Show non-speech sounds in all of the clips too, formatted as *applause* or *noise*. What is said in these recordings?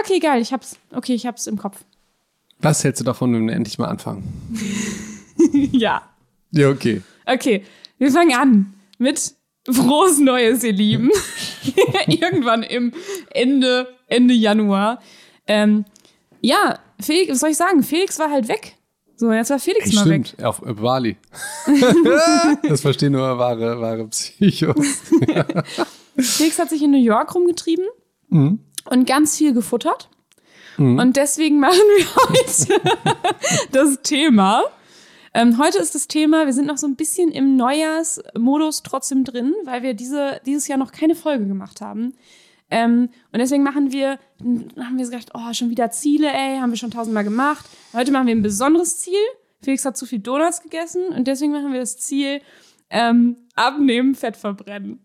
okay, geil. Ich hab's. Okay, ich hab's im Kopf. Was hältst du davon, wenn wir endlich mal anfangen? *laughs* ja. Ja, okay. Okay, wir fangen an mit Frohes Neues, ihr Lieben. *laughs* *laughs* Irgendwann im Ende, Ende Januar. Ähm, ja, Felix, was soll ich sagen? Felix war halt weg. So, jetzt war Felix Ey, mal stimmt, weg. auf äh, Bali. das verstehen nur wahre, wahre Psychos. Felix hat sich in New York rumgetrieben Mhm. Und ganz viel gefuttert. Und deswegen machen wir *laughs* heute das Thema. Ähm, heute ist das Thema, wir sind noch so ein bisschen im Neujahrsmodus trotzdem drin, weil wir diese, dieses Jahr noch keine Folge gemacht haben. Ähm, und deswegen machen wir, haben wir gesagt, oh, schon wieder Ziele, ey, haben wir schon tausendmal gemacht. Heute machen wir ein besonderes Ziel. Felix hat zu viel Donuts gegessen und deswegen machen wir das Ziel, ähm, abnehmen, Fett verbrennen.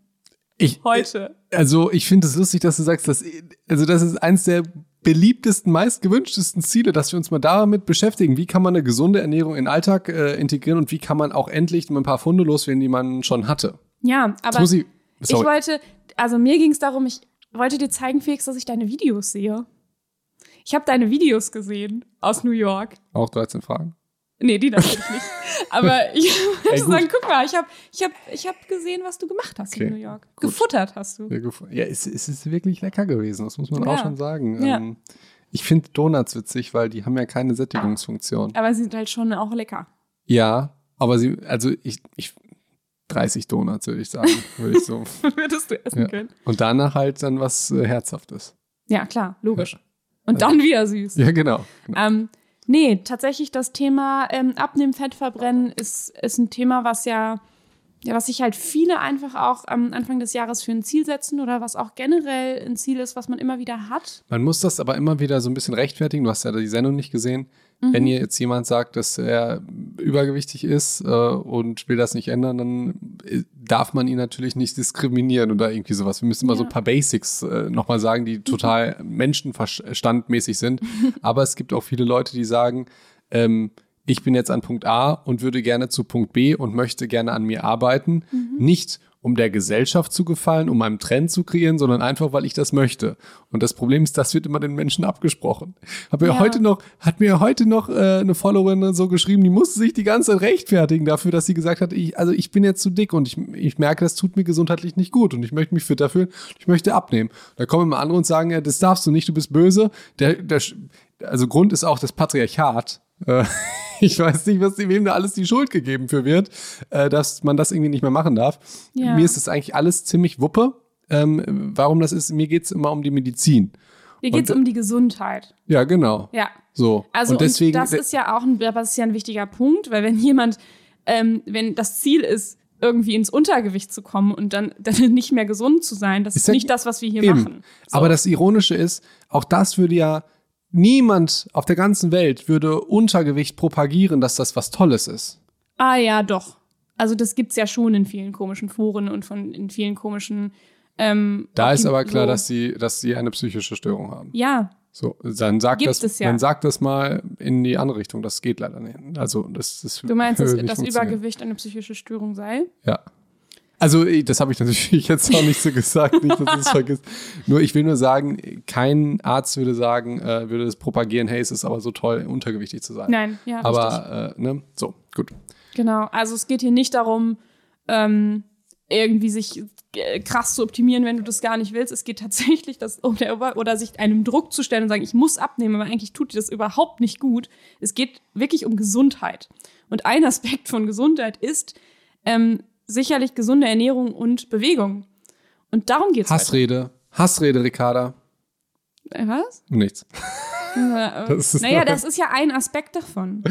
Ich, Heute. Also, ich finde es lustig, dass du sagst, dass, also, das ist eins der beliebtesten, meistgewünschtesten Ziele, dass wir uns mal damit beschäftigen. Wie kann man eine gesunde Ernährung in den Alltag äh, integrieren und wie kann man auch endlich ein paar Funde loswerden, die man schon hatte? Ja, aber ich, ich wollte, also mir ging es darum, ich wollte dir zeigen, Felix, dass ich deine Videos sehe. Ich habe deine Videos gesehen aus New York. auch 13 Fragen. Nee, die natürlich nicht. *laughs* Aber ich wollte *laughs* gut. sagen, guck mal, ich habe ich hab, ich hab gesehen, was du gemacht hast Okay, in New York. gut. Gefuttert hast du. Sehr gut. Ja, es, es ist wirklich lecker gewesen, das muss man auch Ja. schon sagen. Ja. Ähm, ich finde Donuts witzig, weil die haben ja keine Sättigungsfunktion. Aber sie sind halt schon auch lecker. Ja, aber sie, also ich, ich 30 Donuts würde ich sagen, würde ich so. *laughs* Würdest du essen Ja. können. Und danach halt dann was äh, Herzhaftes. Ja, klar, logisch. Und dann wieder süß. Ja, genau. genau. Ähm, nee, tatsächlich das Thema ähm, Abnehmen, Fett verbrennen ist, ist ein Thema, was ja, ja, was sich halt viele einfach auch am Anfang des Jahres für ein Ziel setzen oder was auch generell ein Ziel ist, was man immer wieder hat. Man muss das aber immer wieder so ein bisschen rechtfertigen. Du hast ja die Sendung nicht gesehen. Mhm. Wenn ihr jetzt jemand sagt, dass er übergewichtig ist äh, und will das nicht ändern, dann äh, darf man ihn natürlich nicht diskriminieren oder irgendwie sowas. Wir müssen immer so Ja. ein paar Basics äh, nochmal sagen, die total menschenverstandmäßig sind. *laughs* aber es gibt auch viele Leute, die sagen, ähm, ich bin jetzt an Punkt A und würde gerne zu Punkt B und möchte gerne an mir arbeiten. Nicht um der Gesellschaft zu gefallen, um einen Trend zu kreieren, sondern einfach, weil ich das möchte. Und das Problem ist, das wird immer den Menschen abgesprochen. Hab Ja. heute noch, hat mir heute noch äh, eine Followerin so geschrieben, die musste sich die ganze Zeit rechtfertigen dafür, dass sie gesagt hat, ich, also ich bin jetzt zu dick und ich, ich merke, das tut mir gesundheitlich nicht gut und ich möchte mich fitter fühlen, ich möchte abnehmen. Da kommen immer andere und sagen, ja, das darfst du nicht, du bist böse. Der, der, also Grund ist auch das Patriarchat. Äh, *laughs* Ich weiß nicht, was wem da alles die Schuld gegeben für wird, äh, dass man das irgendwie nicht mehr machen darf. Ja. Mir ist das eigentlich alles ziemlich wuppe. Ähm, warum das ist, mir geht's immer um die Medizin. Hier geht es Und- um die Gesundheit. Ja, genau. Ja. So. Also und deswegen, und das ist ja auch ein, das ist ja ein wichtiger Punkt, weil wenn jemand, ähm, wenn das Ziel ist, irgendwie ins Untergewicht zu kommen und dann, *laughs* dann nicht mehr gesund zu sein, das ist, ja- nicht das, was wir hier Eben. machen. So. Aber das Ironische ist, auch das würde ja niemand auf der ganzen Welt würde Untergewicht propagieren, dass das was Tolles ist. Ah ja, doch. Also das gibt's ja schon in vielen komischen Foren und von in vielen komischen. Ähm, Da ist aber klar, so. dass sie, dass sie eine psychische Störung haben. Ja, So, dann sagt Gibt das, es ja. dann sagt das mal in die andere Richtung. Das geht leider nicht. Also das, das du meinst, dass. *laughs* Übergewicht eine psychische Störung sei? Ja. Also, eh, das habe ich natürlich *laughs* jetzt auch nicht so gesagt, nicht, dass du es vergisst. *laughs* Nur, ich will nur sagen, kein Arzt würde sagen, äh, würde es propagieren, hey, es ist aber so toll, untergewichtig zu sein. Nein, ja, aber, äh, ne, so, gut. Genau, also es geht hier nicht darum, ähm, irgendwie sich äh, krass zu optimieren, wenn du das gar nicht willst. Es geht tatsächlich, das, oder, über- oder sich einem Druck zu stellen und sagen, ich muss abnehmen, aber eigentlich tut dir das überhaupt nicht gut. Es geht wirklich um Gesundheit. Und ein *laughs* Aspekt von Gesundheit ist ähm, sicherlich gesunde Ernährung und Bewegung. Und darum geht's heute. Hassrede, Hassrede, Ricarda. Äh, Was? Nichts. Äh, Das naja, das ist ja ein Aspekt davon.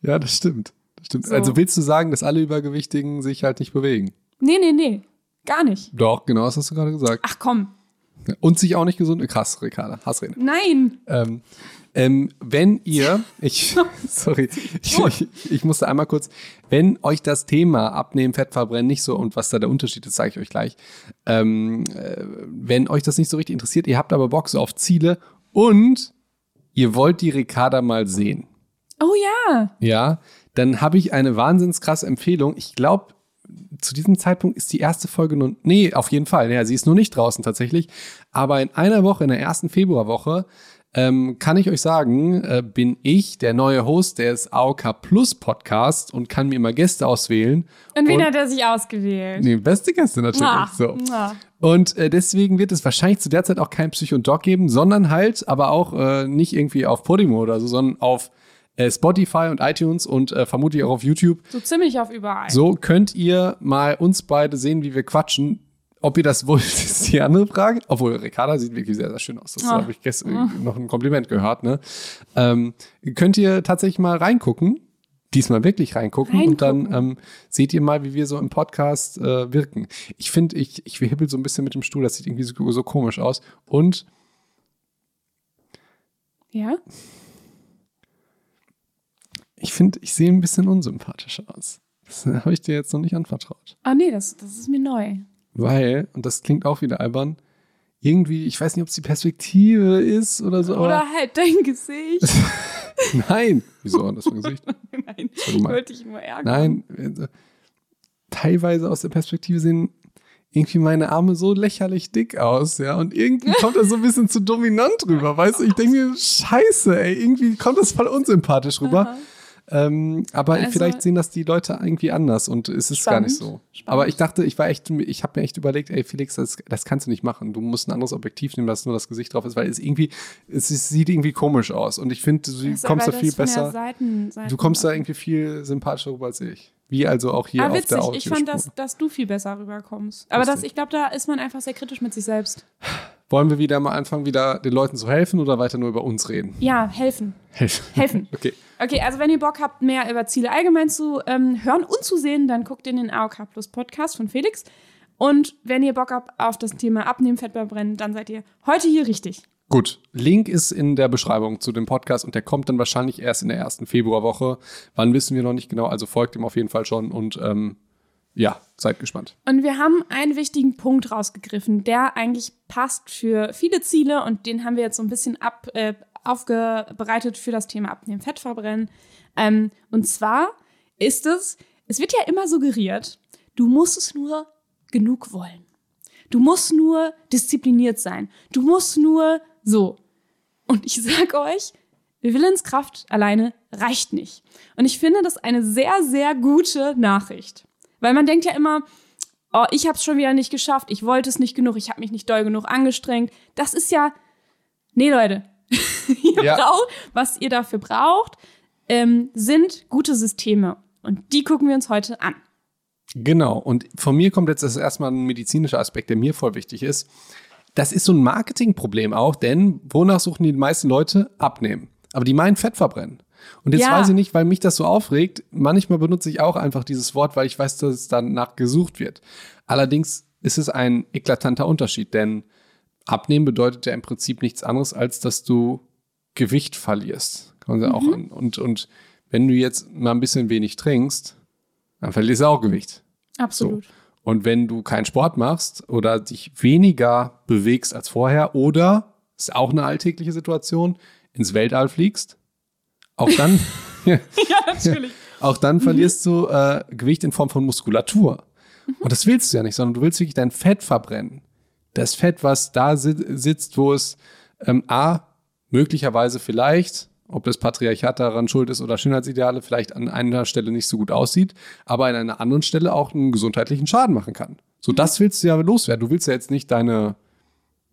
Ja, das stimmt. Das stimmt. So. Also willst du sagen, dass alle Übergewichtigen sich halt nicht bewegen? Nee, nee, nee. Gar nicht. Doch, genau, das hast du gerade gesagt. Ach komm. Und sich auch nicht gesund. Krass, Ricarda, Hassrede. Nein. Ähm, ähm, wenn ihr, *laughs* ich, sorry, ich, ich, ich musste einmal kurz, wenn euch das Thema Abnehmen, Fett verbrennen nicht so und was da der Unterschied ist, zeige ich euch gleich. Ähm, äh, wenn euch das nicht so richtig interessiert, ihr habt aber Bock so auf Ziele und ihr wollt die Ricarda mal sehen, Oh ja. ja, dann habe ich eine wahnsinns krasse Empfehlung. Ich glaube, zu diesem Zeitpunkt ist die erste Folge nun, nee, auf jeden Fall, ja, sie ist nur nicht draußen tatsächlich, aber in einer Woche, in der ersten Februarwoche, ähm, kann ich euch sagen, äh, bin ich der neue Host des AOK Plus Podcast und kann mir immer Gäste auswählen. Und wen hat er sich ausgewählt? Nee, beste Gäste natürlich. Ah, so. ah. Und äh, deswegen wird es wahrscheinlich zu der Zeit auch kein Psycho und Dog geben, sondern halt, aber auch äh, nicht irgendwie auf Podimo oder so, sondern auf äh, Spotify und iTunes und äh, vermutlich auch auf YouTube. So ziemlich auf überall. So könnt ihr mal uns beide sehen, wie wir quatschen. Ob ihr das wollt, *laughs* ist die andere Frage. Obwohl, Ricarda sieht wirklich sehr, sehr schön aus. Das Ah. habe ich gestern noch ein Kompliment gehört. Ne? Ähm, könnt ihr tatsächlich mal reingucken. Diesmal wirklich reingucken, und dann Reingucken. ähm, seht ihr mal, wie wir so im Podcast äh, wirken. Ich finde, ich, ich hibbel so ein bisschen mit dem Stuhl, das sieht irgendwie so, so komisch aus. Und Ja? ich finde, ich sehe ein bisschen unsympathisch aus. Das *laughs* habe ich dir jetzt noch nicht anvertraut. Ah, nee, das, das ist mir neu. Weil, und das klingt auch wieder albern, irgendwie, ich weiß nicht, ob es die Perspektive ist oder so, Oder halt dein Gesicht. *laughs* nein. Wieso das mein Gesicht? *laughs* Nein, war ich wollte dich nur ärgern. Nein, also, teilweise aus der Perspektive sehen irgendwie meine Arme so lächerlich dick aus, ja, und irgendwie *laughs* kommt das so ein bisschen zu dominant rüber, weißt du? Ich denke mir, scheiße, ey, irgendwie kommt das voll unsympathisch rüber. Aha. Ähm, aber Also- vielleicht sehen das die Leute irgendwie anders und es ist gar nicht so. Spannend. Spannend. Aber ich dachte, ich war echt, ich habe mir echt überlegt, ey Felix, das, das kannst du nicht machen. Du musst ein anderes Objektiv nehmen, dass nur das Gesicht drauf ist, weil es irgendwie, es ist, sieht irgendwie komisch aus und ich finde, du ist kommst da viel besser, Seiten, Seiten du kommst da irgendwie viel sympathischer rüber als ich. Wie also auch hier Ah, auf witzig. der Ich Audiospur. fand, dass, dass du viel besser rüberkommst. Aber das, ich glaube, da ist man einfach sehr kritisch mit sich selbst. Wollen wir wieder mal anfangen, wieder den Leuten zu helfen oder weiter nur über uns reden? Ja, helfen. Helfen. Helfen. *laughs* Okay. Okay, also wenn ihr Bock habt, mehr über Ziele allgemein zu ähm, hören und zu sehen, dann guckt in den AOK Plus Podcast von Felix. Und wenn ihr Bock habt auf das Thema Abnehmen, Fett verbrennen, dann seid ihr heute hier richtig. Gut, Link ist in der Beschreibung zu dem Podcast und der kommt dann wahrscheinlich erst in der ersten Februarwoche. Wann wissen wir noch nicht genau, also folgt ihm auf jeden Fall schon und ähm, ja, seid gespannt. Und wir haben einen wichtigen Punkt rausgegriffen, der eigentlich passt für viele Ziele und den haben wir jetzt so ein bisschen ab, äh, aufbereitet für das Thema Abnehmen, Fett verbrennen. Ähm, und zwar ist es, es wird ja immer suggeriert, du musst es nur genug wollen. Du musst nur diszipliniert sein. Du musst nur so. Und ich sag euch, Willenskraft alleine reicht nicht. Und ich finde das eine sehr, sehr gute Nachricht. Weil man denkt ja immer, oh, ich habe es schon wieder nicht geschafft, ich wollte es nicht genug, ich habe mich nicht doll genug angestrengt. Das ist ja, nee Leute, *laughs* ihr Ja. braucht, was ihr dafür braucht, ähm, sind gute Systeme. Und die gucken wir uns heute an. Genau, und von mir kommt jetzt erstmal ein medizinischer Aspekt, der mir voll wichtig ist. Das ist so ein Marketingproblem auch, denn wonach suchen die meisten Leute? Abnehmen. Aber die meinen Fett verbrennen. Und jetzt Ja. weiß ich nicht, weil mich das so aufregt, manchmal benutze ich auch einfach dieses Wort, weil ich weiß, dass es danach gesucht wird. Allerdings ist es ein eklatanter Unterschied, denn Abnehmen bedeutet ja im Prinzip nichts anderes, als dass du Gewicht verlierst. Kann man ja auch an. Und, und wenn du jetzt mal ein bisschen wenig trinkst, dann verlierst du auch Gewicht. Absolut. Und wenn du keinen Sport machst oder dich weniger bewegst als vorher oder, ist auch eine alltägliche Situation, ins Weltall fliegst, auch dann, *laughs* Ja, natürlich. *laughs* auch dann verlierst du äh, Gewicht in Form von Muskulatur. Und das willst du ja nicht, sondern du willst wirklich dein Fett verbrennen. Das Fett, was da si sitzt, wo es ähm, A, möglicherweise vielleicht, ob das Patriarchat daran schuld ist oder Schönheitsideale, vielleicht an einer Stelle nicht so gut aussieht, aber an einer anderen Stelle auch einen gesundheitlichen Schaden machen kann. So, das willst du ja loswerden. Du willst ja jetzt nicht deine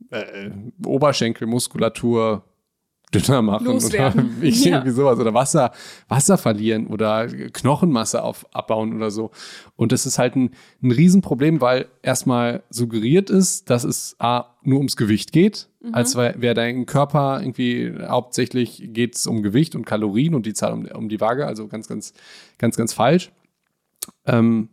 äh, Oberschenkelmuskulatur dünner machen Loswerden. oder *laughs* irgendwie Ja. sowas oder Wasser, Wasser verlieren oder Knochenmasse auf, abbauen oder so. Und das ist halt ein, ein Riesenproblem, weil erstmal suggeriert ist, dass es A, nur ums Gewicht geht, als wäre wär dein Körper irgendwie hauptsächlich geht es um Gewicht und Kalorien und die Zahl um, um die Waage, also ganz, ganz, ganz, ganz falsch. Ähm,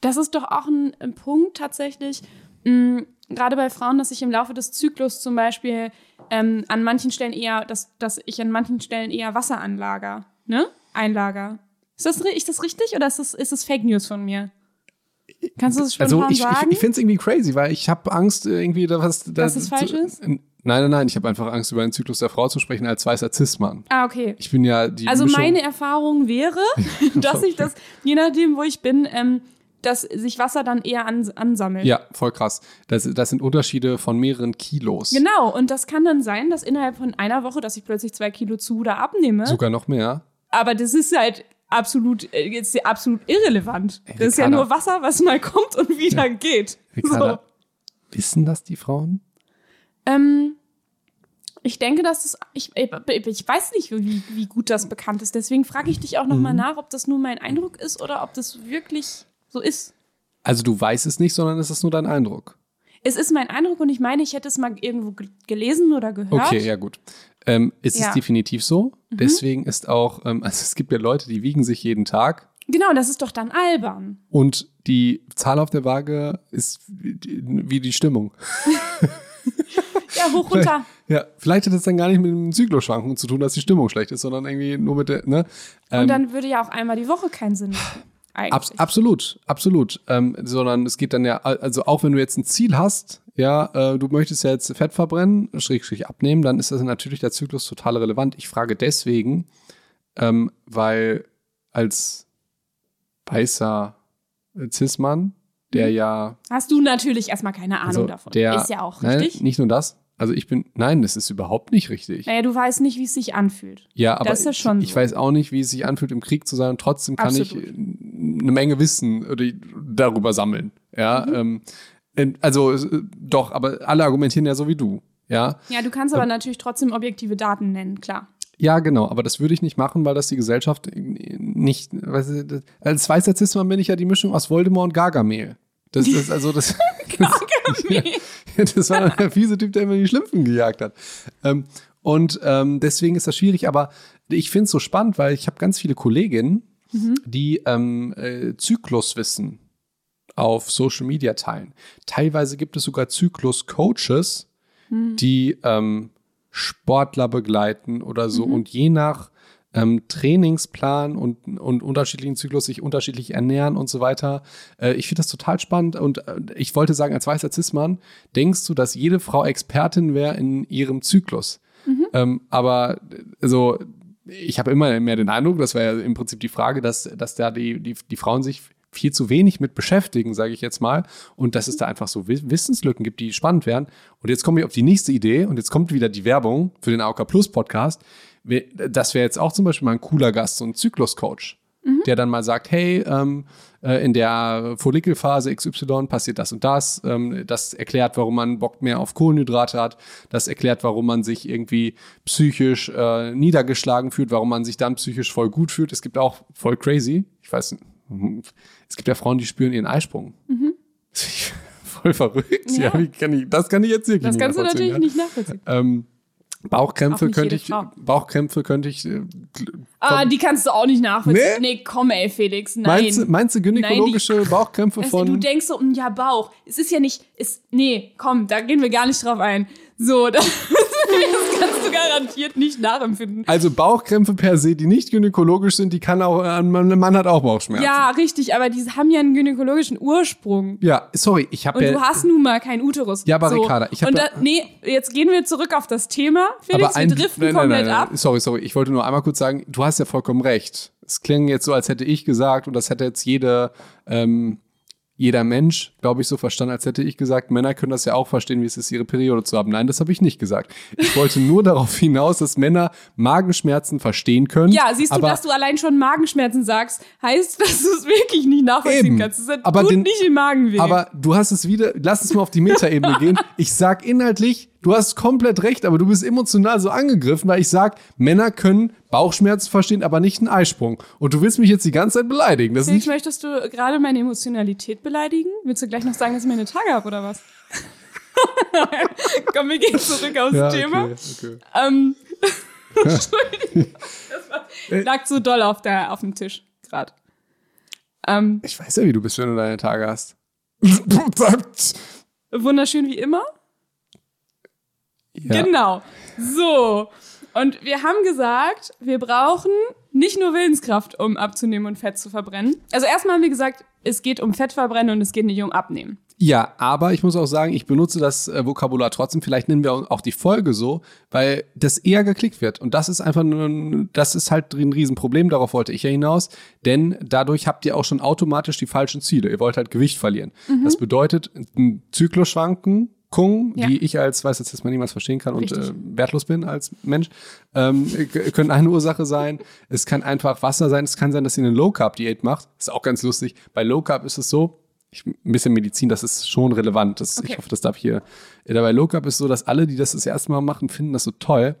Das ist doch auch ein, ein Punkt tatsächlich, mh, gerade bei Frauen, dass ich im Laufe des Zyklus zum Beispiel ähm, an manchen Stellen eher, dass, dass ich an manchen Stellen eher Wasser anlager, ne? Einlager. Ist das, ist das richtig oder ist das, ist das Fake News von mir? Kannst du das spontan also ich, ich, sagen? ich finde es irgendwie crazy, weil ich habe Angst, irgendwie, da was. Da, Dass es falsch zu, ist? Nein, nein, nein, ich habe einfach Angst, über den Zyklus der Frau zu sprechen als weißer Cis-Mann. Ah, okay. Ich bin ja die Also Mischung, meine Erfahrung wäre, *laughs* *laughs* dass ich das, je nachdem, wo ich bin, ähm, dass sich Wasser dann eher an, ansammelt. Ja, voll krass. Das, das sind Unterschiede von mehreren Kilos. Genau, und das kann dann sein, dass innerhalb von einer Woche, dass ich plötzlich zwei Kilo zu oder abnehme. Sogar noch mehr. Aber das ist halt absolut, äh, jetzt absolut irrelevant. Ey, das ist ja nur Wasser, was mal kommt und wieder geht. Ricarda, So. wissen das die Frauen? Ähm, ich denke, dass das, ich, ich ich weiß nicht, wie, wie gut das bekannt ist. Deswegen frage ich dich auch nochmal Mhm. nach, ob das nur mein Eindruck ist oder ob das wirklich so ist. Also du weißt es nicht, sondern es ist nur dein Eindruck. Es ist mein Eindruck und ich meine, ich hätte es mal irgendwo ge- gelesen oder gehört. Okay, ja gut. Ähm, es Ja. Mhm. ist definitiv so. Deswegen ist auch, ähm, also es gibt ja Leute, die wiegen sich jeden Tag Genau, das ist doch dann albern. und die Zahl auf der Waage ist wie die, Stimmung. *laughs* Ja, hoch runter. *laughs* Ja, vielleicht hat es dann gar nicht mit den Zyklusschwankungen zu tun, dass die Stimmung schlecht ist, sondern irgendwie nur mit der, ne? Ähm, Und dann würde ja auch einmal die Woche keinen Sinn machen. Abs absolut, absolut. Ähm, sondern es geht dann ja, also auch wenn du jetzt ein Ziel hast, ja, äh, du möchtest ja jetzt Fett verbrennen, Schrägstrich abnehmen, dann ist das natürlich der Zyklus total relevant. Ich frage deswegen, ähm, weil als weißer äh, Cis-Mann, der ja, Hast du natürlich erstmal keine Ahnung also davon. der, ist ja auch nein, richtig. nicht nur das. Also ich bin, nein, das ist überhaupt nicht richtig. Naja, du weißt nicht, wie es sich anfühlt. Ja, aber Das ist ja schon ich so. weiß auch nicht, wie es sich anfühlt, im Krieg zu sein. Und trotzdem kann Absolut. ich äh, eine Menge Wissen oder darüber sammeln. Ja, Mhm. ähm, also äh, doch, aber alle argumentieren ja so wie du. Ja, Ja, du kannst aber natürlich trotzdem objektive Daten nennen, klar. ja, genau. Aber das würde ich nicht machen, weil das die Gesellschaft nicht. Weißt du, als weißer Cis-Mann bin ich ja die Mischung aus Voldemort und Gargamel. Das ist also das. *laughs* Gargamel. *laughs* das war der fiese Typ, der immer die Schlümpfen gejagt hat. Ähm, und ähm, deswegen ist das schwierig, aber ich finde es so spannend, weil ich habe ganz viele Kolleginnen, die ähm, äh, Zykluswissen auf Social Media teilen. Teilweise gibt es sogar Zyklus-Coaches, die ähm, Sportler begleiten oder so und je nach ähm, Trainingsplan und, und unterschiedlichen Zyklus sich unterschiedlich ernähren und so weiter. Äh, ich finde das total spannend und äh, ich wollte sagen, als weißer Cis-Mann, denkst du, dass jede Frau Expertin wäre in ihrem Zyklus? Ähm, aber also ich habe immer mehr den Eindruck, das wäre ja im Prinzip die Frage, dass, dass da die, die, die Frauen sich viel zu wenig mit beschäftigen, sage ich jetzt mal, und dass es da einfach so Wi- Wissenslücken gibt, die spannend wären. Und jetzt komme ich auf die nächste Idee und jetzt kommt wieder die Werbung für den AOK Plus Podcast. Das wäre jetzt auch zum Beispiel mal ein cooler Gast, so ein Zykluscoach, der dann mal sagt, hey, ähm, äh, in der Follikelphase XY passiert das und das. Ähm, das erklärt, warum man Bock mehr auf Kohlenhydrate hat. Das erklärt, warum man sich irgendwie psychisch äh, niedergeschlagen fühlt, warum man sich dann psychisch voll gut fühlt. Es gibt auch voll crazy. Ich weiß, nicht, es gibt ja Frauen, die spüren ihren Eisprung. *laughs* voll verrückt. Ja. Ja. wie kann ich, das kann ich jetzt wirklich Das nicht kannst du natürlich ja. nicht nachvollziehen. Ähm, Bauchkrämpfe könnte ich, Frau. Bauchkrämpfe könnte ich. Äh, Ah, die kannst du auch nicht nachvollziehen. Nee? Nee, komm ey, Felix, nein. meinst, du- meinst du gynäkologische Bauchkrämpfe Weißt du, von? du denkst so, mm, ja, Bauch. Es ist ja nicht, ist, nee, komm, da gehen wir gar nicht drauf ein. So, *laughs* das, kannst du garantiert nicht nachempfinden. Also Bauchkrämpfe per se, die nicht gynäkologisch sind, die kann auch, ein Mann hat auch Bauchschmerzen. Ja, richtig, aber die haben ja einen gynäkologischen Ursprung. Ja, sorry, ich habe Und ja. du hast nun mal keinen Uterus. Ja, aber Ricarda, ich hab Und ja- da, nee, jetzt gehen wir zurück auf das Thema. Felix, aber ein, wir driften nein, nein, komplett nein, nein, ab. Sorry, sorry. Ich wollte nur einmal kurz sagen, du hast ja vollkommen recht. Es klingt jetzt so, als hätte ich gesagt, und das hätte jetzt jede, ähm, jeder Mensch, glaube ich, so verstanden, als hätte ich gesagt, Männer können das ja auch verstehen, wie es ist, ihre Periode zu haben. Nein, das habe ich nicht gesagt. Ich wollte nur *laughs* darauf hinaus, dass Männer Magenschmerzen verstehen können. Ja, siehst du, dass du allein schon Magenschmerzen sagst, heißt, *laughs* dass du es wirklich nicht nachvollziehen Eben. kannst. Das Aber tut den- nicht im Magen weh. Aber du hast es wieder, lass uns mal auf die Metaebene *laughs* gehen. Ich sag inhaltlich, du hast komplett recht, aber du bist emotional so angegriffen, weil ich sag, Männer können Bauchschmerzen verstehen, aber nicht einen Eisprung. Und du willst mich jetzt die ganze Zeit beleidigen. Das nicht, möchtest du gerade meine Emotionalität beleidigen? Willst du gleich noch sagen, dass ich meine Tage habe oder was? *laughs* Komm, wir gehen zurück aufs ja, Thema. okay, okay. Ähm, *laughs* Entschuldigung, das war, lag zu doll auf, der, auf dem Tisch gerade. Ähm, Ich weiß ja, wie du bist, wenn du deine Tage hast. *laughs* wunderschön wie immer. Ja. Genau. So. Und wir haben gesagt, wir brauchen nicht nur Willenskraft, um abzunehmen und Fett zu verbrennen. Also erstmal haben wir gesagt, es geht um Fettverbrennen und es geht nicht um Abnehmen. Ja, aber ich muss auch sagen, ich benutze das äh, Vokabular trotzdem. Vielleicht nennen wir auch die Folge so, weil das eher geklickt wird. Und das ist einfach nur, das ist halt ein Riesenproblem. Darauf wollte ich ja hinaus. Denn dadurch habt ihr auch schon automatisch die falschen Ziele. Ihr wollt halt Gewicht verlieren. Mhm. Das bedeutet, ein Zyklusschwanken Kung, ja. die ich als, weiß jetzt, dass man niemals verstehen kann und äh, wertlos bin als Mensch, ähm, können eine Ursache sein. Es kann einfach Wasser sein. Es kann sein, dass ihr eine Low Carb Diät macht. ist auch ganz lustig. Bei Low Carb ist es so, ich, ein bisschen Medizin, das ist schon relevant. Das, okay. Ich hoffe, das darf hier. Dabei Low Carb ist so, dass alle, die das das erste Mal machen, finden das so toll,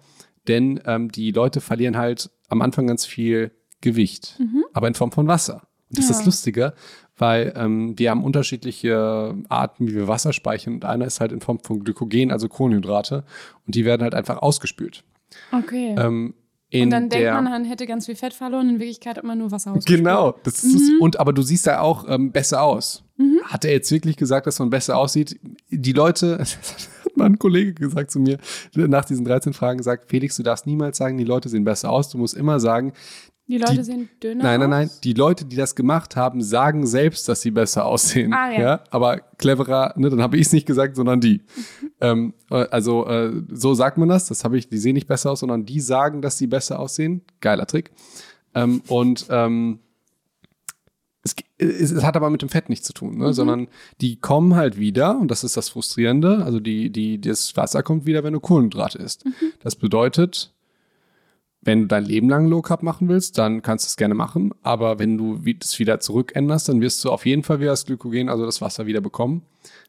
denn ähm, die Leute verlieren halt am Anfang ganz viel Gewicht, mhm. aber in Form von Wasser. Und das ja. ist das Lustige, weil ähm, wir haben unterschiedliche Arten, wie wir Wasser speichern. Und einer ist halt in Form von Glykogen, also Kohlenhydrate. Und die werden halt einfach ausgespült. Okay. Ähm, und dann denkt man, man hätte ganz viel Fett verloren, in Wirklichkeit hat man nur Wasser ausgespült. Genau. Das ist, mhm. Und aber du siehst da auch ähm, besser aus. Mhm. Hat er jetzt wirklich gesagt, dass man besser aussieht? Die Leute, *laughs* hat mal ein Kollege gesagt zu mir, nach diesen 13 Fragen gesagt, Felix, du darfst niemals sagen, die Leute sehen besser aus. Du musst immer sagen, die Leute die, sehen dünner Nein, nein, nein. Die Leute, die das gemacht haben, sagen selbst, dass sie besser aussehen. Ah, ja. ja? Aber cleverer, ne, dann habe ich es nicht gesagt, sondern die. *laughs* ähm, äh, also äh, so sagt man das. Das habe ich, die sehen nicht besser aus, sondern die sagen, dass sie besser aussehen. Geiler Trick. Ähm, und ähm, es, es, es, hat aber mit dem Fett nichts zu tun, ne? Mhm. sondern die kommen halt wieder, und das ist das Frustrierende, also die, die, das Wasser kommt wieder, wenn du Kohlenhydrate isst. Mhm. Das bedeutet, wenn du dein Leben lang Low Carb machen willst, dann kannst du es gerne machen. Aber wenn du das wieder zurückänderst, dann wirst du auf jeden Fall wieder das Glykogen, also das Wasser wieder bekommen.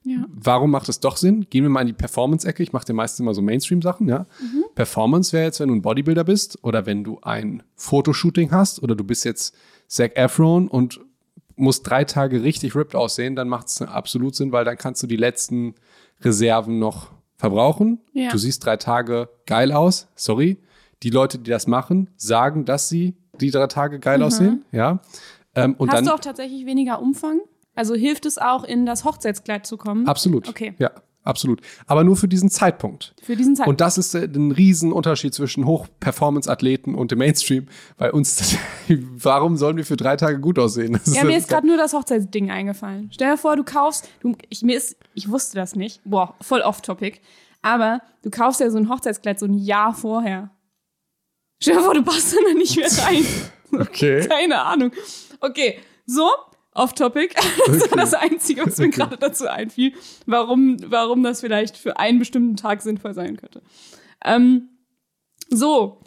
Ja. Warum macht es doch Sinn? Gehen wir mal in die Performance-Ecke. Ich mache dir meistens immer so Mainstream-Sachen, ja. Mhm. Performance wäre jetzt, wenn du ein Bodybuilder bist oder wenn du ein Fotoshooting hast oder du bist jetzt Zac Efron und musst drei Tage richtig ripped aussehen, dann macht es absolut Sinn, weil dann kannst du die letzten Reserven noch verbrauchen. Ja. Du siehst drei Tage geil aus, sorry die Leute, die das machen, sagen, dass sie die drei Tage geil mhm. aussehen. Ja. Ähm, und Hast dann, du auch tatsächlich weniger Umfang? Also hilft es auch, in das Hochzeitskleid zu kommen? Absolut. Okay. Ja, absolut. Aber nur für diesen Zeitpunkt. Für diesen Zeitpunkt. Und das ist äh, ein Riesenunterschied zwischen Hoch-Performance-Athleten und dem Mainstream. Bei uns, *laughs* warum sollen wir für drei Tage gut aussehen? Das ja, mir ist gerade nur das Hochzeitsding eingefallen. Stell dir vor, du kaufst, du, ich, mir ist, ich wusste das nicht. Boah, voll off-topic. Aber du kaufst ja so ein Hochzeitskleid so ein Jahr vorher. Stell dir vor, du passt da nicht mehr *laughs* rein. Okay. Keine Ahnung. Okay, so, off-topic. *laughs* Das okay. war das Einzige, was mir okay. gerade dazu einfiel, warum, warum das vielleicht für einen bestimmten Tag sinnvoll sein könnte. Ähm, so,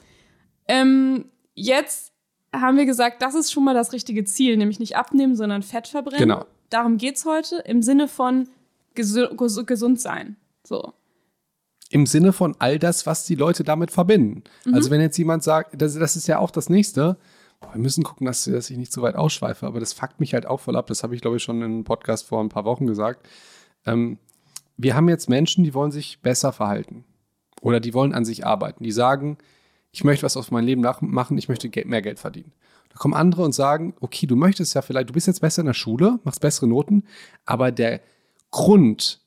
ähm, jetzt haben wir gesagt, das ist schon mal das richtige Ziel, nämlich nicht abnehmen, sondern Fett verbrennen. Genau. Darum geht's heute im Sinne von gesu gesund sein. So im Sinne von all das, was die Leute damit verbinden. Mhm. Also wenn jetzt jemand sagt, das, das ist ja auch das Nächste, wir müssen gucken, dass, dass ich nicht zu weit ausschweife, aber das fuckt mich halt auch voll ab. Das habe ich, glaube ich, schon in einem Podcast vor ein paar Wochen gesagt. Ähm, wir haben jetzt Menschen, die wollen sich besser verhalten oder die wollen an sich arbeiten. Die sagen, ich möchte was aus meinem Leben machen, ich möchte mehr Geld verdienen. Da kommen andere und sagen, okay, du möchtest ja vielleicht, du bist jetzt besser in der Schule, machst bessere Noten, aber der Grund,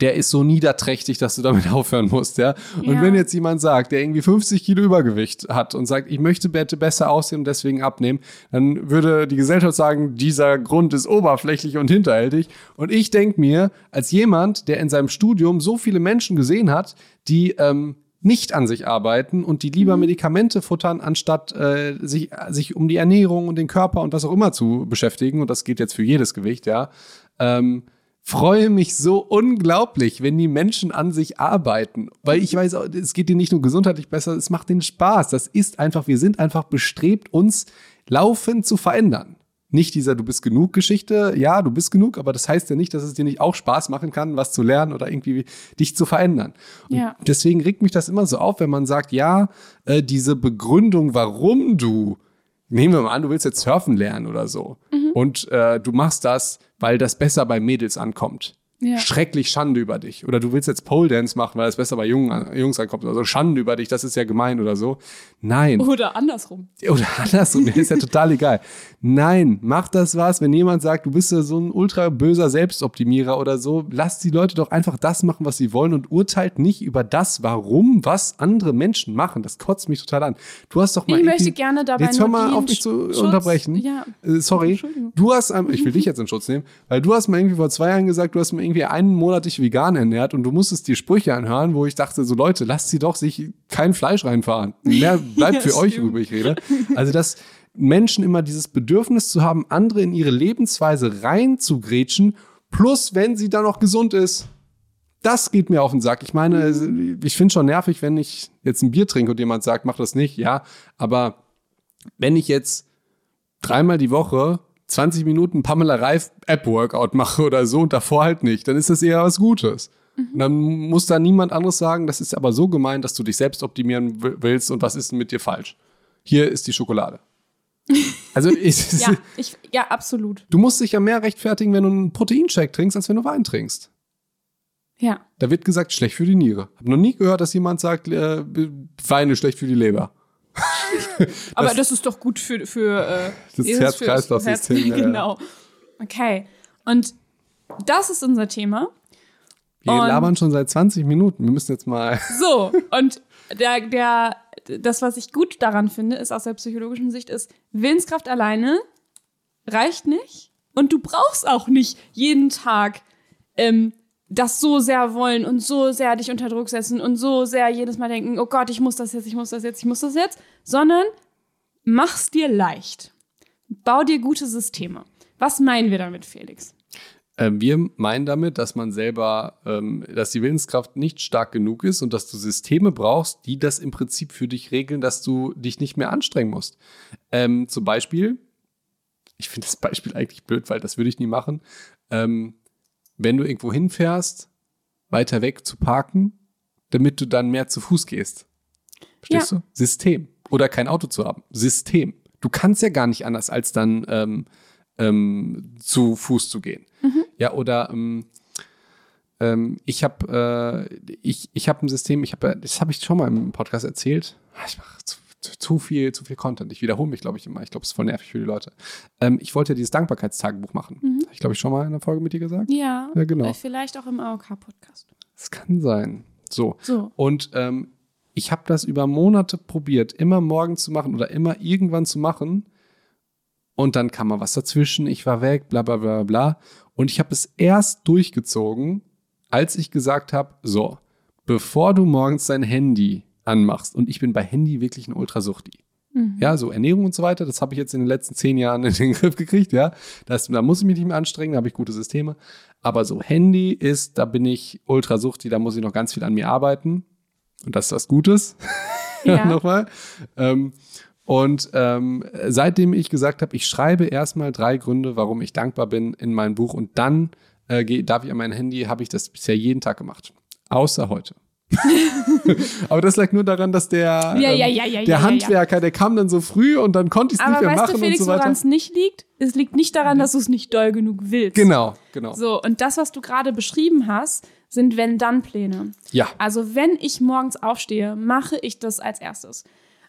der ist so niederträchtig, dass du damit *laughs* aufhören musst, ja. Und ja. wenn jetzt jemand sagt, der irgendwie 50 Kilo Übergewicht hat und sagt, ich möchte bitte besser aussehen und deswegen abnehmen, dann würde die Gesellschaft sagen, dieser Grund ist oberflächlich und hinterhältig. Und ich denke mir, als jemand, der in seinem Studium so viele Menschen gesehen hat, die ähm, nicht an sich arbeiten und die lieber mhm. Medikamente futtern, anstatt äh, sich, sich um die Ernährung und den Körper und was auch immer zu beschäftigen, und das geht jetzt für jedes Gewicht, ja, ähm, freue mich so unglaublich, wenn die Menschen an sich arbeiten. Weil ich weiß, es geht dir nicht nur gesundheitlich besser, es macht denen Spaß. Das ist einfach, wir sind einfach bestrebt, uns laufend zu verändern. Nicht dieser Du bist genug Geschichte, ja, du bist genug, aber das heißt ja nicht, dass es dir nicht auch Spaß machen kann, was zu lernen oder irgendwie dich zu verändern. Ja. Deswegen regt mich das immer so auf, wenn man sagt, ja, äh, diese Begründung, warum du nehmen wir mal an, du willst jetzt surfen lernen oder so. Mhm. Und äh, du machst das, weil das besser bei Mädels ankommt ja. schrecklich Schande über dich. Oder du willst jetzt Pole Dance machen, weil es besser bei Jungen, Jungs ankommt. Also Schande über dich, das ist ja gemein oder so. Nein. Oder andersrum. Oder andersrum, mir ist ja total egal. Nein, mach das was, wenn jemand sagt, du bist ja so ein ultra böser Selbstoptimierer oder so, lass die Leute doch einfach das machen, was sie wollen und urteilt nicht über das, warum, was andere Menschen machen. Das kotzt mich total an. Du hast doch mal. Ich möchte gerne dabei Jetzt hör mal auf, mich zu Schutz. unterbrechen. Ja. Äh, sorry. Du hast, ich will dich jetzt in Schutz nehmen, weil du hast mal irgendwie vor zwei Jahren gesagt, du hast mal irgendwie einen Monat dich vegan ernährt und du musstest die Sprüche anhören, wo ich dachte, so Leute, lasst sie doch sich kein Fleisch reinfahren. Mehr bleibt *laughs* Ja, für euch stimmt. übrig, rede. Also, dass Menschen immer dieses Bedürfnis zu haben, andere in ihre Lebensweise reinzugrätschen, plus wenn sie dann noch gesund ist. Das geht mir auf den Sack. Ich meine, ich finde schon nervig, wenn ich jetzt ein Bier trinke und jemand sagt, mach das nicht, ja. Aber wenn ich jetzt dreimal die Woche 20 Minuten Pamela Reif App-Workout mache oder so und davor halt nicht, dann ist das eher was Gutes. Und dann muss da niemand anderes sagen, das ist aber so gemeint, dass du dich selbst optimieren wi- willst und was ist denn mit dir falsch? Hier ist die Schokolade. *laughs* Also ich, Ja, ich, ja, absolut. du musst dich ja mehr rechtfertigen, wenn du einen Proteinshake trinkst, als wenn du Wein trinkst. Ja. Da wird gesagt, schlecht für die Niere. Hab noch nie gehört, dass jemand sagt, äh, Wein ist schlecht für die Leber. *laughs* Aber das, ist doch gut für, für äh, *laughs* Das Herz-Kreislauf-System, ja. Genau. Okay. Und das ist unser Thema. Wir Und- labern schon seit 20 Minuten. Wir müssen jetzt mal. *laughs* So, und der, der, das, was ich gut daran finde, ist aus der psychologischen Sicht, ist, Willenskraft alleine reicht nicht. Und du brauchst auch nicht jeden Tag ähm, das so sehr wollen und so sehr dich unter Druck setzen und so sehr jedes Mal denken, oh Gott, ich muss das jetzt, ich muss das jetzt, ich muss das jetzt, sondern mach's dir leicht. Bau dir gute Systeme. Was meinen wir damit, Felix? Ähm, wir meinen damit, dass man selber, ähm, dass die Willenskraft nicht stark genug ist und dass du Systeme brauchst, die das im Prinzip für dich regeln, dass du dich nicht mehr anstrengen musst. Ähm, zum Beispiel, ich finde das Beispiel *laughs* eigentlich blöd, weil das würde ich nie machen. Wenn du irgendwo hinfährst, weiter weg zu parken, damit du dann mehr zu Fuß gehst. Verstehst du? System. Oder kein Auto zu haben. System. Du kannst ja gar nicht anders, als dann ähm, ähm, zu Fuß zu gehen. Ja, oder ähm, ähm, ich habe äh, ich, ich hab ein System, ich habe, das habe ich schon mal im Podcast erzählt. Ah, Ich mache zu, zu, viel, zu viel Content. Ich wiederhole mich, glaube ich, immer. Ich glaube, es ist voll nervig für die Leute. Ähm, ich wollte ja dieses Dankbarkeitstagebuch machen. Habe ich, glaube ich, schon mal in einer Folge mit dir gesagt. Ja, Ja, genau. äh, vielleicht auch im AOK-Podcast. Das kann sein. So. So. Und ähm, ich habe das über Monate probiert, immer morgen zu machen oder immer irgendwann zu machen. Und dann kam mal was dazwischen, ich war weg, bla bla bla bla. Und ich habe es erst durchgezogen, als ich gesagt habe, so, bevor du morgens dein Handy anmachst, und ich bin bei Handy wirklich ein Ultrasuchti. Ja, so Ernährung und so weiter, das habe ich jetzt in den letzten zehn Jahren *laughs* in den Griff gekriegt, ja. Das, da muss ich mich nicht mehr anstrengen, da habe ich gute Systeme. Aber so Handy ist, da bin ich Ultrasuchti, da muss ich noch ganz viel an mir arbeiten. Und das ist was Gutes. *laughs* Ja. Nochmal. Ähm, und ähm, seitdem ich gesagt habe, ich schreibe erstmal drei Gründe, warum ich dankbar bin in mein Buch und dann äh, darf ich an mein Handy, habe ich das bisher jeden Tag gemacht. Außer heute. *laughs* Aber das lag nur daran, dass der, ähm, ja, ja, ja, der. Handwerker, der kam dann so früh und dann konnte ich es nicht mehr weißt machen du, Felix, und so weiter. woran es nicht liegt? Es liegt nicht daran, dass du es nicht doll genug willst. Genau, genau. So, und das, was du gerade beschrieben hast, sind Wenn-Dann-Pläne. Ja. Also, wenn ich morgens aufstehe, mache ich das als erstes.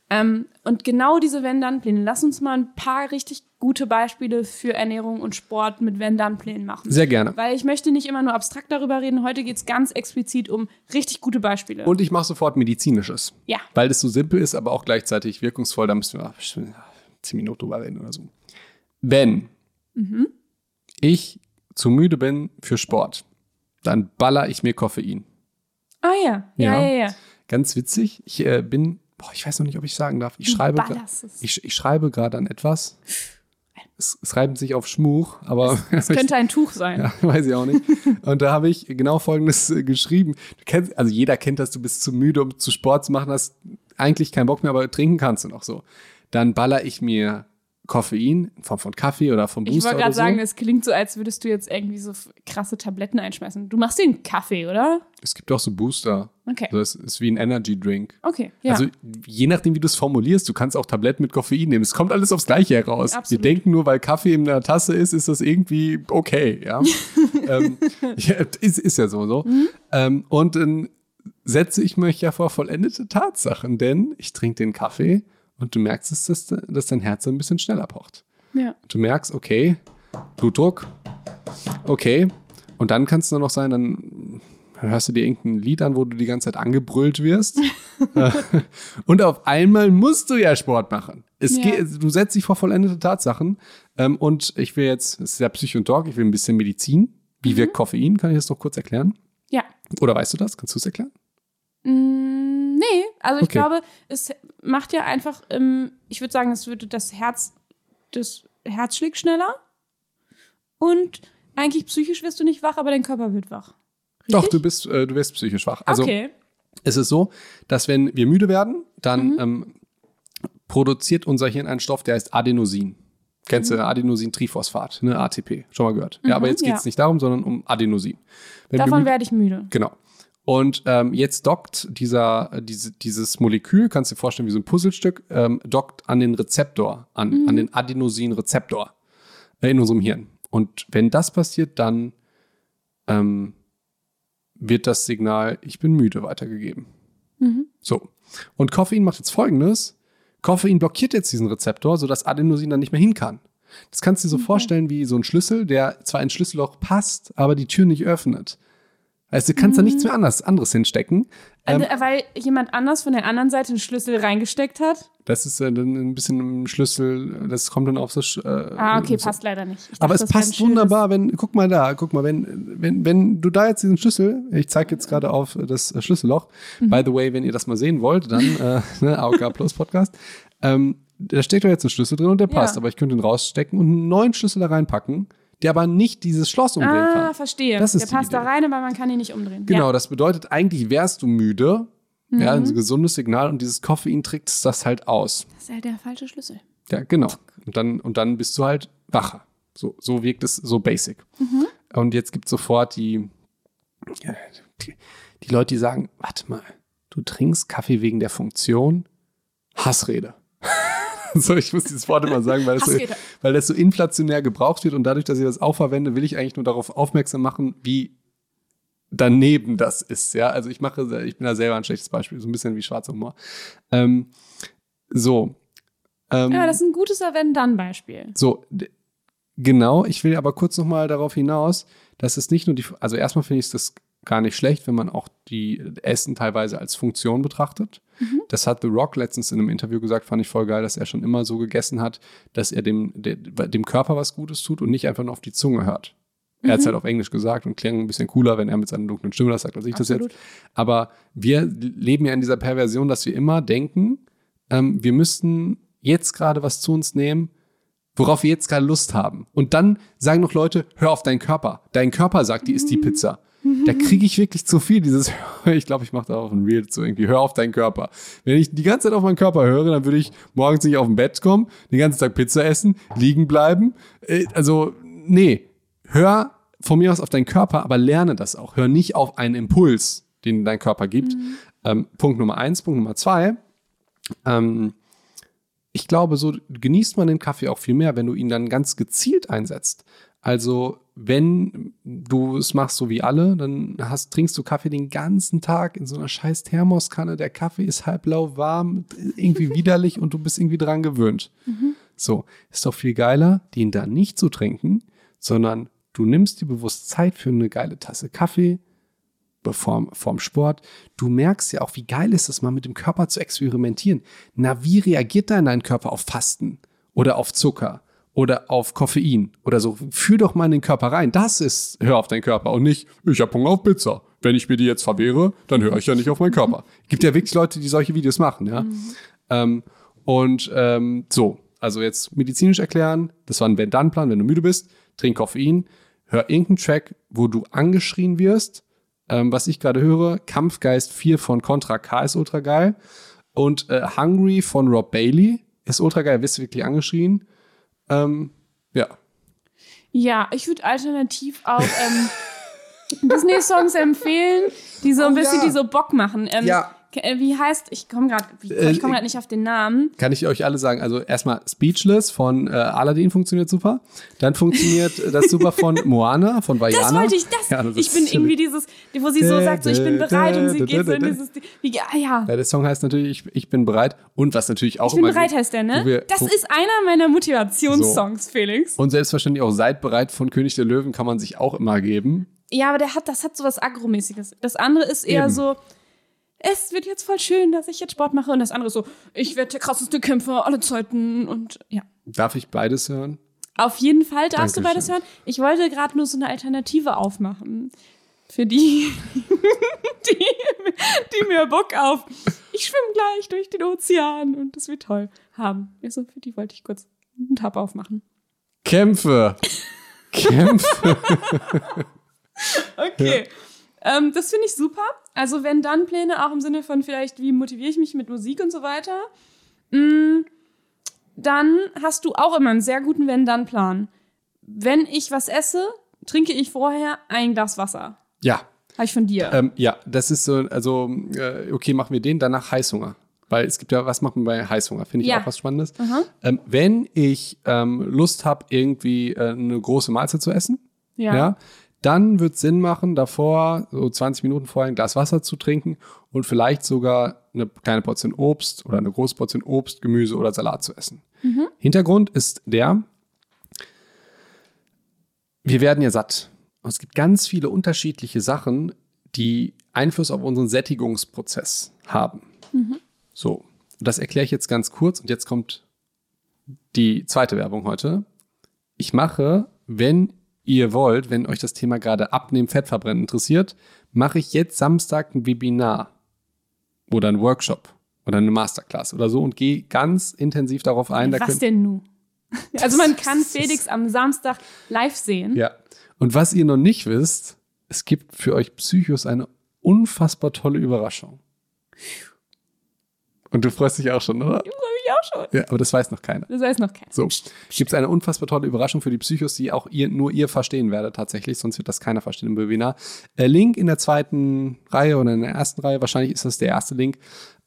Ähm, und genau diese Wenn-Dann-Pläne, lass uns mal ein paar richtig gute Beispiele für Ernährung und Sport mit Wenn-Dann-Plänen machen. Sehr gerne. Weil ich möchte nicht immer nur abstrakt darüber reden. Heute geht es ganz explizit um richtig gute Beispiele. Und ich mache sofort medizinisches. ja. Weil das so simpel ist, aber auch gleichzeitig wirkungsvoll. Da müssen wir zehn Minuten drüber reden oder so. Wenn ich zu müde bin für Sport, dann baller ich mir Koffein. Ah ja. Ja, Ja. ja, ja. Ganz witzig. Ich äh, bin, boah, ich weiß noch nicht, ob ich sagen darf. Ich Du schreibe, es. ich, ich schreibe gerade an etwas. Es, es reibt sich auf Schmuch, aber Das *laughs* könnte ein Tuch sein. Ja, *laughs* weiß ich auch nicht. Und da habe ich genau Folgendes äh, geschrieben. Du kennst, also jeder kennt das, du bist zu müde, um zu Sport zu machen, hast eigentlich keinen Bock mehr, aber trinken kannst du noch so. Dann baller ich mir Koffein in Form von Kaffee oder vom Ich Booster wollte oder gerade so. sagen, es klingt so, als würdest du jetzt irgendwie so krasse Tabletten einschmeißen. Du machst den Kaffee, oder? es gibt auch so Booster. Okay. Also es ist wie ein Energy Drink. Okay, ja. Also je nachdem, wie du es formulierst, du kannst auch Tabletten mit Koffein nehmen. Es kommt alles aufs Gleiche heraus. Absolut. Wir denken nur, weil Kaffee in der Tasse ist, ist das irgendwie okay. Ja, *laughs* ähm, ja ist, ist ja so. so. Mhm. Ähm, und dann setze ich mich ja vor vollendete Tatsachen, denn ich trinke den Kaffee und du merkst, es, dass, dass dein Herz so ein bisschen schneller pocht. ja. Du merkst, okay, Blutdruck, okay. Und dann kann es nur noch sein, dann hörst du dir irgendein Lied an, wo du die ganze Zeit angebrüllt wirst. *laughs* *laughs* Und auf einmal musst du ja Sport machen. Es Ja. geht, du setzt dich vor vollendete Tatsachen. Ähm, und ich will jetzt, es ist ja Psycho und Talk, ich will ein bisschen Medizin Wie wirkt Koffein? Kann ich das noch kurz erklären? Ja. Oder weißt du das? Kannst du es erklären? Mm, nee, also ich Okay. glaube, es macht ja einfach, ähm, ich würde sagen, es würde das Herz, das Herz schlägt schneller und eigentlich psychisch wirst du nicht wach, aber dein Körper wird wach. Doch, du bist, äh, du wirst psychisch wach. Also okay. es ist so, dass wenn wir müde werden, dann ähm, produziert unser Hirn einen Stoff, der heißt Adenosin. Kennst du Adenosin-Triphosphat, ne, ATP, schon mal gehört. ja, aber jetzt geht es ja. nicht darum, sondern um Adenosin. Wenn Davon werde ich müde. Genau. Und ähm, jetzt dockt dieser, diese, dieses Molekül, kannst du dir vorstellen wie so ein Puzzlestück, ähm, dockt an den Rezeptor, an, an den Adenosin-Rezeptor äh, in unserem Hirn. Und wenn das passiert, dann ähm, wird das Signal, ich bin müde, weitergegeben. So. Und Koffein macht jetzt folgendes: Koffein blockiert jetzt diesen Rezeptor, sodass Adenosin dann nicht mehr hin kann. Das kannst du dir so vorstellen wie so ein Schlüssel, der zwar ins Schlüsselloch passt, aber die Tür nicht öffnet. Also du kannst da nichts mehr anders, anderes hinstecken. Ähm, Also, weil jemand anders von der anderen Seite einen Schlüssel reingesteckt hat. das ist äh, dann ein bisschen ein Schlüssel, das kommt dann auf so. Äh, Ah, okay, so. passt leider nicht. Ich Aber dachte, es passt wunderbar, wenn, guck mal da, guck mal, wenn, wenn, wenn du da jetzt diesen Schlüssel, ich zeige jetzt gerade auf das äh, Schlüsselloch, Mhm. by the way, wenn ihr das mal sehen wollt, dann äh, *laughs* ne, AOK Plus Podcast, ähm, da steckt doch jetzt ein Schlüssel drin und der passt, Ja. aber ich könnte ihn rausstecken und einen neuen Schlüssel da reinpacken, der aber nicht dieses Schloss umdrehen Ah, kann. verstehe. Das ist der passt da Idee. rein, aber man kann ihn nicht umdrehen. Genau, Ja. das bedeutet, eigentlich wärst du müde, Mhm. ja, ein gesundes Signal und dieses Koffein trägt das halt aus. Das ist halt der falsche Schlüssel. Ja, genau. Und dann, und dann bist du halt wacher. So, so wirkt es so basic. Und jetzt gibt es sofort die, die, die Leute, die sagen, warte mal, du trinkst Kaffee wegen der Funktion? Hassrede. *laughs* so, ich muss dieses Wort immer sagen, weil das, so, weil das so inflationär gebraucht wird und dadurch, dass ich das auch verwende, will ich eigentlich nur darauf aufmerksam machen, wie daneben das ist. Ja, also ich mache, ich bin da selber ein schlechtes Beispiel, so ein bisschen wie schwarzer Humor. Ähm, so. Ähm, Ja, das ist ein gutes Wenn-Dann-Beispiel. so, genau. Ich will aber kurz noch mal darauf hinaus, dass es nicht nur die, also erstmal finde ich das gar nicht schlecht, wenn man auch die Essen teilweise als Funktion betrachtet. Das hat The Rock letztens in einem Interview gesagt, fand ich voll geil, dass er schon immer so gegessen hat, dass er dem, de, dem Körper was Gutes tut und nicht einfach nur auf die Zunge hört. Er hat es halt auf Englisch gesagt und klang ein bisschen cooler, wenn er mit seiner dunklen Stimme das sagt, als ich das Absolut. jetzt. Aber wir leben ja in dieser Perversion, dass wir immer denken, ähm, wir müssten jetzt gerade was zu uns nehmen, worauf wir jetzt gerade Lust haben. Und dann sagen noch Leute, hör auf deinen Körper. Dein Körper sagt, die ist die Pizza. Da kriege ich wirklich zu viel dieses, *laughs* ich glaube, ich mache da auch ein Reel zu irgendwie, hör auf deinen Körper. Wenn ich die ganze Zeit auf meinen Körper höre, dann würde ich morgens nicht auf dem Bett kommen, den ganzen Tag Pizza essen, liegen bleiben. Äh, Also, nee, hör von mir aus auf deinen Körper, aber lerne das auch. Hör nicht auf einen Impuls, den dein Körper gibt. Ähm, Punkt Nummer eins. Punkt Nummer zwei. Ähm, ich glaube, so genießt man den Kaffee auch viel mehr, wenn du ihn dann ganz gezielt einsetzt. Also, wenn du es machst so wie alle, dann hast, trinkst du Kaffee den ganzen Tag in so einer scheiß Thermoskanne. Der Kaffee ist halblau warm, irgendwie *laughs* widerlich und du bist irgendwie dran gewöhnt. So, ist doch viel geiler, den dann nicht zu trinken, sondern du nimmst dir bewusst Zeit für eine geile Tasse Kaffee, vorm, vorm Sport. Du merkst ja auch, wie geil ist es mal mit dem Körper zu experimentieren. Na, wie reagiert dann dein Körper auf Fasten oder auf Zucker oder auf Koffein oder so? Fühl doch mal in den Körper rein. Das ist, hör auf deinen Körper und nicht, ich habe Hunger auf Pizza. Wenn ich mir die jetzt verwehre, dann höre ich ja nicht auf meinen Körper. Gibt ja wirklich Leute, die solche Videos machen, ja. Ähm, und ähm, so, also jetzt medizinisch erklären, das war ein Wenn-Dann-Plan, wenn du müde bist, trink Koffein, hör irgendeinen Track, wo du angeschrien wirst. Ähm, was ich gerade höre, Kampfgeist 4 von Contra K ist ultra geil. Und äh, Hungry von Rob Bailey ist ultra geil, wirst du wirklich angeschrien. Ähm, ja. Ja, ich würde alternativ auch ähm, Disney-Songs empfehlen, die so ein Oh, bisschen, ja. die so Bock machen. Ähm, Ja. Äh, Wie heißt, ich komme gerade, ich Äh, komme gerade nicht auf den Namen. Kann ich euch alle sagen. Also erstmal Speechless von äh, Aladdin funktioniert super. Dann funktioniert *laughs* das super von Moana, von Vajana. Das wollte ich, das, Ja, das ich bin irgendwie dieses, wo sie so sagt, so ich bin bereit und sie geht so in dieses, wie, ah ja, Ja, der Song heißt natürlich Ich, ich bin bereit. Und was natürlich auch ich bin bereit heißt der, ne? wir- Das ist einer meiner Motivationssongs, Felix. Und selbstverständlich auch Seid bereit von König der Löwen kann man sich auch immer geben. Ja, aber der hat, das hat so was Agromäßiges. Das andere ist eher Eben. so, es wird jetzt voll schön, dass ich jetzt Sport mache. Und das andere so, ich werde der krasseste Kämpfer aller Zeiten. Und ja, Darf ich beides hören? Auf jeden Fall darfst du beides hören. Ich wollte gerade nur so eine Alternative aufmachen. Für die, *laughs* die, die mir Bock auf, ich schwimme gleich durch den Ozean und das wird toll haben. Also für die wollte ich kurz einen Tab aufmachen. Kämpfe. *laughs* Kämpfe. okay. Ja. Ähm, das finde ich super. Also wenn dann Pläne auch im Sinne von vielleicht, wie motiviere ich mich mit Musik und so weiter, mm, dann hast du auch immer einen sehr guten Wenn-Dann-Plan. Wenn ich was esse, trinke ich vorher ein Glas Wasser. Ja. Habe ich von dir. Ähm, ja, das ist so, also, äh, okay, machen wir den, danach Heißhunger. Weil es gibt ja, was macht man bei Heißhunger? Finde ich ja. auch was Spannendes. Ähm, wenn ich ähm, Lust habe, irgendwie äh, eine große Mahlzeit zu essen, ja. ja dann wird es Sinn machen, davor, so 20 Minuten vorher ein Glas Wasser zu trinken und vielleicht sogar eine kleine Portion Obst oder eine große Portion Obst, Gemüse oder Salat zu essen. Mhm. Hintergrund ist der, wir werden ja satt. Und es gibt ganz viele unterschiedliche Sachen, die Einfluss auf unseren Sättigungsprozess haben. Mhm. So, das erkläre ich jetzt ganz kurz und jetzt kommt die zweite Werbung heute. Ich mache, wenn ihr wollt, wenn euch das Thema gerade Abnehmen, Fettverbrennen interessiert, mache ich jetzt Samstag ein Webinar oder ein Workshop oder eine Masterclass oder so und gehe ganz intensiv darauf ein. Was denn nun? *laughs* Also man kann Felix am Samstag live sehen. Ja. Und was ihr noch nicht wisst, es gibt für euch Psychos eine unfassbar tolle Überraschung. Und du freust dich auch schon, oder? Ich auch schon. Ja, aber das weiß noch keiner. Das weiß noch keiner. So, gibt es eine unfassbar tolle Überraschung für die Psychos, die auch ihr, nur ihr verstehen werdet tatsächlich, sonst wird das keiner verstehen im Webinar. Äh, Link in der zweiten Reihe oder in der ersten Reihe, wahrscheinlich ist das der erste Link.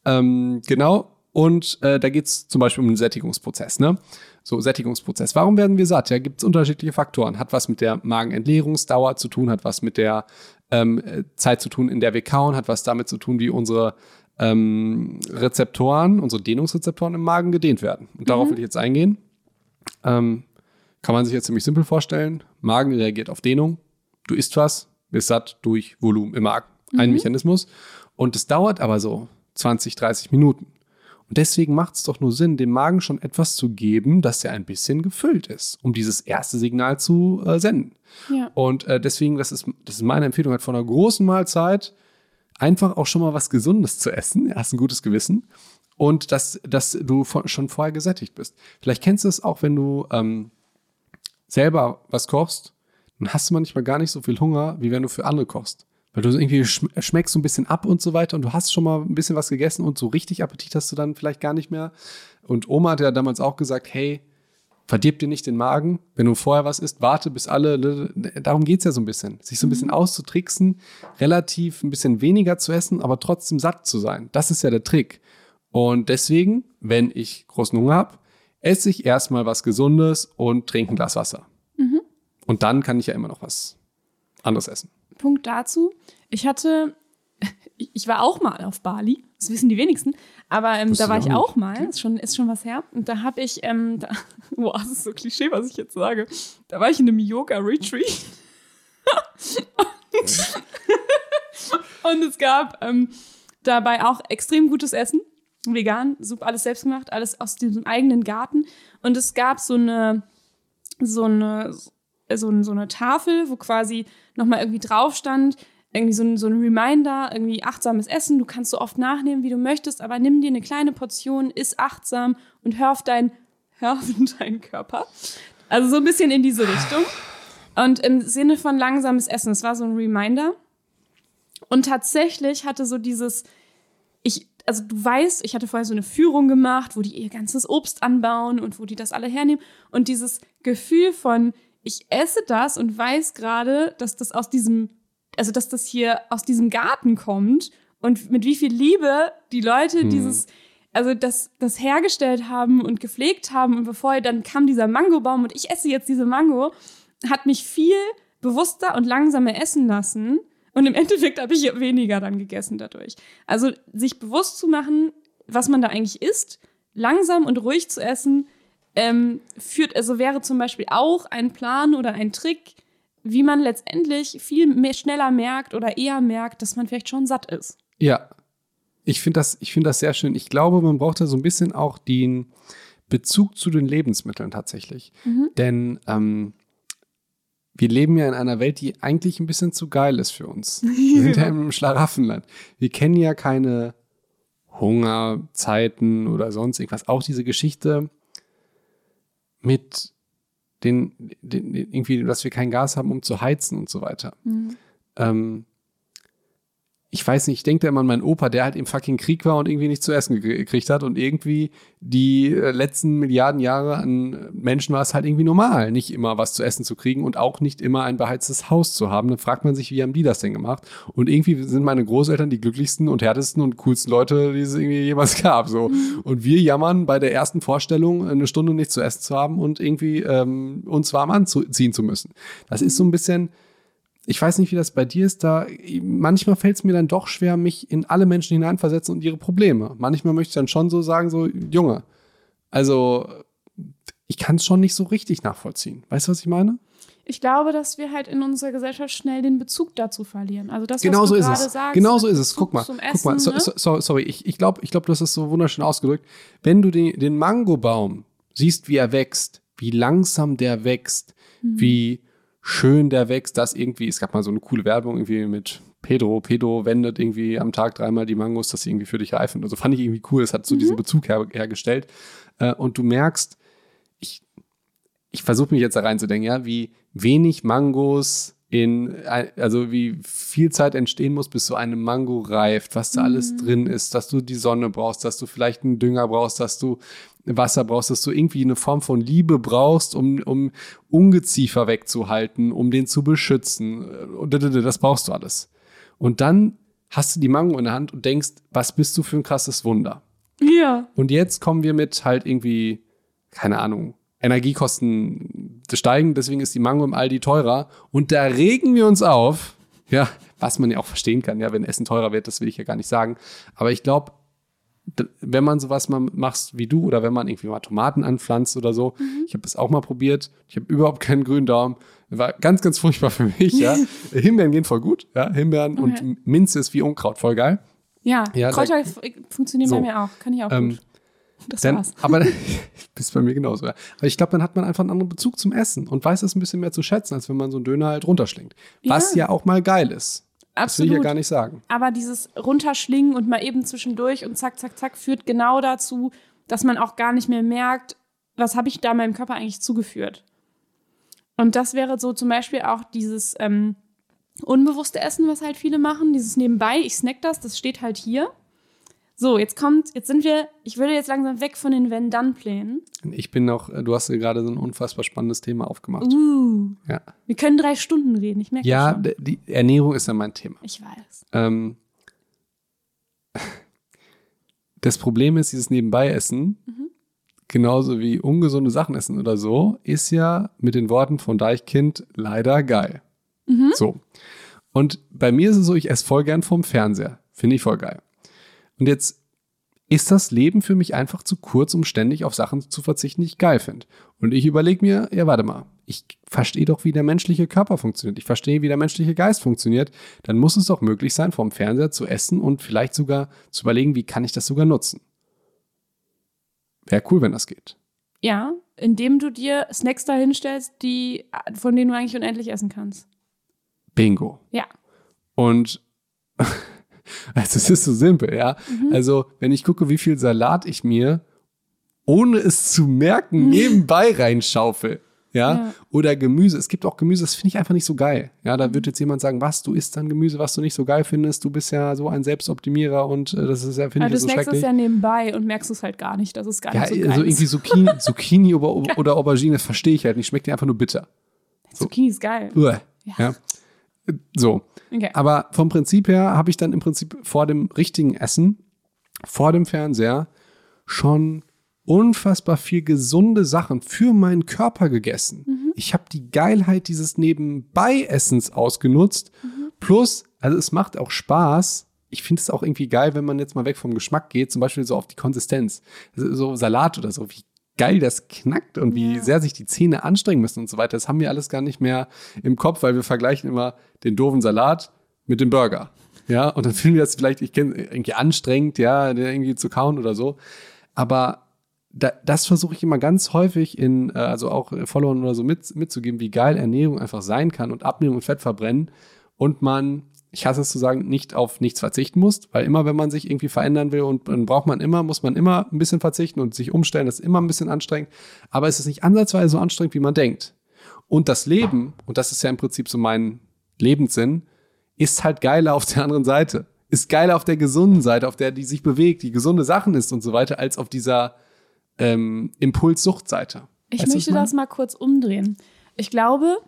Ähm, genau, und äh, da geht es zum Beispiel um den Sättigungsprozess. Ne? So, Sättigungsprozess. Warum werden wir satt? Ja, gibt es unterschiedliche Faktoren. Hat was mit der Magenentleerungsdauer zu tun, hat was mit der ähm, Zeit zu tun, in der wir kauen, hat was damit zu tun, wie unsere ähm, Rezeptoren, unsere Dehnungsrezeptoren im Magen gedehnt werden. Und darauf mhm. will ich jetzt eingehen. Ähm, kann man sich jetzt ziemlich simpel vorstellen. Magen reagiert auf Dehnung. Du isst was, bist satt durch Volumen im Magen. Ein mhm. Mechanismus. Und es dauert aber so 20, 30 Minuten. Und deswegen macht es doch nur Sinn, dem Magen schon etwas zu geben, dass er ein bisschen gefüllt ist, um dieses erste Signal zu äh, senden. Ja. Und äh, deswegen, das ist, das ist meine Empfehlung, halt von einer großen Mahlzeit einfach auch schon mal was Gesundes zu essen. *laughs* Hast ein gutes Gewissen. Und dass, dass du von, schon vorher gesättigt bist. Vielleicht kennst du es auch, wenn du ähm, selber was kochst, dann hast du manchmal gar nicht so viel Hunger, wie wenn du für andere kochst. Weil du irgendwie schmeckst so ein bisschen ab und so weiter und du hast schon mal ein bisschen was gegessen und so richtig Appetit hast du dann vielleicht gar nicht mehr. Und Oma hat ja damals auch gesagt, hey, verdirb dir nicht den Magen. Wenn du vorher was isst, warte bis alle. Darum geht es ja so ein bisschen. Sich so ein bisschen mhm. auszutricksen, relativ ein bisschen weniger zu essen, aber trotzdem satt zu sein. Das ist ja der Trick. Und deswegen, wenn ich großen Hunger habe, esse ich erstmal was Gesundes und trinke ein Glas Wasser. Mhm. Und dann kann ich ja immer noch was anderes essen. Punkt dazu. Ich hatte *laughs* ich war auch mal auf Bali, das wissen die wenigsten, aber ähm, da war ich auch mal, ist schon, ist schon was her. Und da habe ich, ähm, da, *laughs* boah, das ist so Klischee, was ich jetzt sage. Da war ich in einem Yoga-Retreat. und, *laughs* und es gab ähm, dabei auch extrem gutes Essen. Vegan, super, alles selbst gemacht, alles aus diesem eigenen Garten. Und es gab so eine, so eine, so, so eine Tafel, wo quasi nochmal irgendwie drauf stand, irgendwie so ein, so ein Reminder, irgendwie achtsames Essen. Du kannst so oft nachnehmen, wie du möchtest, aber nimm dir eine kleine Portion, iss achtsam und hör auf, dein, *laughs* hör auf deinen Körper. Also so ein bisschen in diese Richtung. Und im Sinne von langsames Essen, es war so ein Reminder. Und tatsächlich hatte so dieses, ich, also du weißt, ich hatte vorher so eine Führung gemacht, wo die ihr ganzes Obst anbauen und wo die das alle hernehmen. Und dieses Gefühl von, ich esse das und weiß gerade, dass das aus diesem also dass das hier aus diesem Garten kommt und mit wie viel Liebe die Leute hm. dieses, also das, das hergestellt haben und gepflegt haben und bevor dann kam dieser Mangobaum und ich esse jetzt diese Mango, hat mich viel bewusster und langsamer essen lassen. Und im Endeffekt habe ich weniger dann gegessen dadurch. Also sich bewusst zu machen, was man da eigentlich isst, langsam und ruhig zu essen, ähm, führt, also wäre zum Beispiel auch ein Plan oder ein Trick, wie man letztendlich viel mehr, schneller merkt oder eher merkt, dass man vielleicht schon satt ist. Ja, ich finde das, ich das sehr schön. Ich glaube, man braucht da so ein bisschen auch den Bezug zu den Lebensmitteln tatsächlich. Denn ähm, wir leben ja in einer Welt, die eigentlich ein bisschen zu geil ist für uns. *laughs* Wir sind ja im Schlaraffenland. Wir kennen ja keine Hungerzeiten oder sonst irgendwas. Auch diese Geschichte mit den, den irgendwie, dass wir kein Gas haben, um zu heizen und so weiter. Ähm, ich weiß nicht, ich denke da immer an meinen Opa, der halt im fucking Krieg war und irgendwie nichts zu essen ge- gekriegt hat und irgendwie die äh, letzten Milliarden Jahre an Menschen war es halt irgendwie normal, nicht immer was zu essen zu kriegen und auch nicht immer ein beheiztes Haus zu haben. Dann fragt man sich, wie haben die das denn gemacht? Und irgendwie sind meine Großeltern die glücklichsten und härtesten und coolsten Leute, die es irgendwie jemals *laughs* gab. So. Und wir jammern bei der ersten Vorstellung, eine Stunde nichts zu essen zu haben und irgendwie ähm, uns warm anziehen zu müssen. Das ist so ein bisschen ich weiß nicht, wie das bei dir ist, da manchmal fällt es mir dann doch schwer, mich in alle Menschen hineinversetzen und ihre Probleme. Manchmal möchte ich dann schon so sagen, so, Junge, also ich kann es schon nicht so richtig nachvollziehen. Weißt du, was ich meine? Ich glaube, dass wir halt in unserer Gesellschaft schnell den Bezug dazu verlieren. Also das, Genau was so du ist gerade es. sagst. Genau so ist es. Guck mal, zum guck mal. Essen, So, ne? so, so, sorry, ich, ich glaube, ich glaub, du hast es so wunderschön ausgedrückt. Wenn du den, den Mangobaum siehst, wie er wächst, wie langsam der wächst, Mhm. wie schön der wächst, dass irgendwie, es gab mal so eine coole Werbung irgendwie mit Pedro, Pedro wendet irgendwie am Tag dreimal die Mangos, dass sie irgendwie für dich reifen. Also fand ich irgendwie cool, es hat so Mhm. diesen Bezug her, hergestellt. Äh, und du merkst, ich, ich versuche mich jetzt da reinzudenken, ja, wie wenig Mangos in, ein- also wie viel Zeit entstehen muss, bis so eine Mango reift, was da alles drin ist, dass du die Sonne brauchst, dass du vielleicht einen Dünger brauchst, dass du Wasser brauchst, dass du irgendwie eine Form von Liebe brauchst, um, um Ungeziefer wegzuhalten, um den zu beschützen. Und das brauchst du alles. Und dann hast du die Mango in der Hand und denkst, was bist du für ein krasses Wunder? Ja. Und jetzt kommen wir mit halt irgendwie, keine Ahnung, Energiekosten steigen, deswegen ist die Mango im Aldi teurer. Und da regen wir uns auf, ja, was man ja auch verstehen kann, ja, wenn Essen teurer wird, das will ich ja gar nicht sagen. Aber ich glaube, wenn man sowas mal macht wie du oder wenn man irgendwie mal Tomaten anpflanzt oder so, ich habe es auch mal probiert, ich habe überhaupt keinen grünen Daumen, war ganz, ganz furchtbar für mich, ja. *laughs* Himbeeren gehen voll gut, ja, Himbeeren Okay. und Minze ist wie Unkraut, voll geil. Ja, Ja, da- Kräuter f- funktionieren So. bei mir auch. Kann ich auch Ähm, gut. Das Dann, war's. aber *laughs* *laughs* bist bei mir genauso. Ja. Aber ich glaube, dann hat man einfach einen anderen Bezug zum Essen und weiß es ein bisschen mehr zu schätzen, als wenn man so einen Döner halt runterschlingt. Was ja auch mal geil ist. Das will ich ja Absolut. gar nicht sagen. Aber dieses Runterschlingen und mal eben zwischendurch und zack, zack, zack führt genau dazu, dass man auch gar nicht mehr merkt, was habe ich da meinem Körper eigentlich zugeführt. Und das wäre so zum Beispiel auch dieses ähm, unbewusste Essen, was halt viele machen, dieses nebenbei, ich snack das, das steht halt hier. So, jetzt kommt, jetzt sind wir, ich würde jetzt langsam weg von den Wenn-Dann-Plänen. Ich bin noch, du hast gerade so ein unfassbar spannendes Thema aufgemacht. Uh, Ja, wir können drei Stunden reden, ich merke ja schon. die Ernährung ist ja mein Thema. Ich weiß. Ähm, *laughs* das Problem ist, dieses Nebenbei-Essen, genauso wie ungesunde Sachen essen oder so, ist ja mit den Worten von Deichkind leider geil. So. Und bei mir ist es so, ich esse voll gern vom Fernseher. Finde ich voll geil. Und jetzt ist das Leben für mich einfach zu kurz, um ständig auf Sachen zu verzichten, die ich geil finde. Und ich überlege mir, ja, warte mal, ich verstehe doch, wie der menschliche Körper funktioniert. Ich verstehe, wie der menschliche Geist funktioniert. Dann muss es doch möglich sein, vom Fernseher zu essen und vielleicht sogar zu überlegen, wie kann ich das sogar nutzen. Wäre cool, wenn das geht. Ja, indem du dir Snacks dahinstellst, die, von denen du eigentlich unendlich essen kannst. Bingo. Ja. Und *laughs* *laughs* also es ist so simpel, ja. Also, wenn ich gucke, wie viel Salat ich mir, ohne es zu merken, nebenbei reinschaufel. Ja? Ja. Oder Gemüse. Es gibt auch Gemüse, das finde ich einfach nicht so geil. Ja, da wird jetzt jemand sagen, was, du isst dann Gemüse, was du nicht so geil findest, du bist ja so ein Selbstoptimierer und äh, das ist ja, finde ich, du so snackst es schrecklich. ja nebenbei und merkst es halt gar nicht, dass es gar Ja, nicht so also geil irgendwie ist. Zucchini, *laughs* Zucchini oder, oder Aubergine, das verstehe ich halt nicht. Schmeckt dir einfach nur bitter. Zucchini ist geil. Uah. Ja. Ja. So. Okay. Aber vom Prinzip her habe ich dann im Prinzip vor dem richtigen Essen, vor dem Fernseher, schon unfassbar viel gesunde Sachen für meinen Körper gegessen. Ich habe die Geilheit dieses Nebenbei-Essens ausgenutzt. Plus, also es macht auch Spaß. Ich finde es auch irgendwie geil, wenn man jetzt mal weg vom Geschmack geht, zum Beispiel so auf die Konsistenz. Also so Salat oder so, wie geil das knackt und wie sehr sich die Zähne anstrengen müssen und so weiter. Das haben wir alles gar nicht mehr im Kopf, weil wir vergleichen immer den doofen Salat mit dem Burger. Ja, und dann finden wir das vielleicht, ich kenne irgendwie anstrengend, ja, irgendwie zu kauen oder so. Aber da, das versuche ich immer ganz häufig in, äh, also auch Followern oder so mit, mitzugeben, wie geil Ernährung einfach sein kann und Abnehmen und Fett verbrennen und man, ich hasse es zu sagen, nicht auf nichts verzichten muss, weil immer, wenn man sich irgendwie verändern will und dann braucht man immer, muss man immer ein bisschen verzichten und sich umstellen, das ist immer ein bisschen anstrengend, aber es ist nicht ansatzweise so anstrengend, wie man denkt. Und das Leben, und das ist ja im Prinzip so mein Lebenssinn, ist halt geiler auf der anderen Seite. Ist geiler auf der gesunden Seite, auf der die sich bewegt, die gesunde Sachen ist und so weiter, als auf dieser ähm, Impulssuchtseite. Ich Weißt möchte meine? das mal kurz umdrehen. Ich glaube,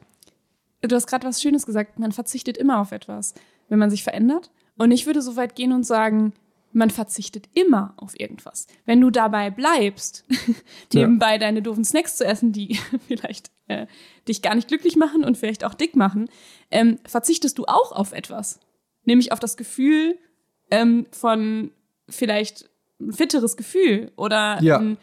du hast gerade was Schönes gesagt, man verzichtet immer auf etwas, wenn man sich verändert. Und ich würde so weit gehen und sagen, man verzichtet immer auf irgendwas. Wenn du dabei bleibst, *laughs* nebenbei deine doofen Snacks zu essen, die *laughs* vielleicht äh, dich gar nicht glücklich machen und vielleicht auch dick machen, ähm, verzichtest du auch auf etwas. Nämlich auf das Gefühl ähm, von vielleicht ein fitteres Gefühl oder Ja. ein,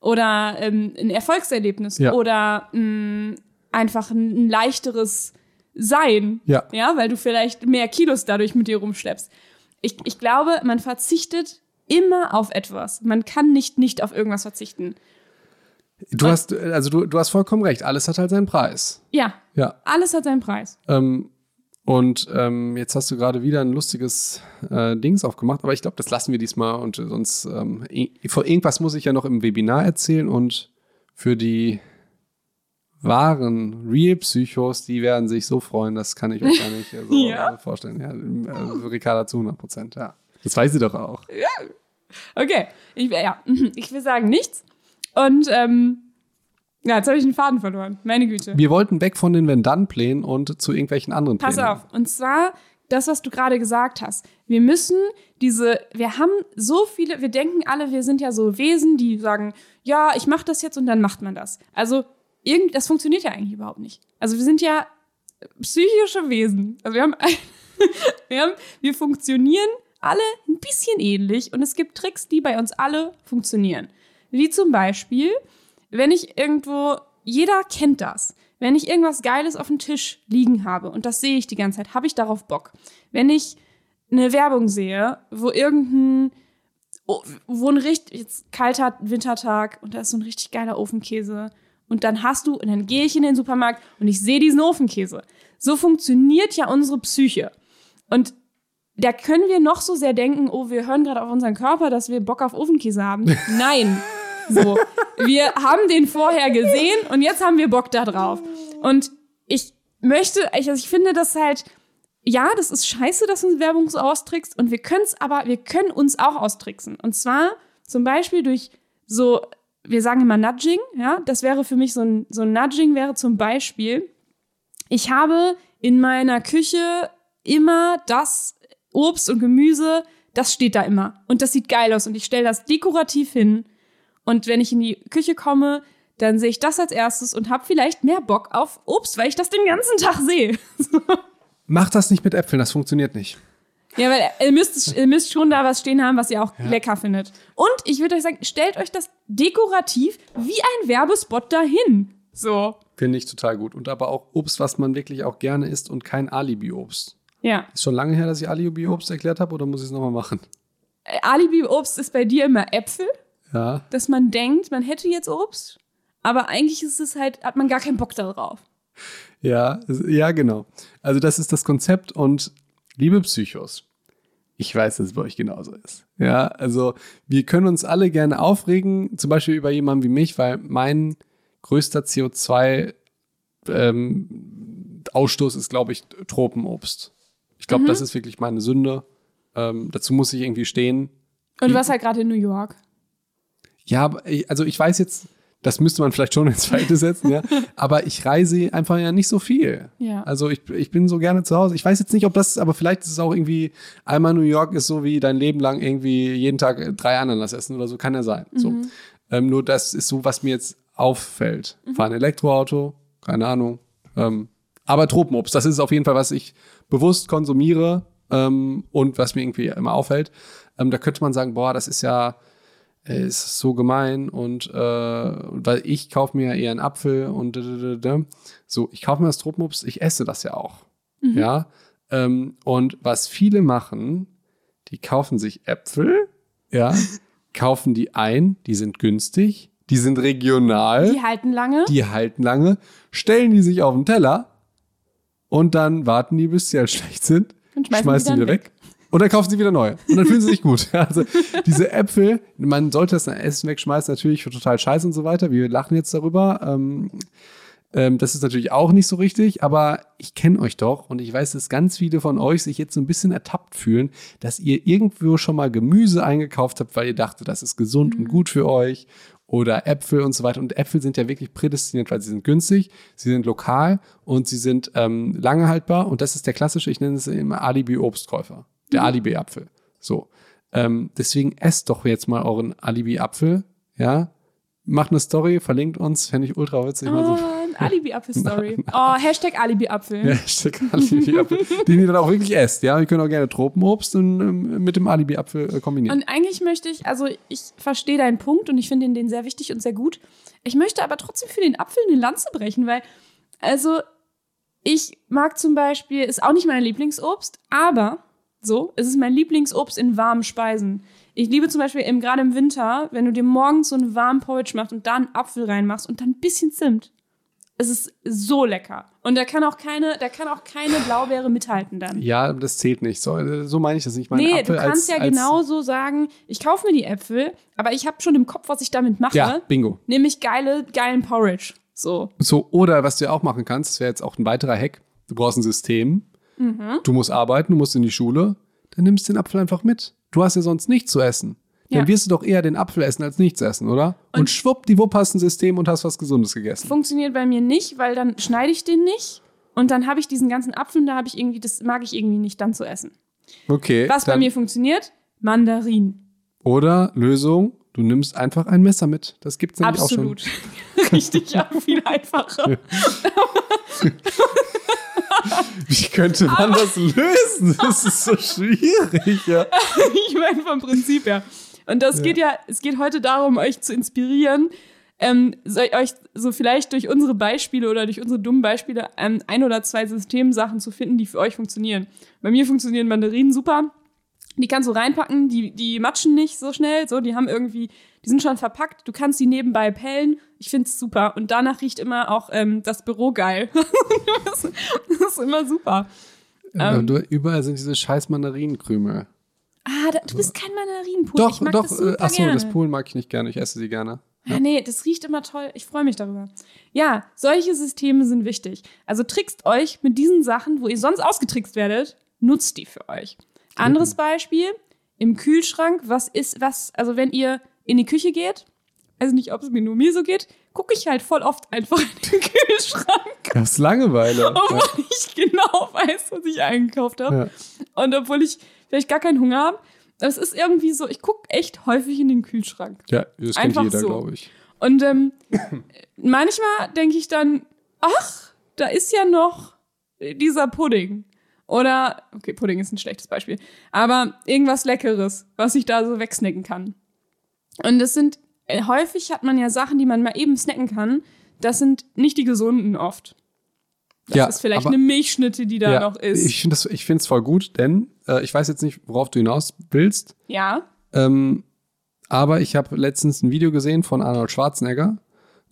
oder ähm, ein Erfolgserlebnis Ja. oder mh, einfach ein, ein leichteres Sein. Ja. Ja, weil du vielleicht mehr Kilos dadurch mit dir rumschleppst. Ich, ich glaube, man verzichtet immer auf etwas. Man kann nicht nicht auf irgendwas verzichten. Du hast, also du, du hast vollkommen recht, alles hat halt seinen Preis. Ja, Ja. alles hat seinen Preis. Ähm, und ähm, jetzt hast du gerade wieder ein lustiges äh, Dings aufgemacht, aber ich glaube, das lassen wir diesmal und sonst ähm, vor irgendwas muss ich ja noch im Webinar erzählen und für die wahren Real-Psychos, die werden sich so freuen, das kann ich euch gar nicht äh, so *laughs* Ja. äh, vorstellen. Ja, äh, Ricarda zu 100 Prozent, ja. Das weiß sie doch auch. Okay, ich, ja, *laughs* ich will sagen nichts. Und ähm, ja, jetzt habe ich den Faden verloren. Meine Güte. Wir wollten weg von den Wenn-Dann-Plänen und zu irgendwelchen anderen Pass Plänen. auf. Und zwar das, was du gerade gesagt hast. Wir müssen diese, wir haben so viele, wir denken alle, wir sind ja so Wesen, die sagen, ja, ich mache das jetzt und dann macht man das. Also irgend, das funktioniert ja eigentlich überhaupt nicht. Also wir sind ja psychische Wesen. Also wir haben, *laughs* wir haben, wir funktionieren alle ein bisschen ähnlich und es gibt Tricks, die bei uns alle funktionieren. Wie zum Beispiel, wenn ich irgendwo, jeder kennt das. Wenn ich irgendwas Geiles auf dem Tisch liegen habe und das sehe ich die ganze Zeit, habe ich darauf Bock. Wenn ich eine Werbung sehe, wo irgendein, wo ein richtig jetzt kalter Wintertag und da ist so ein richtig geiler Ofenkäse und dann hast du, und dann gehe ich in den Supermarkt und ich sehe diesen Ofenkäse. So funktioniert ja unsere Psyche. Und da können wir noch so sehr denken, oh, wir hören gerade auf unseren Körper, dass wir Bock auf Ofenkäse haben. *laughs* Nein. So. Wir haben den vorher gesehen und jetzt haben wir Bock da drauf. Und ich möchte, ich, also ich finde das halt, ja, das ist scheiße, dass du Werbung so austrickst und wir können es aber, wir können uns auch austricksen. Und zwar zum Beispiel durch so, wir sagen immer Nudging, ja, das wäre für mich so ein, so ein Nudging wäre zum Beispiel, ich habe in meiner Küche immer das Obst und Gemüse, das steht da immer. Und das sieht geil aus und ich stelle das dekorativ hin. Und wenn ich in die Küche komme, dann sehe ich das als erstes und habe vielleicht mehr Bock auf Obst, weil ich das den ganzen Tag sehe. *laughs* Mach das nicht mit Äpfeln, das funktioniert nicht. Ja, weil ihr müsst, ihr müsst schon da was stehen haben, was ihr auch lecker findet. Und ich würde euch sagen, stellt euch das dekorativ wie ein Werbespot dahin. So. Finde ich total gut. Und aber auch Obst, was man wirklich auch gerne isst und kein Alibi-Obst. Ja. Ist schon lange her, dass ich Alibi-Obst erklärt habe oder muss ich es nochmal machen? Äh, Alibi-Obst ist bei dir immer Äpfel, Ja. dass man denkt, man hätte jetzt Obst. Aber eigentlich ist es halt, hat man gar keinen Bock darauf. Ja, ja, genau. Also das ist das Konzept und liebe Psychos, ich weiß, dass es bei euch genauso ist. Ja, also wir können uns alle gerne aufregen, zum Beispiel über jemanden wie mich, weil mein größter CO2 ähm, Ausstoß ist, glaube ich, Tropenobst. Ich glaube, das ist wirklich meine Sünde. Ähm, dazu muss ich irgendwie stehen. Und du warst halt gerade in New York. Ja, also ich weiß jetzt, das müsste man vielleicht schon ins Verhältnis *laughs* setzen, ja. Aber ich reise einfach ja nicht so viel. Ja. Also ich, ich bin so gerne zu Hause. Ich weiß jetzt nicht, ob das, aber vielleicht ist es auch irgendwie, einmal New York ist so wie dein Leben lang irgendwie jeden Tag äh, drei Ananas essen oder so, kann ja sein. So. Ähm, nur das ist so, was mir jetzt auffällt. Fahr ein Elektroauto, keine Ahnung. Ähm, aber Tropenobst, das ist auf jeden Fall, was ich bewusst konsumiere ähm, und was mir irgendwie immer auffällt. Ähm, da könnte man sagen, boah, das ist ja, äh, ist so gemein und äh, weil ich kaufe mir ja eher einen Apfel und so, ich kaufe mir das Tropenobst, ich esse das ja auch. Ja. Ähm, und was viele machen, die kaufen sich Äpfel, ja, *laughs* kaufen die ein, die sind günstig, die sind regional, Die halten lange. die halten lange, stellen die sich auf den Teller und dann warten die, bis sie halt *laughs* schlecht sind, Und schmeißen schmeißen die wieder weg. Und dann kaufen sie wieder neue. Und dann fühlen sie sich gut. *laughs* Also diese Äpfel, man sollte das Essen wegschmeißen, natürlich für total scheiße und so weiter. Wir lachen jetzt darüber. Ähm, ähm, das ist natürlich auch nicht so richtig, aber ich kenne euch doch und ich weiß, dass ganz viele von euch sich jetzt so ein bisschen ertappt fühlen, dass ihr irgendwo schon mal Gemüse eingekauft habt, weil ihr dachtet, das ist gesund und gut für euch oder Äpfel und so weiter. Und Äpfel sind ja wirklich prädestiniert, weil sie sind günstig, sie sind lokal und sie sind ähm, lange haltbar. Und das ist der klassische, ich nenne es immer Alibi-Obstkäufer, der Alibi-Apfel. So. Ähm, deswegen esst doch jetzt mal euren Alibi-Apfel, ja. Macht eine Story, verlinkt uns, fände ich ultra witzig. Mal Oh, so ein *laughs* Alibi-Apfel-Story. Oh, Hashtag Alibi-Apfel. Hashtag Alibi-Apfel, den ihr dann auch wirklich esst. Ja, ihr könnt auch gerne Tropenobst und, ähm, mit dem Alibi-Apfel äh, kombinieren. Und eigentlich möchte ich, also ich verstehe deinen Punkt und ich finde den sehr wichtig und sehr gut. Ich möchte aber trotzdem für den Apfel eine Lanze brechen, weil, also ich mag zum Beispiel, ist auch nicht mein Lieblingsobst, aber so, es ist mein Lieblingsobst in warmen Speisen. Ich liebe zum Beispiel im, gerade im Winter, wenn du dir morgens so einen warmen Porridge machst und da einen Apfel reinmachst und dann ein bisschen Zimt. Es ist so lecker. Und da kann auch keine, da kann auch keine Blaubeere mithalten dann. ja, das zählt nicht. So, äh, so meine ich das nicht. Ich meine Nee, Apfel du kannst als, ja als, genauso sagen, ich kaufe mir die Äpfel, aber ich habe schon im Kopf, was ich damit mache. Ja, bingo. Nämlich geile, geilen Porridge. So. So, oder was du ja auch machen kannst, das wäre jetzt auch ein weiterer Hack. Du brauchst ein System. Mhm. Du musst arbeiten, du musst in die Schule. Dann nimmst du den Apfel einfach mit. Du hast ja sonst nichts zu essen. Dann Ja. wirst du doch eher den Apfel essen als nichts essen, oder? Und, schwuppdiwupp hast ein System und hast was Gesundes gegessen. Funktioniert bei mir nicht, weil dann schneide ich den nicht. Und dann habe ich diesen ganzen Apfel, und da habe ich irgendwie, das mag ich irgendwie nicht dann zu essen. Okay. Was bei mir funktioniert? Mandarin. Oder Lösung, du nimmst einfach ein Messer mit. Das gibt's nämlich auch schon. Absolut. *laughs* Richtig, ja, viel einfacher. *laughs* Wie könnte man das lösen? Das ist so schwierig, ja. *laughs* ich meine vom Prinzip her. Und das geht ja, es geht heute darum, euch zu inspirieren, ähm, euch so vielleicht durch unsere Beispiele oder durch unsere dummen Beispiele ähm, ein oder zwei Systemsachen zu finden, die für euch funktionieren. Bei mir funktionieren Mandarinen super. Die kannst du reinpacken, die, die matschen nicht so schnell, so, die haben irgendwie, die sind schon verpackt, du kannst die nebenbei pellen. Ich find's super. Und danach riecht immer auch ähm, das Büro geil. *laughs* das, ist immer super. Ähm. du, überall sind diese scheiß Mandarinenkrümel. Ah, da, du bist kein Mandarinenpul. Doch, ich mag doch, das äh, super ach so, gerne. das Polen mag ich nicht gerne. Ich esse sie gerne. Ja. nee, das riecht immer toll. Ich freue mich darüber. Ja, solche Systeme sind wichtig. Also trickst euch mit diesen Sachen, wo ihr sonst ausgetrickst werdet, nutzt die für euch. Anderes Beispiel, im Kühlschrank, was ist, was, also wenn ihr in die Küche geht, also nicht, ob es mir nur mir so geht, gucke ich halt voll oft einfach in den *laughs* Kühlschrank, Das ist Langeweile. *laughs* obwohl ich genau weiß, was ich eingekauft habe. Ja. Und obwohl ich vielleicht gar keinen Hunger habe. Es ist irgendwie so, ich gucke echt häufig in den Kühlschrank. ja, das kennt Einfach jeder, so. glaube ich. Und ähm, manchmal denke ich dann, ach, da ist ja noch dieser Pudding. Oder, okay, Pudding ist ein schlechtes Beispiel, aber irgendwas Leckeres, was ich da so wegsnacken kann. Und das sind, äh, häufig hat man ja Sachen, die man mal eben snacken kann. Das sind nicht die gesunden oft. Das Ja, ist vielleicht aber- eine Milchschnitte, die da ja, noch ist. Ich finde es voll gut, denn äh, ich weiß jetzt nicht, worauf du hinaus willst. ja. Ähm, aber ich habe letztens ein Video gesehen von Arnold Schwarzenegger.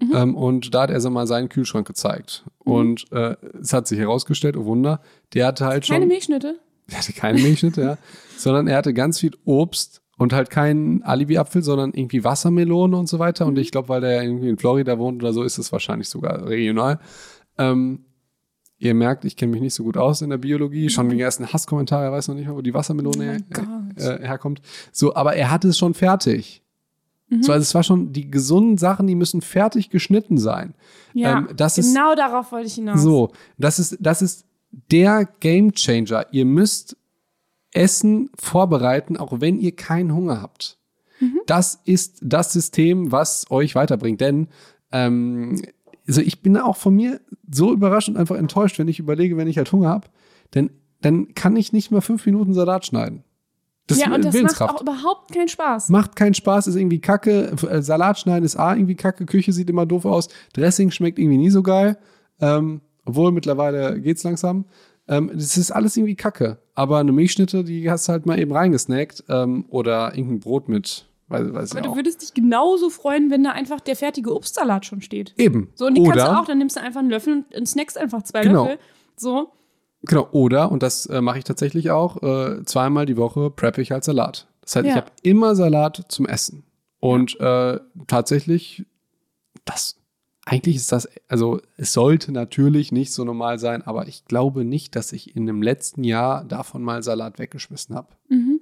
Mhm. Ähm, und da hat er so mal seinen Kühlschrank gezeigt. Und äh, es hat sich herausgestellt, oh Wunder, der hatte halt Keine schon. Milchschnitte. *laughs* Er hatte keine Milchschnitte, ja. Sondern er hatte ganz viel Obst und halt keinen Alibi-Apfel, sondern irgendwie Wassermelone und so weiter. Mhm. Und ich glaube, weil der irgendwie in Florida wohnt oder so, ist es wahrscheinlich sogar regional. Ähm, ihr merkt, ich kenne mich nicht so gut aus in der Biologie. Schon die ersten Hasskommentare, er weiß noch nicht mal, wo die Wassermelone Oh her, äh, herkommt. So, aber er hatte es schon fertig. Mhm. So, also es war schon, die gesunden Sachen, die müssen fertig geschnitten sein. Ja, Ähm, das ist- genau darauf wollte ich hinaus. So, das ist, das ist der Game Changer. Ihr müsst Essen vorbereiten, auch wenn ihr keinen Hunger habt. Das ist das System, was euch weiterbringt. Denn ähm, also ich bin auch von mir so überrascht und einfach enttäuscht, wenn ich überlege, wenn ich halt Hunger habe, denn dann kann ich nicht mal fünf Minuten Salat schneiden. Das ja, und das macht auch überhaupt keinen Spaß. Macht keinen Spaß, ist irgendwie kacke. Äh, Salat schneiden ist A, irgendwie kacke. Küche sieht immer doof aus. Dressing schmeckt irgendwie nie so geil. Ähm, obwohl mittlerweile geht's langsam. Ähm, das ist alles irgendwie kacke. Aber eine Milchschnitte, die hast du halt mal eben reingesnackt. Ähm, oder irgendein Brot mit Weiß, weiß Aber ich du würdest dich genauso freuen, wenn da einfach der fertige Obstsalat schon steht. Eben. So, und die kannst du Oder- auch, dann nimmst du einfach einen Löffel und, und snackst einfach zwei Genau. Löffel. So. Genau, oder, und das äh, mache ich tatsächlich auch, äh, zweimal die Woche preppe ich halt Salat. Das heißt, ich Ja. habe immer Salat zum Essen. Und äh, tatsächlich, das, eigentlich ist das, also es sollte natürlich nicht so normal sein, aber ich glaube nicht, dass ich in dem letzten Jahr davon mal Salat weggeschmissen habe. Mhm.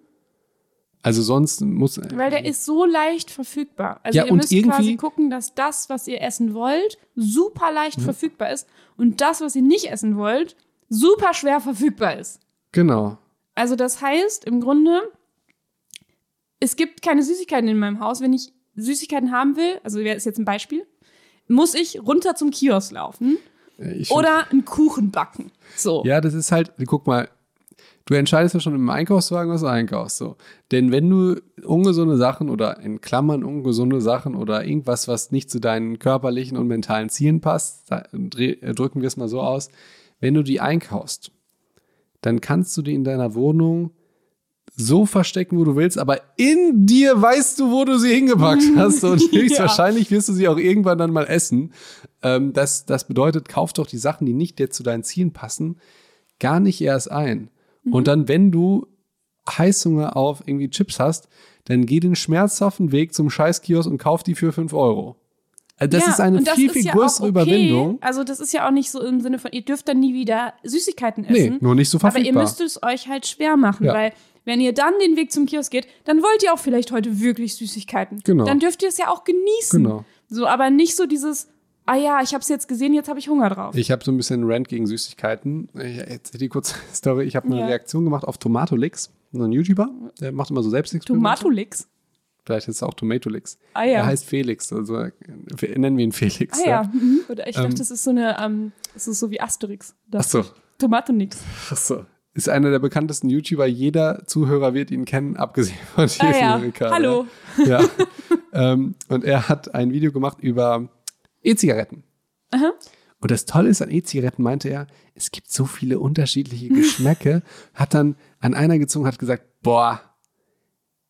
Also sonst muss. Weil der ist so leicht verfügbar. Also Ja, ihr und müsst irgendwie- quasi gucken, dass das, was ihr essen wollt, super leicht Mhm. verfügbar ist und das, was ihr nicht essen wollt, super schwer verfügbar ist. Genau. Also das heißt im Grunde, es gibt keine Süßigkeiten in meinem Haus. Wenn ich Süßigkeiten haben will, also wäre ist jetzt ein Beispiel, muss ich runter zum Kiosk laufen Äh, Ich oder einen Kuchen backen. So. Ja, das ist halt, guck mal, du entscheidest ja schon im Einkaufswagen, was du einkaufst. So. Denn wenn du ungesunde Sachen oder in Klammern ungesunde Sachen oder irgendwas, was nicht zu deinen körperlichen und mentalen Zielen passt, dreh, äh, drücken wir es mal so aus, wenn du die einkaufst, dann kannst du die in deiner Wohnung so verstecken, wo du willst, aber in dir weißt du, wo du sie hingepackt *laughs* hast und Ja. höchstwahrscheinlich wirst du sie auch irgendwann dann mal essen. Ähm, das, das bedeutet, kauf doch die Sachen, die nicht dir zu deinen Zielen passen, gar nicht erst ein. Mhm. Und dann, wenn du Heißhunger auf irgendwie Chips hast, dann geh den schmerzhaften Weg zum Scheißkiosk und kauf die für 5 Euro. Also Das Ja, ist eine das viel, ist viel ja größere okay. Überwindung. Also das ist ja auch nicht so im Sinne von, ihr dürft dann nie wieder Süßigkeiten Nee, essen. nur nicht so aber verfügbar. ihr müsst es euch halt schwer machen, Ja. weil wenn ihr dann den Weg zum Kiosk geht, dann wollt ihr auch vielleicht heute wirklich Süßigkeiten. Genau. Dann dürft ihr es ja auch genießen. Genau. So, aber nicht so dieses, ah ja, ich habe es jetzt gesehen, jetzt habe ich Hunger drauf. Ich habe so ein bisschen Rant gegen Süßigkeiten. Ich erzähle die kurze Story. Ich habe eine Ja. Reaktion gemacht auf Tomatolix, so ein YouTuber, der macht immer so Selbstexperimente. Tomatolix. Vielleicht ist es auch Tomatolix. Ah ja. Er heißt Felix, also äh, nennen wir ihn Felix. Ah ja. Mhm. Oder ich Ähm. dachte, das ist so eine, ähm, das ist so wie Asterix. Ach so. Tomatonix. Ach so. Ist einer der bekanntesten YouTuber. Jeder Zuhörer wird ihn kennen, abgesehen *laughs* von Ah ja. Ricardo. Hallo. Ja. ähm, und er hat ein Video gemacht über E-Zigaretten. Aha. Und das Tolle ist an E-Zigaretten, meinte er, es gibt so viele unterschiedliche Geschmäcke. *laughs* hat dann an einer gezogen, hat gesagt, boah,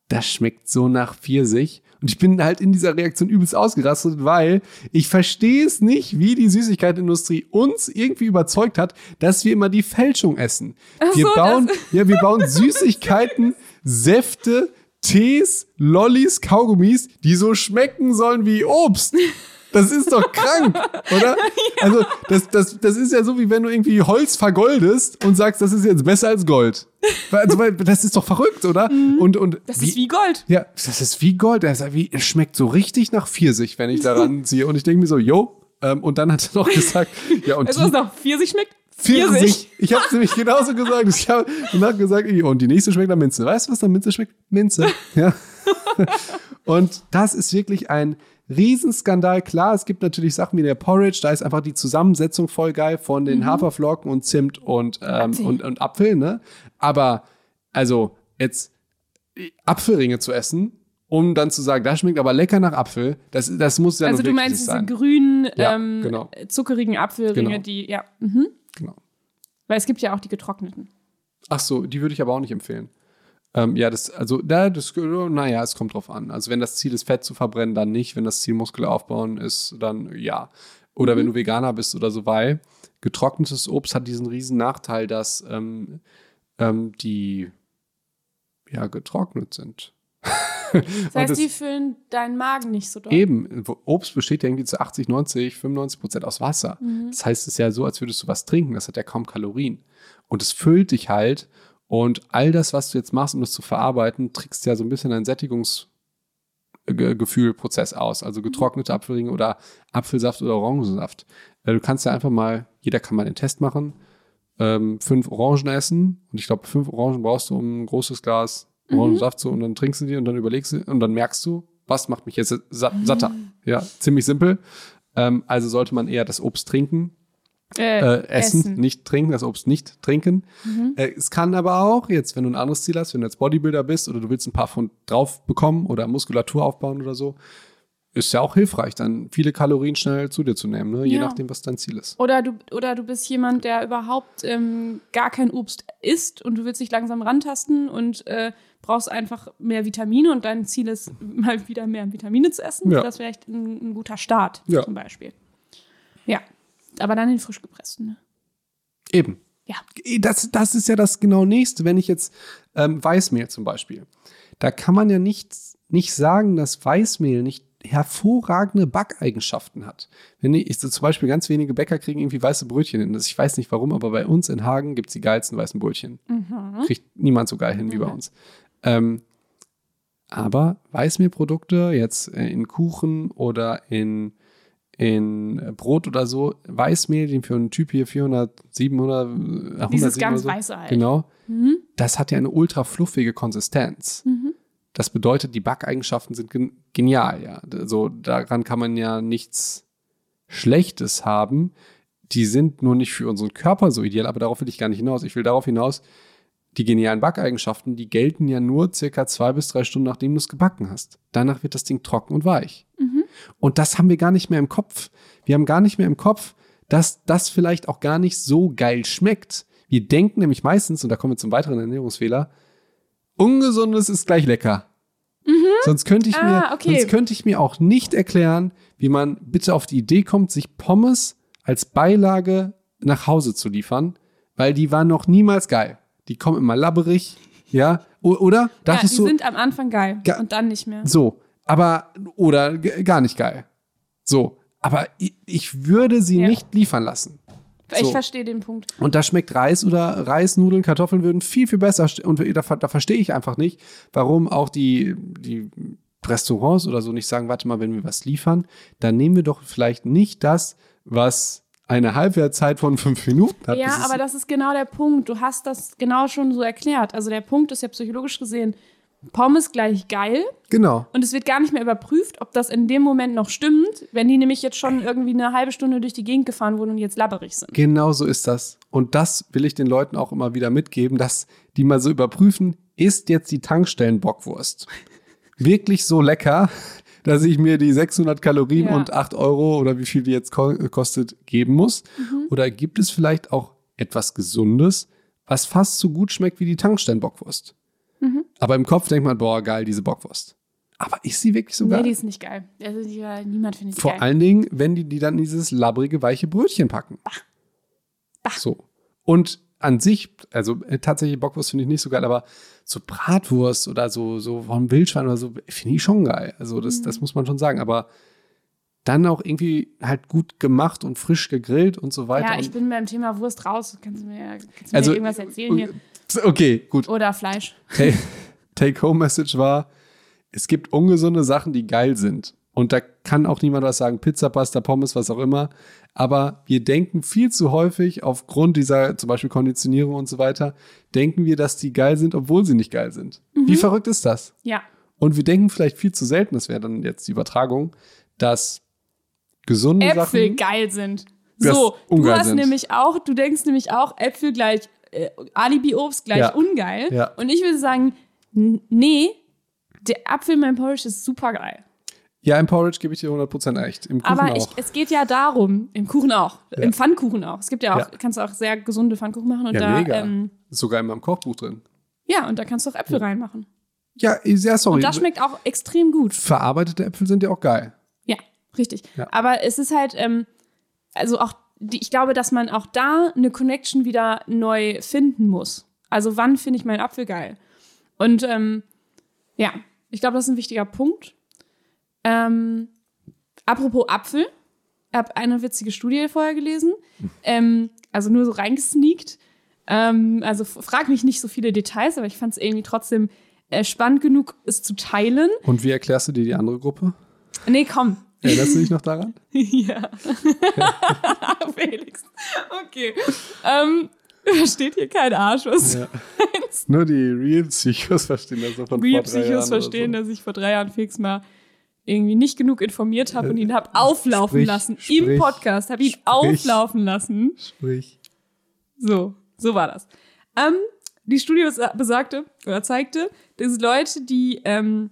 das schmeckt so nach Pfirsich. Und ich bin halt in dieser Reaktion übelst ausgerastet, weil ich verstehe es nicht, wie die Süßigkeitenindustrie uns irgendwie überzeugt hat, dass wir immer die Fälschung essen. wir so, bauen, ja, wir bauen *laughs* Süßigkeiten, Säfte, Tees, Lollis, Kaugummis, die so schmecken sollen wie Obst. Das ist doch krank, oder? *laughs* Also, das, das, das ist ja so, wie wenn du irgendwie Holz vergoldest und sagst, das ist jetzt besser als Gold. Also, weil das ist doch verrückt, oder? Und, und Mhm. Das ist wie Gold. ja, das ist wie Gold. Das wie, es schmeckt so richtig nach Pfirsich, wenn ich daran *laughs* ziehe. Und ich denke mir so, yo. Ähm, und dann hat er noch gesagt, ja, und Weißt du, was nach Pfirsich schmeckt? Pfirsich. Ich habe es nämlich genauso gesagt. Ich habe danach gesagt, und die nächste schmeckt nach Minze. Weißt du, was nach Minze schmeckt? Minze. Ja. *laughs* Und das ist wirklich ein Riesenskandal. Klar, es gibt natürlich Sachen wie der Porridge, da ist einfach die Zusammensetzung voll geil von den Haferflocken und Zimt und, ähm, Apfel. und, und Apfel, ne? Aber, also, jetzt Apfelringe zu essen, um dann zu sagen, das schmeckt aber lecker nach Apfel, das, das muss ja Also nun du meinst diese sein. grünen, Ja, ähm, genau. zuckerigen Apfelringe, Genau. die, ja. Mhm. Genau. Weil es gibt ja auch die getrockneten. Ach so, die würde ich aber auch nicht empfehlen. Ähm, ja, das, also, da, das, naja, es kommt drauf an. Also, wenn das Ziel ist, Fett zu verbrennen, dann nicht. Wenn das Ziel Muskel aufbauen ist, dann ja. Oder wenn du Veganer bist oder so, weil getrocknetes Obst hat diesen riesen Nachteil, dass ähm, ähm, die ja getrocknet sind. *laughs* Das heißt, das- die füllen deinen Magen nicht so doll. Eben, Obst besteht ja irgendwie zu 80, 90, 95 Prozent aus Wasser. Mhm. Das heißt, es ist ja so, als würdest du was trinken. Das hat ja kaum Kalorien. Und es füllt dich halt. Und all das, was du jetzt machst, um das zu verarbeiten, trickst ja so ein bisschen ein Sättigungsgefühlprozess aus. Also getrocknete Apfelringe oder Apfelsaft oder Orangensaft. Äh, Du kannst ja einfach mal, jeder kann mal den Test machen, ähm, fünf Orangen essen. Und ich glaube, fünf Orangen brauchst du, um ein großes Glas Orangensaft zu. Und dann trinkst du die und dann überlegst du und dann merkst du, was macht mich jetzt sa satter? Ja, ziemlich simpel. Ähm, also sollte man eher das Obst trinken, äh, essen, nicht trinken, das Obst nicht trinken. Äh, es kann aber auch, jetzt, wenn du ein anderes Ziel hast, wenn du jetzt Bodybuilder bist oder du willst ein paar Pfund drauf bekommen oder Muskulatur aufbauen oder so, ist ja auch hilfreich, dann viele Kalorien schnell zu dir zu nehmen, ne? je Ja. nachdem, was dein Ziel ist. Oder du, oder du bist jemand, der überhaupt ähm, gar kein Obst isst und du willst dich langsam rantasten und äh, brauchst einfach mehr Vitamine und dein Ziel ist, *laughs* mal wieder mehr Vitamine zu essen. Ja. Das ist vielleicht ein, ein guter Start Ja. zum Beispiel. Ja, aber dann den frisch gepressten. Ne? Eben. Ja. Das, das ist ja das genau nächste, wenn ich jetzt ähm, Weißmehl zum Beispiel. Da kann man ja nicht, nicht sagen, dass Weißmehl nicht hervorragende Backeigenschaften hat. Wenn ich, ich so zum Beispiel ganz wenige Bäcker kriegen irgendwie weiße Brötchen hin. Das, ich weiß nicht warum, aber bei uns in Hagen gibt es die geilsten weißen Brötchen. Kriegt niemand so geil hin wie bei uns. Ähm, aber Weißmehlprodukte jetzt äh, in Kuchen oder in, in Brot oder so, Weißmehl, den für einen Typ hier 400, 700, äh, 107 Dieses ganz so, weiße halt. Genau. Das hat ja eine ultra fluffige Konsistenz. Das bedeutet, die Backeigenschaften sind gen genial, ja. Also daran kann man ja nichts Schlechtes haben. Die sind nur nicht für unseren Körper so ideal, aber darauf will ich gar nicht hinaus. Ich will darauf hinaus, die genialen Backeigenschaften, die gelten ja nur circa zwei bis drei Stunden, nachdem du es gebacken hast. Danach wird das Ding trocken und weich. Und das haben wir gar nicht mehr im Kopf. Wir haben gar nicht mehr im Kopf, dass das vielleicht auch gar nicht so geil schmeckt. Wir denken nämlich meistens, und da kommen wir zum weiteren Ernährungsfehler, ungesundes ist gleich lecker. Sonst könnte ich mir, Ah, okay. sonst könnte ich mir auch nicht erklären, wie man bitte auf die Idee kommt, sich Pommes als Beilage nach Hause zu liefern, weil die waren noch niemals geil. Die kommen immer labberig, ja, oder? Ja, die du, sind am Anfang geil und dann nicht mehr. so, aber, oder gar nicht geil. So, aber ich, ich würde sie Ja. nicht liefern lassen. Ich so. verstehe den Punkt. Und da schmeckt Reis oder Reis, Nudeln, Kartoffeln würden viel, viel besser. Und da, da verstehe ich einfach nicht, warum auch die, die Restaurants oder so nicht sagen, warte mal, wenn wir was liefern, dann nehmen wir doch vielleicht nicht das, was eine Halbwertszeit von fünf Minuten hat. Ja, Das aber das ist genau der Punkt. Du hast das genau schon so erklärt. Also der Punkt ist ja psychologisch gesehen, Pommes gleich geil Genau. und es wird gar nicht mehr überprüft, ob das in dem Moment noch stimmt, wenn die nämlich jetzt schon irgendwie eine halbe Stunde durch die Gegend gefahren wurden und jetzt labberig sind. Genau so ist das. Und das will ich den Leuten auch immer wieder mitgeben, dass die mal so überprüfen, ist jetzt die Tankstellen-Bockwurst *laughs* wirklich so lecker, dass ich mir die 600 Kalorien Ja. und 8 Euro oder wie viel die jetzt ko kostet geben muss? Oder gibt es vielleicht auch etwas Gesundes, was fast so gut schmeckt wie die Tankstellen-Bockwurst? Aber im Kopf denkt man, boah, geil, diese Bockwurst. Aber ist sie wirklich so Nee, geil? die ist nicht geil. Also die, äh, niemand findet die Vor geil. allen Dingen, wenn die die dann dieses labbrige, weiche Brötchen packen. So. Und an sich, also äh, tatsächlich Bockwurst finde ich nicht so geil, aber so Bratwurst oder so, so vom Wildschwein oder so, finde ich schon geil. Also das, Mhm. das muss man schon sagen. Aber dann auch irgendwie halt gut gemacht und frisch gegrillt und so weiter. Ja, ich bin beim Thema Wurst raus. Kannst du mir, kannst du also, mir irgendwas erzählen hier? Okay, gut. Oder Fleisch. Take- *laughs* Take-Home-Message war, es gibt ungesunde Sachen, die geil sind. Und da kann auch niemand was sagen, Pizza, Pasta, Pommes, was auch immer. Aber wir denken viel zu häufig, aufgrund dieser zum Beispiel Konditionierung und so weiter, denken wir, dass die geil sind, obwohl sie nicht geil sind. Wie verrückt ist das? Ja. Und wir denken vielleicht viel zu selten, das wäre dann jetzt die Übertragung, dass gesunde Äpfel Sachen. geil sind. So, du hast sind. nämlich auch, du denkst nämlich auch, Äpfel gleich äh, Alibi-Obst gleich Ja. ungeil. Ja. Und ich würde sagen, nee, der Apfel in meinem Porridge ist super geil. Ja, im Porridge gebe ich dir 100% recht. Im Kuchen Aber ich, auch. es geht ja darum, im Kuchen auch, Ja. im Pfannkuchen auch. Es gibt ja auch, Ja. kannst du auch sehr gesunde Pfannkuchen machen und ja, da, mega. ähm, ist sogar in meinem Kochbuch drin. ja, und da kannst du auch Äpfel reinmachen. Ja, ja, sorry. Und das schmeckt auch extrem gut. Verarbeitete Äpfel sind ja auch geil. Ja, richtig. Ja. Aber es ist halt, ähm, also auch, die, ich glaube, dass man auch da eine Connection wieder neu finden muss. Also wann finde ich meinen Apfel geil? Und ähm, ja, ich glaube, das ist ein wichtiger Punkt. Ähm, apropos Apfel, ich habe eine witzige Studie vorher gelesen, ähm, also nur so reingesneakt. Ähm, also frag mich nicht so viele Details, aber ich fand es irgendwie trotzdem äh, spannend genug, es zu teilen. Und wie erklärst du dir die andere Gruppe? Nee, komm, Erinnerst du dich noch daran? *laughs* Ja. *laughs* Felix. Okay. Ähm, *laughs* steht hier kein Arsch, was Ja. Nur die Real Psychos verstehen das so von Real vor drei Jahren Psychos oder verstehen, so. dass ich vor drei Jahren Felix mal irgendwie nicht genug informiert habe und ihn habe auflaufen sprich, lassen im sprich, Podcast, habe ihn sprich. auflaufen lassen. Sprich. So, so war das. Ähm, die Studie besa- besagte oder zeigte, dass Leute, die ähm,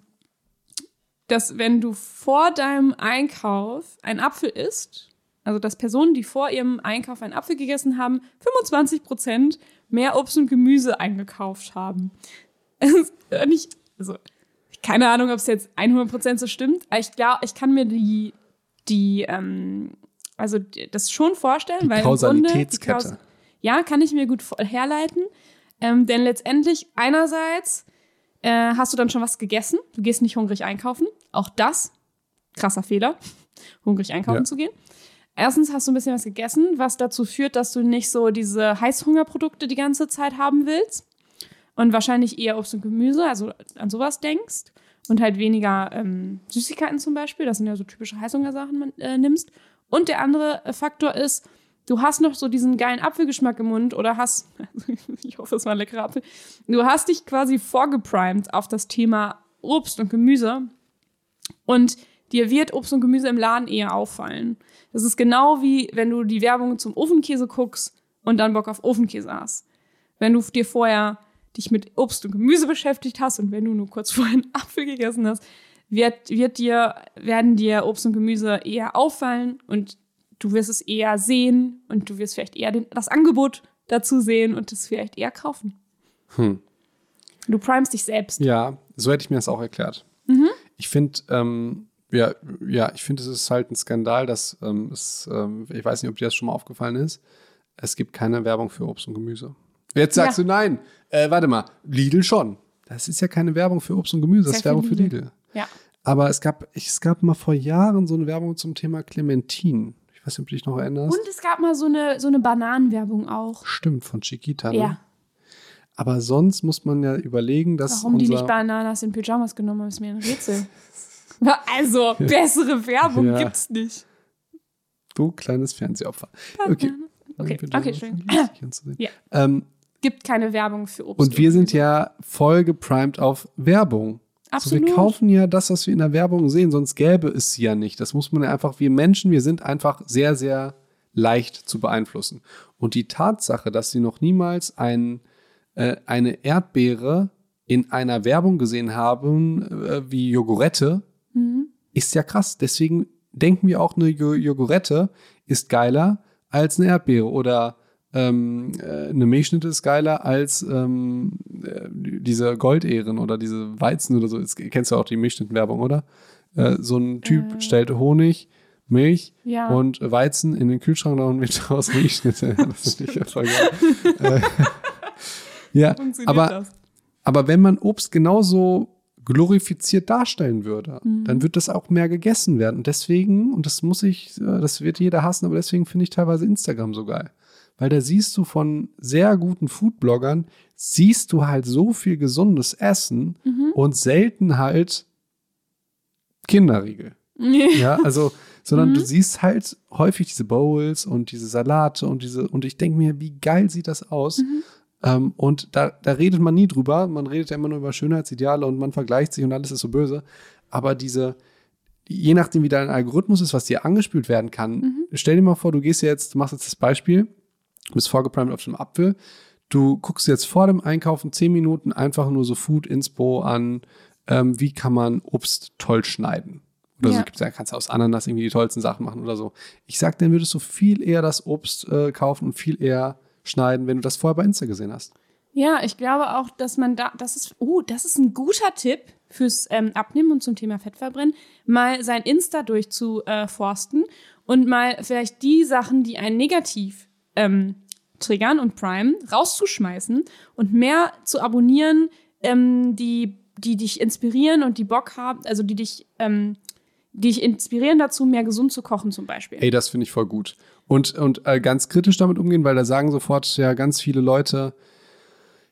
dass wenn du vor deinem Einkauf einen Apfel isst, also dass Personen, die vor ihrem Einkauf einen Apfel gegessen haben, 25 Prozent mehr Obst und Gemüse eingekauft haben. *laughs* nicht, also, keine Ahnung, ob es jetzt 100 Prozent so stimmt, aber ich glaube, ich kann mir die, die, ähm, also das schon vorstellen, die weil Kausalitätskette. Grunde, Kaus ja, kann ich mir gut herleiten, ähm, denn letztendlich einerseits äh, hast du dann schon was gegessen, du gehst nicht hungrig einkaufen, auch das krasser Fehler, *laughs* hungrig einkaufen ja. zu gehen. Erstens hast du ein bisschen was gegessen, was dazu führt, dass du nicht so diese Heißhungerprodukte die ganze Zeit haben willst und wahrscheinlich eher Obst und Gemüse, also an sowas denkst und halt weniger ähm, Süßigkeiten zum Beispiel, das sind ja so typische Heißhungersachen, man äh, nimmst. Und der andere äh, Faktor ist, du hast noch so diesen geilen Apfelgeschmack im Mund oder hast, *laughs* ich hoffe, es war ein leckerer Apfel, du hast dich quasi vorgeprimed auf das Thema Obst und Gemüse und dir wird Obst und Gemüse im Laden eher auffallen. Das ist genau wie, wenn du die Werbung zum Ofenkäse guckst und dann Bock auf Ofenkäse hast. Wenn du dir vorher dich mit Obst und Gemüse beschäftigt hast und wenn du nur kurz *laughs* vorher einen Apfel gegessen hast, wird, wird dir, werden dir Obst und Gemüse eher auffallen und du wirst es eher sehen und du wirst vielleicht eher den, das Angebot dazu sehen und es vielleicht eher kaufen. Hm. Du primest dich selbst. Ja, so hätte ich mir das auch erklärt. Mhm. Ich finde, ähm, ja, ja, ich finde, es ist halt ein Skandal, dass ähm, es, ähm, ich weiß nicht, ob dir das schon mal aufgefallen ist, es gibt keine Werbung für Obst und Gemüse. Jetzt sagst ja. du nein. Äh, warte mal, Lidl schon. Das ist ja keine Werbung für Obst und Gemüse, das ist Werbung für Lidl. Lidl. Ja. Aber es gab, es gab mal vor Jahren so eine Werbung zum Thema Clementin. Ich weiß nicht, ob du dich noch erinnerst. Und es gab mal so eine, so eine Bananenwerbung auch. Stimmt, von Chiquita. Ne? Ja. Aber sonst muss man ja überlegen, dass. Warum die nicht Bananas in Pyjamas genommen haben, ist mir ein Rätsel. *laughs* also, bessere Werbung ja. gibt's nicht. Du kleines Fernsehopfer. Okay. Okay, okay, schön. Ja. Ähm, Gibt keine Werbung für Obst. Und wir sind ja voll geprimed auf Werbung. Absolut. Also wir kaufen ja das, was wir in der Werbung sehen, sonst gäbe es sie ja nicht. Das muss man ja einfach, wir Menschen, wir sind einfach sehr, sehr leicht zu beeinflussen. Und die Tatsache, dass sie noch niemals ein, äh, eine Erdbeere in einer Werbung gesehen haben, äh, wie Jogurette. Ist ja krass. Deswegen denken wir auch, eine Jogurette ist geiler als eine Erdbeere oder ähm, äh, eine Milchschnitte ist geiler als ähm, äh, diese Goldehren oder diese Weizen oder so. Jetzt kennst du auch die Milchschnittenwerbung, oder? Äh, so ein Typ äh. stellt Honig, Milch ja. und Weizen in den Kühlschrank und wird *laughs* daraus Milchschnitte. das ist nicht voll geil. *laughs* Äh, *laughs* ja, aber, aber wenn man Obst genauso glorifiziert darstellen würde, mhm. dann wird das auch mehr gegessen werden. Und deswegen, und das muss ich, äh, das wird jeder hassen, aber deswegen finde ich teilweise Instagram so geil weil da siehst du von sehr guten Foodbloggern, siehst du halt so viel gesundes Essen mhm. und selten halt Kinderriegel. *laughs* ja, also, sondern mhm. du siehst halt häufig diese Bowls und diese Salate und diese, und ich denke mir, wie geil sieht das aus? Mhm. Ähm, und da, da redet man nie drüber. Man redet ja immer nur über Schönheitsideale und man vergleicht sich und alles ist so böse. Aber diese, je nachdem, wie dein Algorithmus ist, was dir angespült werden kann, mhm. stell dir mal vor, du gehst jetzt, du machst jetzt das Beispiel, Du bist vorgeprimed auf dem Apfel. Du guckst jetzt vor dem Einkaufen zehn Minuten einfach nur so Food Inspo an, ähm, wie kann man Obst toll schneiden. Oder ja. so gibt's ja, kannst du aus Ananas irgendwie die tollsten Sachen machen oder so. Ich sag, dann würdest du viel eher das Obst äh, kaufen und viel eher schneiden, wenn du das vorher bei Insta gesehen hast. Ja, ich glaube auch, dass man da, das ist, oh, das ist ein guter Tipp fürs ähm, Abnehmen und zum Thema Fettverbrennen, mal sein Insta durchzuforsten und mal vielleicht die Sachen, die einen negativ ähm, triggern und Prime rauszuschmeißen und mehr zu abonnieren, ähm, die, die dich inspirieren und die Bock haben, also die dich, ähm, die dich inspirieren dazu, mehr gesund zu kochen zum Beispiel. Ey, das finde ich voll gut. Und, und äh, ganz kritisch damit umgehen, weil da sagen sofort ja ganz viele Leute,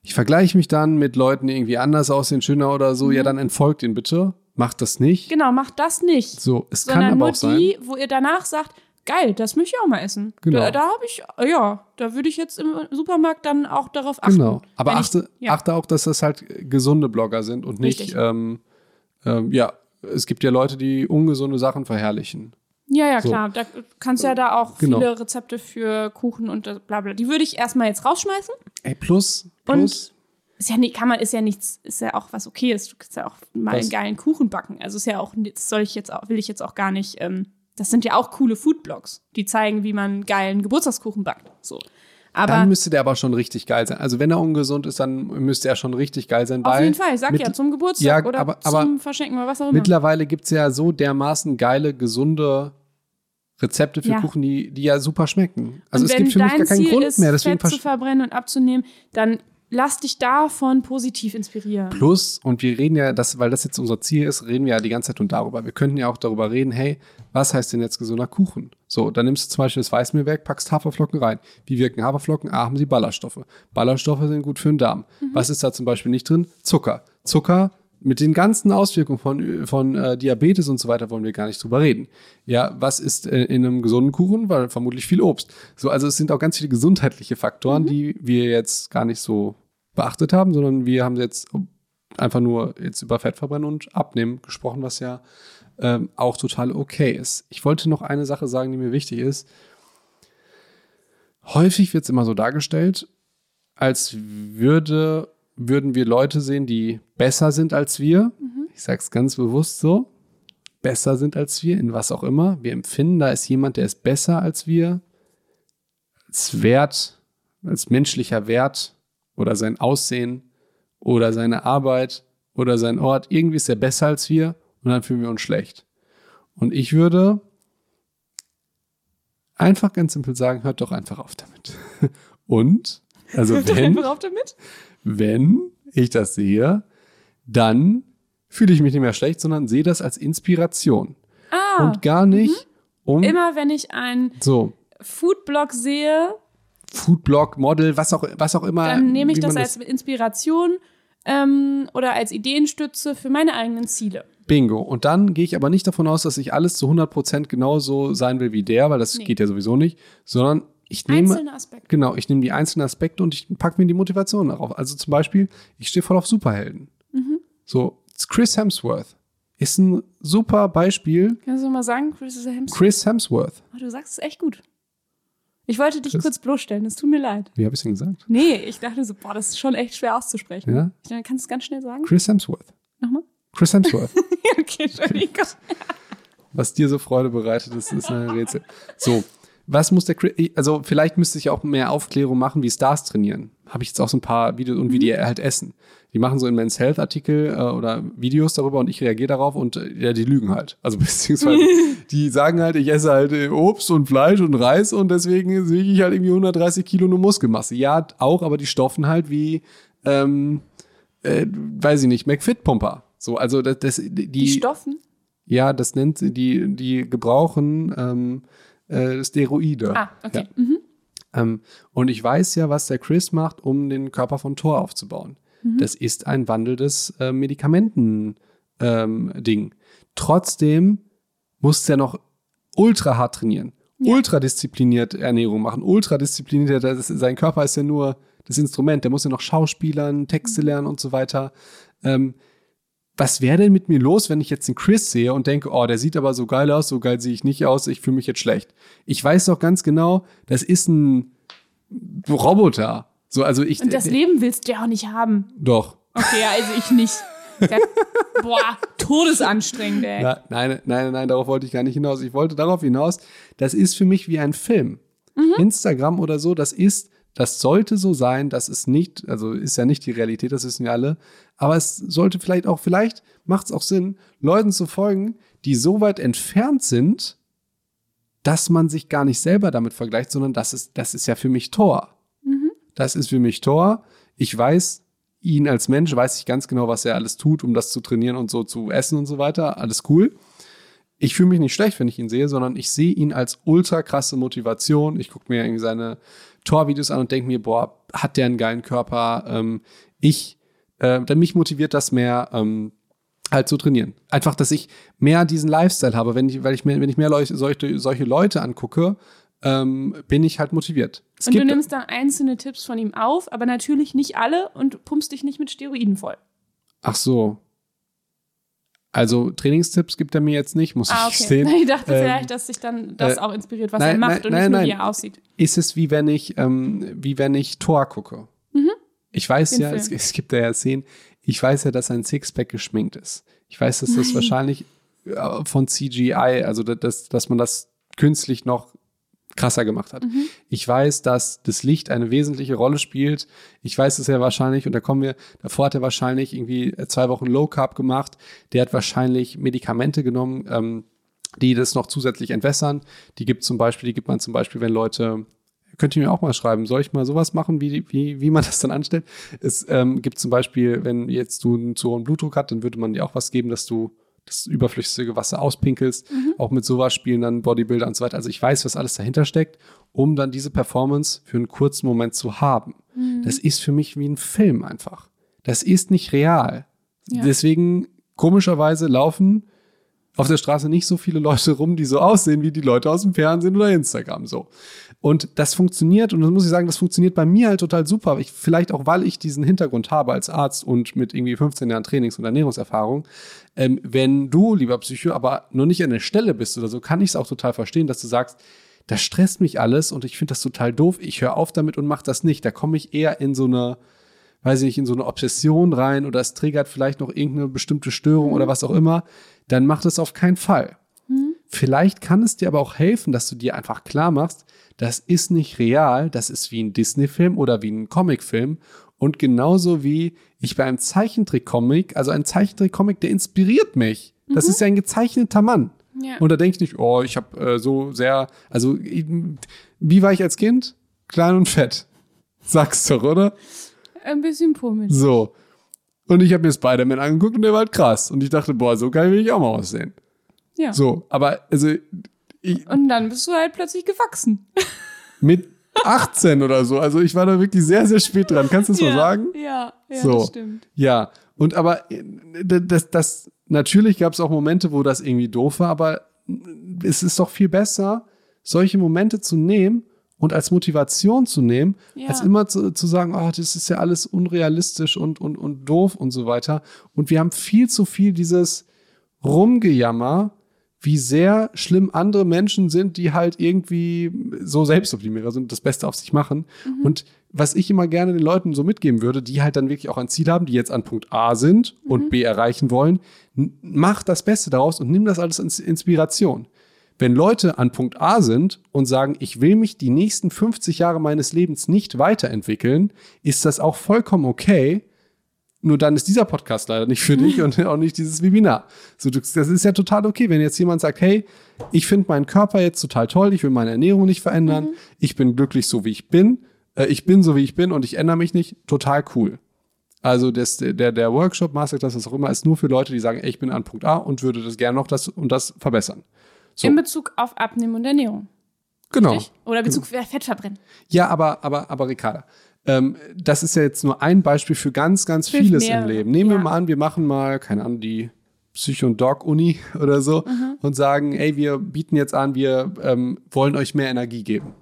ich vergleiche mich dann mit Leuten, die irgendwie anders aussehen, schöner oder so, mhm. ja, dann entfolgt ihn bitte. Macht das nicht. Genau, macht das nicht. So, es kann aber nur auch sein. die, wo ihr danach sagt, geil, das möchte ich auch mal essen. Genau. Da, da habe ich, ja, da würde ich jetzt im Supermarkt dann auch darauf achten. Genau. Aber achte, ich, ja. achte auch, dass das halt gesunde Blogger sind und nicht, ähm, ähm, ja, es gibt ja Leute, die ungesunde Sachen verherrlichen. Ja, ja, so. klar. Da kannst du ja da auch genau. viele Rezepte für Kuchen und bla bla. Die würde ich erstmal jetzt rausschmeißen. Ey, plus, plus. Und ist ja nicht, kann man, ist ja nichts, ist ja auch was Okayes. Du kannst ja auch mal Was? einen geilen Kuchen backen. Also ist ja auch, das soll ich jetzt auch, will ich jetzt auch gar nicht, ähm, das sind ja auch coole Foodblogs, die zeigen, wie man geilen Geburtstagskuchen backt. So. Aber dann müsste der aber schon richtig geil sein. Also wenn er ungesund ist, dann müsste er schon richtig geil sein. auf jeden Fall, ich sag mit- ja, zum Geburtstag Ja, oder aber- zum aber Verschenken oder was auch immer. Mittlerweile gibt es ja so dermaßen geile, gesunde Rezepte für Ja. Kuchen, die, die ja super schmecken. Also und es gibt für mich gar keinen Ziel Grund ist, mehr. Deswegen Fett zu verbrennen und abzunehmen, dann lass dich davon positiv inspirieren. Plus, und wir reden ja, das, weil das jetzt unser Ziel ist, reden wir ja die ganze Zeit und darüber. Wir könnten ja auch darüber reden, hey, was heißt denn jetzt gesunder Kuchen? So, dann nimmst du zum Beispiel das Weißmehlwerk, packst Haferflocken rein. Wie wirken Haferflocken? A, haben sie Ballaststoffe. Ballaststoffe sind gut für den Darm. Mhm. Was ist da zum Beispiel nicht drin? Zucker. Zucker mit den ganzen Auswirkungen von, von äh, Diabetes und so weiter wollen wir gar nicht drüber reden. Ja, was ist äh, in einem gesunden Kuchen? Weil vermutlich viel Obst. So, also es sind auch ganz viele gesundheitliche Faktoren, die wir jetzt gar nicht so beachtet haben, sondern wir haben jetzt einfach nur jetzt über Fettverbrennen und Abnehmen gesprochen, was ja ähm, auch total okay ist. Ich wollte noch eine Sache sagen, die mir wichtig ist. Häufig wird es immer so dargestellt, als würde, würden wir Leute sehen, die besser sind als wir. Ich sage es ganz bewusst so. Besser sind als wir, in was auch immer. Wir empfinden, da ist jemand, der ist besser als wir. Als Wert, als menschlicher Wert oder sein Aussehen oder seine Arbeit oder sein Ort. Irgendwie ist er besser als wir und dann fühlen wir uns schlecht. Und ich würde einfach ganz simpel sagen, hört doch einfach auf damit. *laughs* Und, also *laughs* Hört doch wenn, einfach auf damit. Wenn ich das sehe, dann fühle ich mich nicht mehr schlecht, sondern sehe das als Inspiration. Ah, Und gar nicht um immer wenn ich einen so Foodblog sehe, Foodblog, Model, was auch, was auch immer. dann nehme ich das als Inspiration ähm, oder als Ideenstütze für meine eigenen Ziele. Bingo. Und dann gehe ich aber nicht davon aus, dass ich alles zu 100% genauso sein will wie der, weil das Nee. geht ja sowieso nicht, sondern ich nehme, Einzelne Aspekte. genau, ich nehme die einzelnen Aspekte und ich packe mir die Motivation darauf. Also zum Beispiel, ich stehe voll auf Superhelden. Mhm. So, Chris Hemsworth ist ein super Beispiel. Kannst du mal sagen, Chris Hemsworth? Chris Hemsworth. Oh, du sagst es echt gut. Ich wollte dich Chris- kurz bloßstellen, es tut mir leid. Wie habe ich denn gesagt? Nee, ich dachte so, boah, das ist schon echt schwer auszusprechen. Ja? Ich dachte, kannst du es ganz schnell sagen? Chris Hemsworth. Nochmal? Chris Hemsworth. *laughs* okay, Entschuldigung. *laughs* Was dir so Freude bereitet, das ist ein Rätsel. So, was muss der also vielleicht müsste ich auch mehr Aufklärung machen, wie Stars trainieren. Habe ich jetzt auch so ein paar Videos und wie die halt essen. Die machen so in Men's Health Artikel äh, oder Videos darüber und ich reagiere darauf und äh, ja, die lügen halt. Also *laughs* beziehungsweise *laughs* die sagen halt, ich esse halt äh, Obst und Fleisch und Reis und deswegen wiege ich halt irgendwie 130 Kilo nur Muskelmasse. Ja, auch, aber die stoffen halt wie, ähm, äh, weiß ich nicht, McFit-Pumper. So, also das, das die, Die Stoffen? ja, das nennt sie, die, die gebrauchen ähm, äh, Steroide. Ah, okay. Ja. Mhm. Ähm, und ich weiß ja, was der Chris macht, um den Körper von Thor aufzubauen. Mhm. Das ist ein wandelndes äh, Medikamenten-Ding. Ähm. Trotzdem muss der noch ultra hart trainieren. Ja. Ultra diszipliniert Ernährung machen. Ultra diszipliniert, ist, sein Körper ist ja nur das Instrument. Der muss ja noch Schauspielern, Texte Mhm. lernen und so weiter. Ähm, was wäre denn mit mir los, wenn ich jetzt den Chris sehe und denke, oh, der sieht aber so geil aus, so geil sehe ich nicht aus, ich fühle mich jetzt schlecht. Ich weiß doch ganz genau, das ist ein Roboter. So, also ich. Und das Leben willst du ja auch nicht haben. Doch. Okay, also ich nicht. *laughs* Boah, todesanstrengend, ey. Na, nein, nein, nein, darauf wollte ich gar nicht hinaus. Ich wollte darauf hinaus, das ist für mich wie ein Film. Instagram oder so, das ist, das sollte so sein, das ist nicht, also ist ja nicht die Realität, das wissen wir alle, aber es sollte vielleicht auch, vielleicht macht es auch Sinn, Leuten zu folgen, die so weit entfernt sind, dass man sich gar nicht selber damit vergleicht, sondern das ist, das ist ja für mich Tor. Das ist für mich Tor. Ich weiß, ihn als Mensch weiß ich ganz genau, was er alles tut, um das zu trainieren und so zu essen und so weiter. Alles cool. Ich fühle mich nicht schlecht, wenn ich ihn sehe, sondern ich sehe ihn als ultra krasse Motivation. Ich gucke mir irgendwie seine Torvideos an und denke mir, boah, hat der einen geilen Körper? Ähm, ich, äh, denn mich motiviert das mehr, ähm, halt zu trainieren. Einfach, dass ich mehr diesen Lifestyle habe. Wenn ich, weil ich mir, wenn ich mehr Leu solche, solche Leute angucke, ähm, bin ich halt motiviert. Es Und du nimmst dann einzelne Tipps von ihm auf, aber natürlich nicht alle und pumpst dich nicht mit Steroiden voll. ach so. Also Trainingstipps gibt er mir jetzt nicht, muss Ah, ich okay. sehen. *laughs* Ich dachte Ähm, vielleicht, dass sich dann das äh, auch inspiriert, was nein, er macht nein, und nein, nicht nur, wie er aussieht. Ist es wie wenn ich, ähm, wie wenn ich Tor gucke. Ich weiß Den ja, es, es gibt ja Szenen, ich weiß ja, dass ein Sixpack geschminkt ist. Ich weiß, dass das Nein. wahrscheinlich äh, von CGI, also da- dass, dass man das künstlich noch krasser gemacht hat. Mhm. Ich weiß, dass das Licht eine wesentliche Rolle spielt. Ich weiß es ja wahrscheinlich, und da kommen wir, davor hat er wahrscheinlich irgendwie zwei Wochen Low Carb gemacht. Der hat wahrscheinlich Medikamente genommen, ähm, die das noch zusätzlich entwässern. Die gibt zum Beispiel, die gibt man zum Beispiel, wenn Leute, könnt ihr mir auch mal schreiben, soll ich mal sowas machen, wie, wie, wie man *laughs* das dann anstellt? Es ähm, gibt zum Beispiel, wenn jetzt du einen zu hohen Blutdruck hast, dann würde man dir auch was geben, dass du das überflüssige Wasser auspinkelst. Auch mit sowas spielen dann Bodybuilder und so weiter. Also ich weiß, was alles dahinter steckt, um dann diese Performance für einen kurzen Moment zu haben. Das ist für mich wie ein Film einfach. Das ist nicht real. Ja. Deswegen komischerweise laufen auf der Straße nicht so viele Leute rum, die so aussehen wie die Leute aus dem Fernsehen oder Instagram so. Und das funktioniert und das muss ich sagen, das funktioniert bei mir halt total super. Ich, vielleicht auch, weil ich diesen Hintergrund habe als Arzt und mit irgendwie 15 Jahren Trainings- und Ernährungserfahrung. Ähm, wenn du, lieber Psycho, aber nur nicht an der Stelle bist oder so, kann ich es auch total verstehen, dass du sagst, das stresst mich alles und ich finde das total doof. Ich höre auf damit und mache das nicht. Da komme ich eher in so eine, weiß ich nicht, in so eine Obsession rein oder es triggert vielleicht noch irgendeine bestimmte Störung oder was auch immer, dann mach das auf keinen Fall. Vielleicht kann es dir aber auch helfen, dass du dir einfach klar machst, das ist nicht real, das ist wie ein Disney-Film oder wie ein Comicfilm. Und genauso wie ich bei einem Zeichentrick-Comic, also ein Zeichentrick-Comic, der inspiriert mich. Das ist ja ein gezeichneter Mann. Ja. Und da denke ich nicht, oh, ich habe äh, so sehr, also wie war ich als Kind? Klein und fett. Sag's doch, oder? Ein bisschen pummelig. So. Und ich habe mir Spider-Man angeguckt und der war halt krass. Und ich dachte, boah, so geil will ich auch mal aussehen. Ja. So, aber also ich, Und dann bist du halt plötzlich gewachsen. *laughs* mit 18 oder so, also ich war da wirklich sehr, sehr spät dran. Kannst du das mal ja. sagen? Ja, ja, So. das stimmt. Ja, und aber äh, das, das natürlich gab es auch Momente, wo das irgendwie doof war, aber es ist doch viel besser, solche Momente zu nehmen und als Motivation zu nehmen, Ja. als immer zu, zu sagen, oh, das ist ja alles unrealistisch und, und, und doof und so weiter. Und wir haben viel zu viel dieses Rumgejammer, wie sehr schlimm andere Menschen sind, die halt irgendwie so Selbstoptimierer sind, das Beste auf sich machen. Und was ich immer gerne den Leuten so mitgeben würde, die halt dann wirklich auch ein Ziel haben, die jetzt an Punkt A sind und B erreichen wollen, mach das Beste daraus und nimm das alles als Inspiration. Wenn Leute an Punkt A sind und sagen, ich will mich die nächsten 50 Jahre meines Lebens nicht weiterentwickeln, ist das auch vollkommen okay. Nur dann ist dieser Podcast leider nicht für dich und auch nicht dieses Webinar. So, das ist ja total okay, wenn jetzt jemand sagt, hey, ich finde meinen Körper jetzt total toll, ich will meine Ernährung nicht verändern, ich bin glücklich so wie ich bin, äh, ich bin so wie ich bin und ich ändere mich nicht, total cool. Also das, der, der Workshop, Masterclass, was auch immer, ist nur für Leute, die sagen, ey, ich bin an Punkt A und würde das gerne noch das und das verbessern. So. In Bezug auf Abnehmen und Ernährung. Genau. Richtig? Oder Bezug auf Fett verbrennen. Ja, aber, aber, aber Ricarda, ähm, das ist ja jetzt nur ein Beispiel für ganz, ganz Für vieles im mehrere, Leben. Nehmen wir ja. mal an, wir machen mal, keine Ahnung, die Psycho- und Doc-Uni *laughs* oder so Mhm. und sagen, ey, wir bieten jetzt an, wir ähm, wollen euch mehr Energie geben.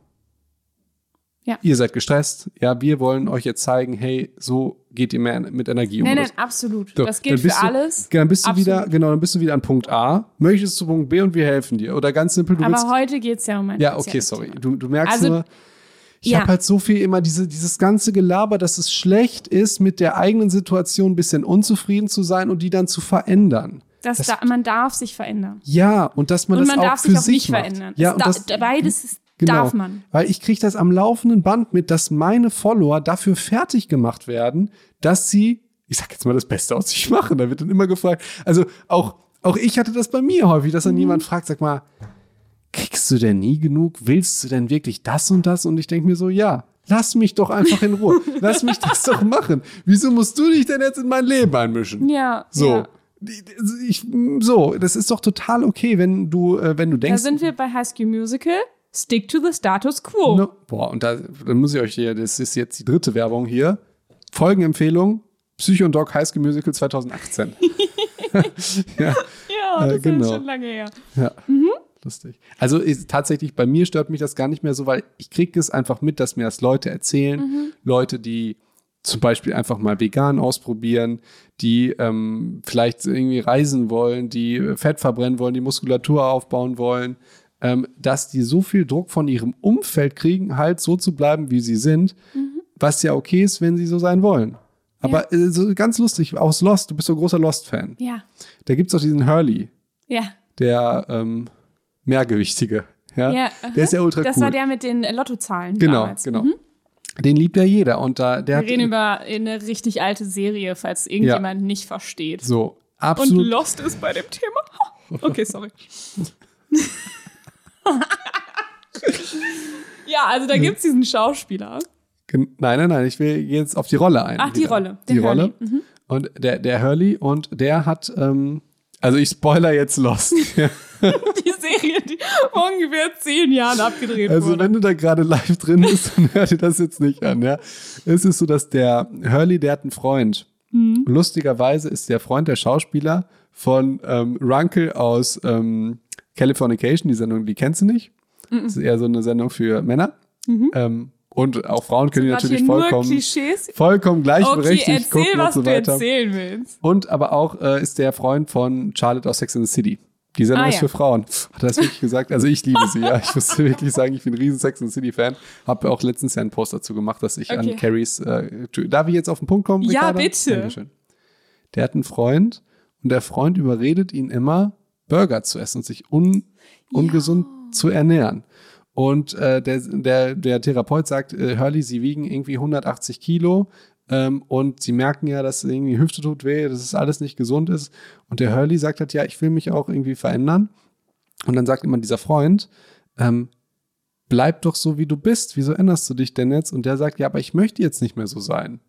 Ja. Ihr seid gestresst, ja, wir wollen euch jetzt zeigen, hey, so geht ihr mehr mit Energie um. Nein, nein, absolut. so, das gilt für du, alles. Genau, dann bist du Absolut. wieder, genau, dann bist du wieder an Punkt A, möchtest zu Punkt B und wir helfen dir. Oder ganz simpel, du willst Aber heute geht es ja um ein ja, okay, sorry. Du, du merkst Also, nur, ich ja. habe halt so viel immer diese, dieses ganze Gelaber, dass es schlecht ist, mit der eigenen Situation ein bisschen unzufrieden zu sein und die dann zu verändern. Das das- da, man darf sich verändern. Ja, und dass man Und das man auch darf für sich auch sich nicht verändern. Ja, und da, das, da- beides ist, genau, darf man. Weil ich kriege das am laufenden Band mit, dass meine Follower dafür fertig gemacht werden, dass sie, ich sag jetzt mal, das Beste aus *laughs* sich machen. Da wird dann immer gefragt. Also auch, auch ich hatte das bei mir häufig, dass dann Mhm. jemand fragt, sag mal, kriegst du denn nie genug? Willst du denn wirklich das und das? Und ich denke mir so, ja, lass mich doch einfach in Ruhe. *laughs* lass mich das doch machen. Wieso musst du dich denn jetzt in mein Leben einmischen? Ja, So. ja. Ich, so, das ist doch total okay, wenn du, äh, wenn du Da denkst. sind wir bei High School Musical. Stick to the status quo. Ne? Boah, und da, dann muss ich euch hier, das ist jetzt die dritte Werbung hier. Folgenempfehlung: Psycho und Dog High School Musical 2018. *laughs* *laughs* ja, Ja, Äh, das genau. ist schon lange her. ja. Lustig. Also ist, tatsächlich, bei mir stört mich das gar nicht mehr so, weil ich kriege es einfach mit, dass mir das Leute erzählen. Leute, die zum Beispiel einfach mal vegan ausprobieren, die ähm, vielleicht irgendwie reisen wollen, die Fett verbrennen wollen, die Muskulatur aufbauen wollen, ähm, dass die so viel Druck von ihrem Umfeld kriegen, halt so zu bleiben, wie sie sind, Was ja okay ist, wenn sie so sein wollen. Aber äh, so ganz lustig, aus Lost, du bist so ein großer Lost-Fan. Ja. Da gibt es auch diesen Hurley, Ja. der ähm, Mehrgewichtige. Ja, ja der ist ja ultra Das cool. war der mit den Lottozahlen genau, damals. genau. Mhm. Den liebt ja jeder. Und da, der Wir reden über eine richtig alte Serie, falls irgendjemand nicht versteht. so Und absolut. Lost ist bei dem Thema. *laughs* Okay, sorry. *laughs* ja, also da gibt es diesen Schauspieler. Nein, nein, nein, ich will jetzt auf die Rolle ein. Ach, die wieder. Rolle, Die der Rolle. Hurley, mhm. Und der, der Hurley und der hat, ähm, also ich spoiler jetzt Lost. *laughs* *laughs* Die Serie, die vor ungefähr zehn Jahren abgedreht Also wurde. wenn du da gerade live drin bist, dann hör dir das jetzt nicht an, ja. Es ist so, dass der Hurley, der hat einen Freund. Mhm. Lustigerweise ist der Freund der Schauspieler von ähm, Runkle aus ähm, Californication, die Sendung, die kennst du nicht. Mhm. Das ist eher so eine Sendung für Männer. Ähm, und auch Frauen können die natürlich vollkommen, vollkommen Okay, gleichberechtigt erzähl, gucken und was so du weiter. erzählen willst. Und aber auch äh, ist der Freund von Charlotte aus Sex and the City. Die Sendung Ah, ist ja. für Frauen. Hat er das wirklich gesagt? Also ich liebe sie, ja. Ich muss *laughs* wirklich sagen, ich bin ein riesen Sex and the City-Fan. Habe auch letztens ja einen Post dazu gemacht, dass ich Okay. an Carries. Äh, darf ich jetzt auf den Punkt kommen? Ja, bitte. Dankeschön. Der hat einen Freund und der Freund überredet ihn immer, Burger zu essen und sich un, ungesund zu ernähren. Und äh, der, der, der Therapeut sagt, äh, Hurley, sie wiegen irgendwie 180 Kilo ähm, und sie merken ja, dass irgendwie die Hüfte tut weh, dass es alles nicht gesund ist. Und der Hurley sagt halt, ja, ich will mich auch irgendwie verändern. Und dann sagt immer dieser Freund, ähm, bleib doch so, wie du bist. Wieso änderst du dich denn jetzt? Und der sagt, ja, aber ich möchte jetzt nicht mehr so sein.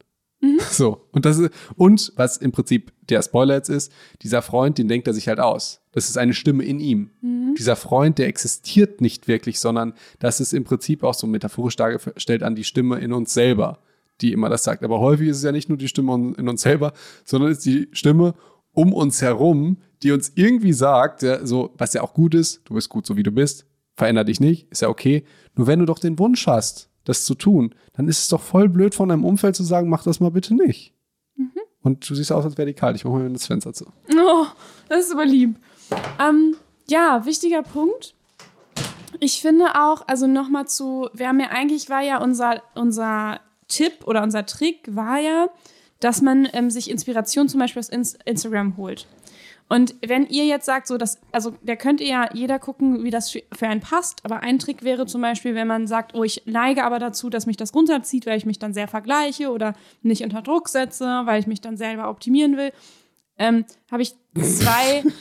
*laughs* So. Und das ist, und was im Prinzip der Spoiler jetzt ist, dieser Freund, den denkt er sich halt aus. Das ist eine Stimme in ihm. Dieser Freund, der existiert nicht wirklich, sondern das ist im Prinzip auch so metaphorisch dargestellt an die Stimme in uns selber, die immer das sagt. Aber häufig ist es ja nicht nur die Stimme in uns selber, sondern es ist die Stimme um uns herum, die uns irgendwie sagt, ja, so, was ja auch gut ist, du bist gut so wie du bist, veränder dich nicht, ist ja okay. Nur wenn du doch den Wunsch hast, das zu tun, dann ist es doch voll blöd von deinem Umfeld zu sagen, mach das mal bitte nicht. Und du siehst aus, als wäre die kalt. Ich mache mal das Fenster zu. Oh, das ist aber lieb. Ähm, ja, wichtiger Punkt. Ich finde auch, also nochmal zu, wir haben ja eigentlich war ja unser, unser Tipp oder unser Trick war ja, dass man ähm, sich Inspiration zum Beispiel aus Ins Instagram holt. Und wenn ihr jetzt sagt, so dass, also da könnt ihr ja jeder gucken, wie das für einen passt. Aber ein Trick wäre zum Beispiel, wenn man sagt, oh, ich neige aber dazu, dass mich das runterzieht, weil ich mich dann sehr vergleiche oder nicht unter Druck setze, weil ich mich dann selber optimieren will. Ähm, habe ich zwei. *laughs*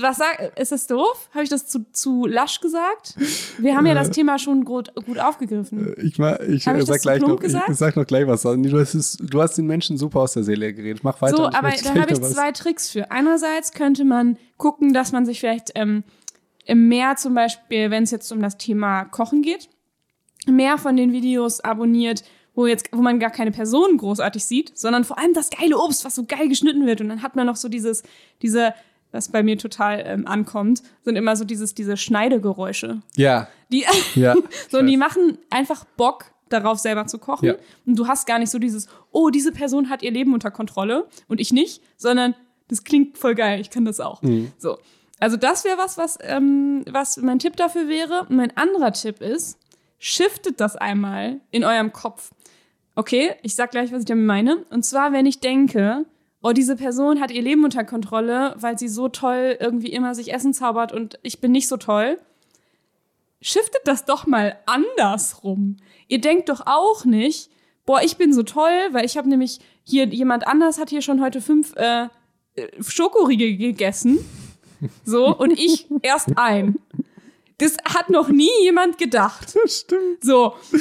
was sag, ist das doof? Habe ich das zu, zu lasch gesagt? Wir haben ja das Thema schon gut, gut aufgegriffen. Ich, mal, ich, Hab ich sag gleich noch, ich, gesagt? ich sag noch gleich was. Nee, Du hast, du hast den Menschen super aus der Seele geredet. Mach weiter. So, aber da habe ich zwei Tricks für. Einerseits könnte man gucken, dass man sich vielleicht ähm, im mehr zum Beispiel, wenn es jetzt um das Thema Kochen geht, mehr von den Videos abonniert, wo jetzt, wo man gar keine Personen großartig sieht, sondern vor allem das geile Obst, was so geil geschnitten wird. Und dann hat man noch so dieses, diese, was bei mir total ähm, ankommt, sind immer so dieses, diese Schneidegeräusche. Ja, Die, ja. *laughs* so, und die machen einfach Bock, darauf selber zu kochen. Ja. Und du hast gar nicht so dieses, oh, diese Person hat ihr Leben unter Kontrolle und ich nicht, sondern das klingt voll geil, ich kann das auch. So. Also das wäre was, was, ähm, was mein Tipp dafür wäre. Und mein anderer Tipp ist, shiftet das einmal in eurem Kopf. Okay, ich sag gleich, was ich damit meine. Und zwar, wenn ich denke, oh, diese Person hat ihr Leben unter Kontrolle, weil sie so toll irgendwie immer sich Essen zaubert und ich bin nicht so toll, shiftet das doch mal andersrum. Ihr denkt doch auch nicht, boah, ich bin so toll, weil ich habe nämlich hier, jemand anders hat hier schon heute fünf äh, Schokoriegel gegessen. So, und ich *laughs* erst ein. Das hat noch nie jemand gedacht. *laughs* Das stimmt. So, ich,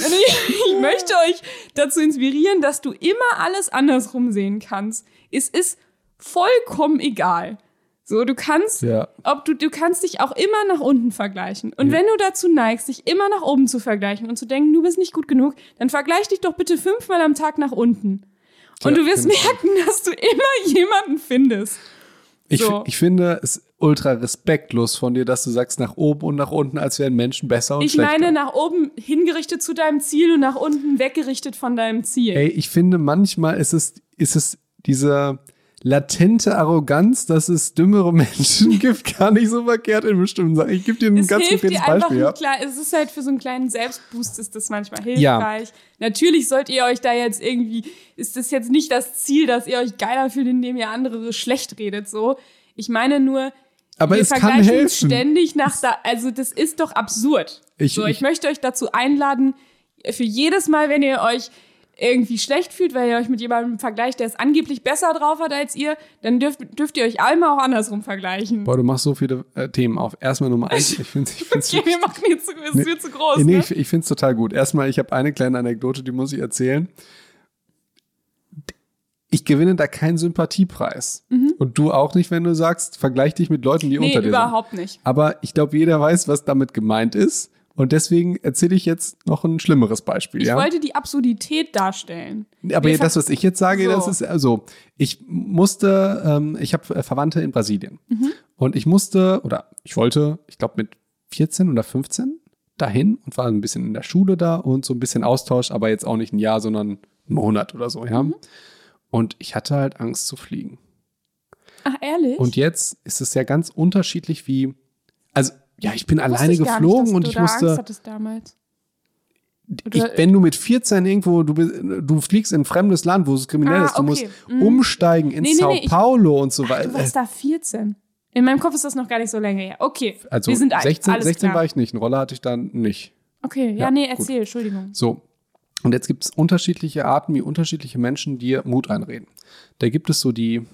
ich möchte euch dazu inspirieren, dass du immer alles andersrum sehen kannst. Es ist vollkommen egal. So, du kannst, Ja. ob du, du kannst dich auch immer nach unten vergleichen. Und wenn du dazu neigst, dich immer nach oben zu vergleichen und zu denken, du bist nicht gut genug, dann vergleich dich doch bitte fünfmal am Tag nach unten. Und Ja, du wirst merken, *laughs* dass du immer jemanden findest. Ich, So. ich finde es ultra respektlos von dir, dass du sagst nach oben und nach unten, als wären Menschen besser und Ich schlechter. meine, nach oben hingerichtet zu deinem Ziel und nach unten weggerichtet von deinem Ziel. Ey, ich finde manchmal ist es, ist es diese, latente Arroganz, dass es dümmere *laughs* Menschen gibt, gar nicht so verkehrt in bestimmten Sachen. Ich gebe dir ein Es ganz hilft konkretes dir einfach, Beispiel. Ja. klar, es ist halt für so einen kleinen Selbstboost ist das manchmal hilfreich. Natürlich sollt ihr euch da jetzt irgendwie, ist das jetzt nicht das Ziel, dass ihr euch geiler fühlt, indem ihr andere schlecht redet, so. Ich meine nur, Aber wir es kann vergleichen helfen. ständig nach da, also das ist doch absurd. Ich- so, ich, ich- möchte euch dazu einladen, für jedes Mal, wenn ihr euch irgendwie schlecht fühlt, weil ihr euch mit jemandem vergleicht, der es angeblich besser drauf hat als ihr, dann dürft, dürft ihr euch einmal auch andersrum vergleichen. Boah, du machst so viele äh, Themen auf. Erstmal Nummer eins. Ich finde ich find's *laughs* Okay, wir machen jetzt zu, es wird zu groß. Nee, ne? ich, ich finde es total gut. Erstmal, ich habe eine kleine Anekdote, die muss ich erzählen. Ich gewinne da keinen Sympathiepreis. Und du auch nicht, wenn du sagst, vergleich dich mit Leuten, die Mhm. Nee, unter dir überhaupt nicht. sind. Aber ich glaube, jeder weiß, was damit gemeint ist. Und deswegen erzähle ich jetzt noch ein schlimmeres Beispiel. Ich ja? wollte die Absurdität darstellen. Aber das, was ich jetzt sage, So. das ist also, ich musste, ähm, ich habe äh, Verwandte in Brasilien. Mhm. Und ich musste, oder ich wollte, ich glaube mit 14 oder 15 dahin und war ein bisschen in der Schule da und so ein bisschen Austausch, aber jetzt auch nicht ein Jahr, sondern einen Monat oder so, ja. Mhm. Und ich hatte halt Angst zu fliegen. Ach, ehrlich? Und jetzt ist es ja ganz unterschiedlich wie, also ja, ich bin Wusste alleine ich geflogen nicht, und du ich musste, Angst hattest damals. ich, wenn du mit 14 irgendwo, du, bist- du fliegst in ein fremdes Land, wo es kriminell Ah, ist, du musst okay. Mhm. umsteigen in Nee, nee, Sao nee, ich- Paulo und so Du weiter. warst da 14. In meinem Kopf ist das noch gar nicht so lange her. Okay, Also wir sind alt. 16, Alles 16 klar. war ich nicht, eine Rolle hatte ich dann nicht. Okay, ja, Ja, nee, gut. erzähl, Entschuldigung. So. Und jetzt gibt es unterschiedliche Arten, wie unterschiedliche Menschen dir Mut einreden. Da gibt es so die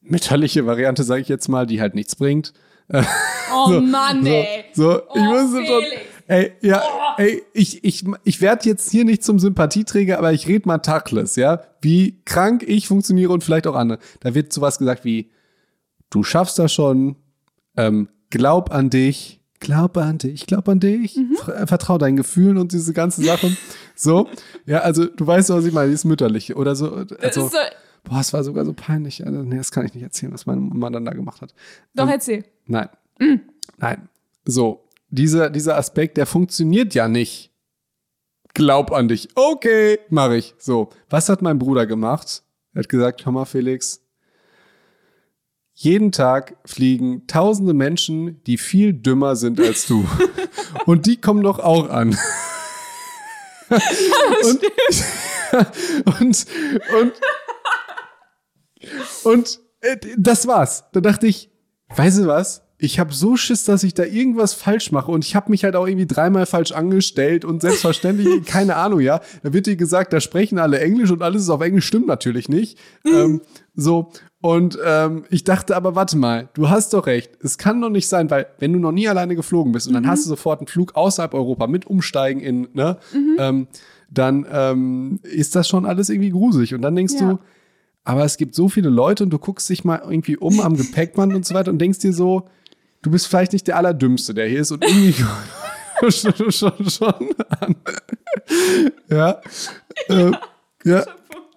mütterliche Variante, sage ich jetzt mal, die halt nichts bringt. *laughs* Oh Mann, So, ey. so ich Oh, musste schon. Felix. Ey, ja, ey, ich, ich, ich werde jetzt hier nicht zum Sympathieträger, aber ich rede mal Tachles, ja, wie krank ich funktioniere und vielleicht auch andere. Da wird sowas gesagt wie, du schaffst das schon, ähm, glaub an dich, glaub an dich, glaub an dich, Mhm. ver- vertrau deinen Gefühlen und diese ganzen Sachen. So, ja, also du weißt, was ich meine, dieses Mütterliche oder so. Das Also, so, boah, es war sogar so peinlich. Also, nee, das kann ich nicht erzählen, was meine Mama dann da gemacht hat. doch, erzähl. Nein. Nein. So, dieser, dieser Aspekt, der funktioniert ja nicht. Glaub an dich. Okay, mach ich. So, was hat mein Bruder gemacht? Er hat gesagt, hör mal, Felix, jeden Tag fliegen tausende Menschen, die viel dümmer sind als du. *laughs* Und die kommen doch auch an. und, *laughs* und, und, und äh, das war's. Da dachte ich, weißt du was? Ich habe so Schiss, dass ich da irgendwas falsch mache und ich habe mich halt auch irgendwie dreimal falsch angestellt und selbstverständlich, *laughs* keine Ahnung, ja. Da wird dir gesagt, da sprechen alle Englisch und alles ist auf Englisch, stimmt natürlich nicht. Ähm, so, und ähm, ich dachte aber, warte mal, du hast doch recht. Es kann doch nicht sein, weil wenn du noch nie alleine geflogen bist und dann hast du sofort einen Flug außerhalb Europa mit Umsteigen in, ne, ähm, dann ähm, ist das schon alles irgendwie gruselig. Und dann denkst Ja. du, aber es gibt so viele Leute und du guckst dich mal irgendwie um am *laughs* Gepäckband und so weiter und denkst dir so, du bist vielleicht nicht der Allerdümmste, der hier ist und irgendwie schon, *laughs* schon, schon an. ja. Äh, *laughs* ja.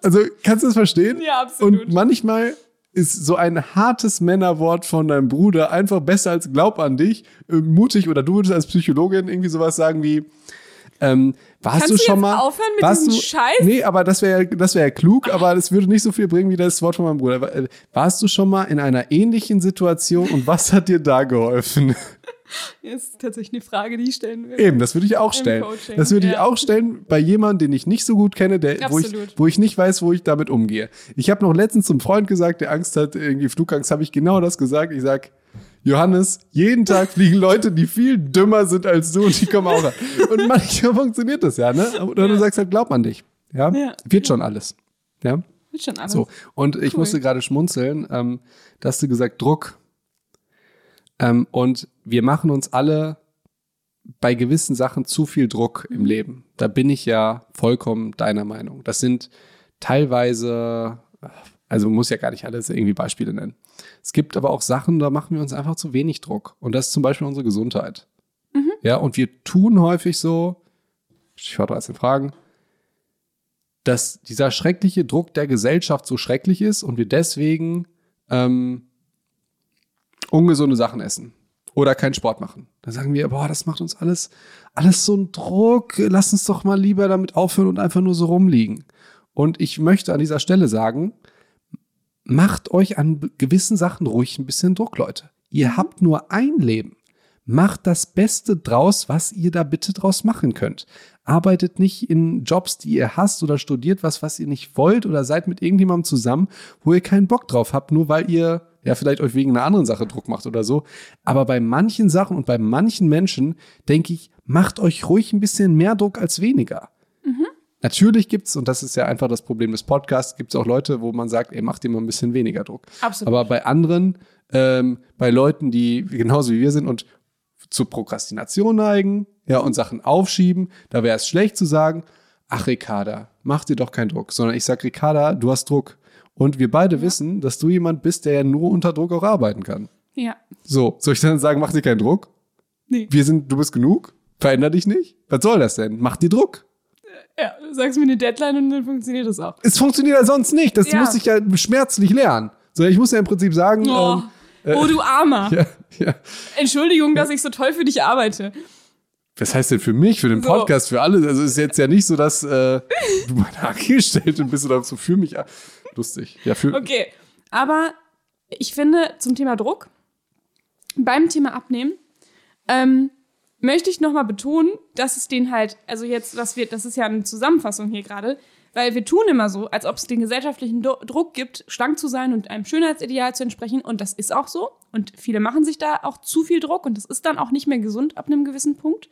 Also kannst du das verstehen? Ja, absolut. Und manchmal ist so ein hartes Männerwort von deinem Bruder einfach besser als glaub an dich, äh, mutig oder du würdest als Psychologin irgendwie sowas sagen wie, ähm, warst Kannst du schon jetzt mal aufhören mit warst diesem du, Scheiß? Nee, aber das wäre das wäre klug, aber das würde nicht so viel bringen wie das Wort von meinem Bruder. Äh, Warst du schon mal in einer ähnlichen Situation und was hat dir da geholfen? *laughs* *laughs* Das ist tatsächlich eine Frage, die ich stellen will. Eben, das würde ich auch stellen. Coaching, Das würde ich ja. auch stellen bei jemandem, den ich nicht so gut kenne, der, wo, ich, wo ich nicht weiß, wo ich damit umgehe. Ich habe noch letztens zum Freund gesagt, der Angst hat, irgendwie Flugangst, habe ich genau das gesagt. Ich sag, Johannes, jeden Tag fliegen Leute, die viel dümmer sind als du und die kommen auch an. Und *laughs* manchmal funktioniert das ja, ne? Oder du Ja. sagst halt, glaub an dich. Ja? Ja. Wird schon alles. Ja? Wird schon alles. So, und ich Cool. musste gerade schmunzeln, ähm, da hast du gesagt, Druck. Ähm, und wir machen uns alle bei gewissen Sachen zu viel Druck im Leben. Da bin ich ja vollkommen deiner Meinung. Das sind teilweise, also muss ja gar nicht alles irgendwie Beispiele nennen. Es gibt aber auch Sachen, da machen wir uns einfach zu wenig Druck. Und das ist zum Beispiel unsere Gesundheit. Ja, und wir tun häufig so, Stichwort 13 Fragen, dass dieser schreckliche Druck der Gesellschaft so schrecklich ist und wir deswegen ähm, ungesunde Sachen essen oder keinen Sport machen. Dann sagen wir, boah, das macht uns alles, alles so ein Druck. Lass uns doch mal lieber damit aufhören und einfach nur so rumliegen. Und ich möchte an dieser Stelle sagen, macht euch an gewissen Sachen ruhig ein bisschen Druck, Leute. Ihr Mhm. habt nur ein Leben. Macht das Beste draus, was ihr da bitte draus machen könnt. Arbeitet nicht in Jobs, die ihr hasst oder studiert was, was ihr nicht wollt oder seid mit irgendjemandem zusammen, wo ihr keinen Bock drauf habt, nur weil ihr ja vielleicht euch wegen einer anderen Sache Druck macht oder so. Aber bei manchen Sachen und bei manchen Menschen denke ich, macht euch ruhig ein bisschen mehr Druck als weniger. Natürlich gibt's, und das ist ja einfach das Problem des Podcasts, gibt's auch Leute, wo man sagt, ey, macht dir mal ein bisschen weniger Druck. Absolut. Aber bei anderen, ähm, bei Leuten, die genauso wie wir sind und zur Prokrastination neigen, ja, und Sachen aufschieben, da wäre es schlecht zu sagen, ach Ricarda, mach dir doch keinen Druck, sondern ich sag, Ricarda, du hast Druck. Und wir beide wissen, dass du jemand bist, der ja nur unter Druck auch arbeiten kann. Ja. So, soll ich dann sagen, mach dir keinen Druck? Nee. Wir sind, du bist genug? Veränder dich nicht? Was soll das denn? Mach dir Druck. Ja, du sagst mir eine Deadline und dann funktioniert das auch. Es funktioniert ja sonst nicht. Das Ja. muss ich ja schmerzlich lernen. So, ich muss ja im Prinzip sagen, Oh, ähm, oh du Armer. *laughs* ja, ja. Entschuldigung, dass ich so toll für dich arbeite. Was heißt denn für mich, für den So. Podcast, für alle? Also ist jetzt ja nicht so, dass äh, du meine Angestellte bist oder so für mich. Lustig. Ja, für, Okay, aber ich finde zum Thema Druck, beim Thema Abnehmen, ähm, möchte ich nochmal betonen, dass es den halt, also jetzt, was wir, das ist ja eine Zusammenfassung hier gerade, weil wir tun immer so, als ob es den gesellschaftlichen Druck gibt, schlank zu sein und einem Schönheitsideal zu entsprechen. Und das ist auch so. Und viele machen sich da auch zu viel Druck und das ist dann auch nicht mehr gesund ab einem gewissen Punkt.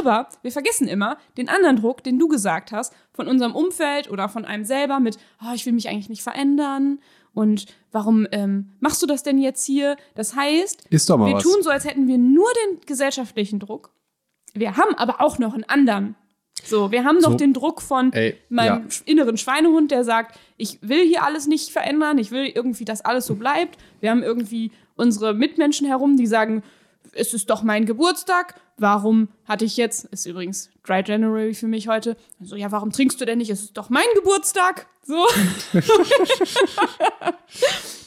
Aber wir vergessen immer den anderen Druck, den du gesagt hast, von unserem Umfeld oder von einem selber mit, oh, ich will mich eigentlich nicht verändern und warum ähm, machst du das denn jetzt hier? Das heißt, Ist doch mal wir was. tun so, als hätten wir nur den gesellschaftlichen Druck. Wir haben aber auch noch einen anderen. So, wir haben noch So. den Druck von Ey, meinem ja. inneren Schweinehund, der sagt, ich will hier alles nicht verändern, ich will irgendwie, dass alles so bleibt. Wir haben irgendwie unsere Mitmenschen herum, die sagen, es ist doch mein Geburtstag, warum hatte ich jetzt, ist übrigens Dry January für mich heute, so, ja, warum trinkst du denn nicht, es ist doch mein Geburtstag. So, *laughs*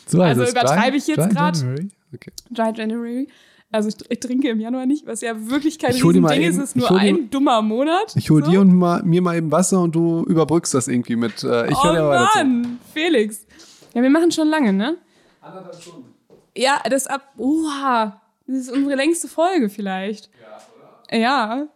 so also das übertreibe ich jetzt. January? Okay. Dry January. Also ich, ich trinke im Januar nicht, was ja wirklich kein Riesending ist, es ist nur hol ein dummer Monat. Ich hol so. dir und mal, mir mal eben Wasser und du überbrückst das irgendwie mit. Äh, ich Oh zu. Mann, Felix. Ja, wir machen schon lange, ne? Anderthalb Stunden. Ja, das ab. Oha, das ist unsere längste Folge vielleicht. Ja, oder? Ja.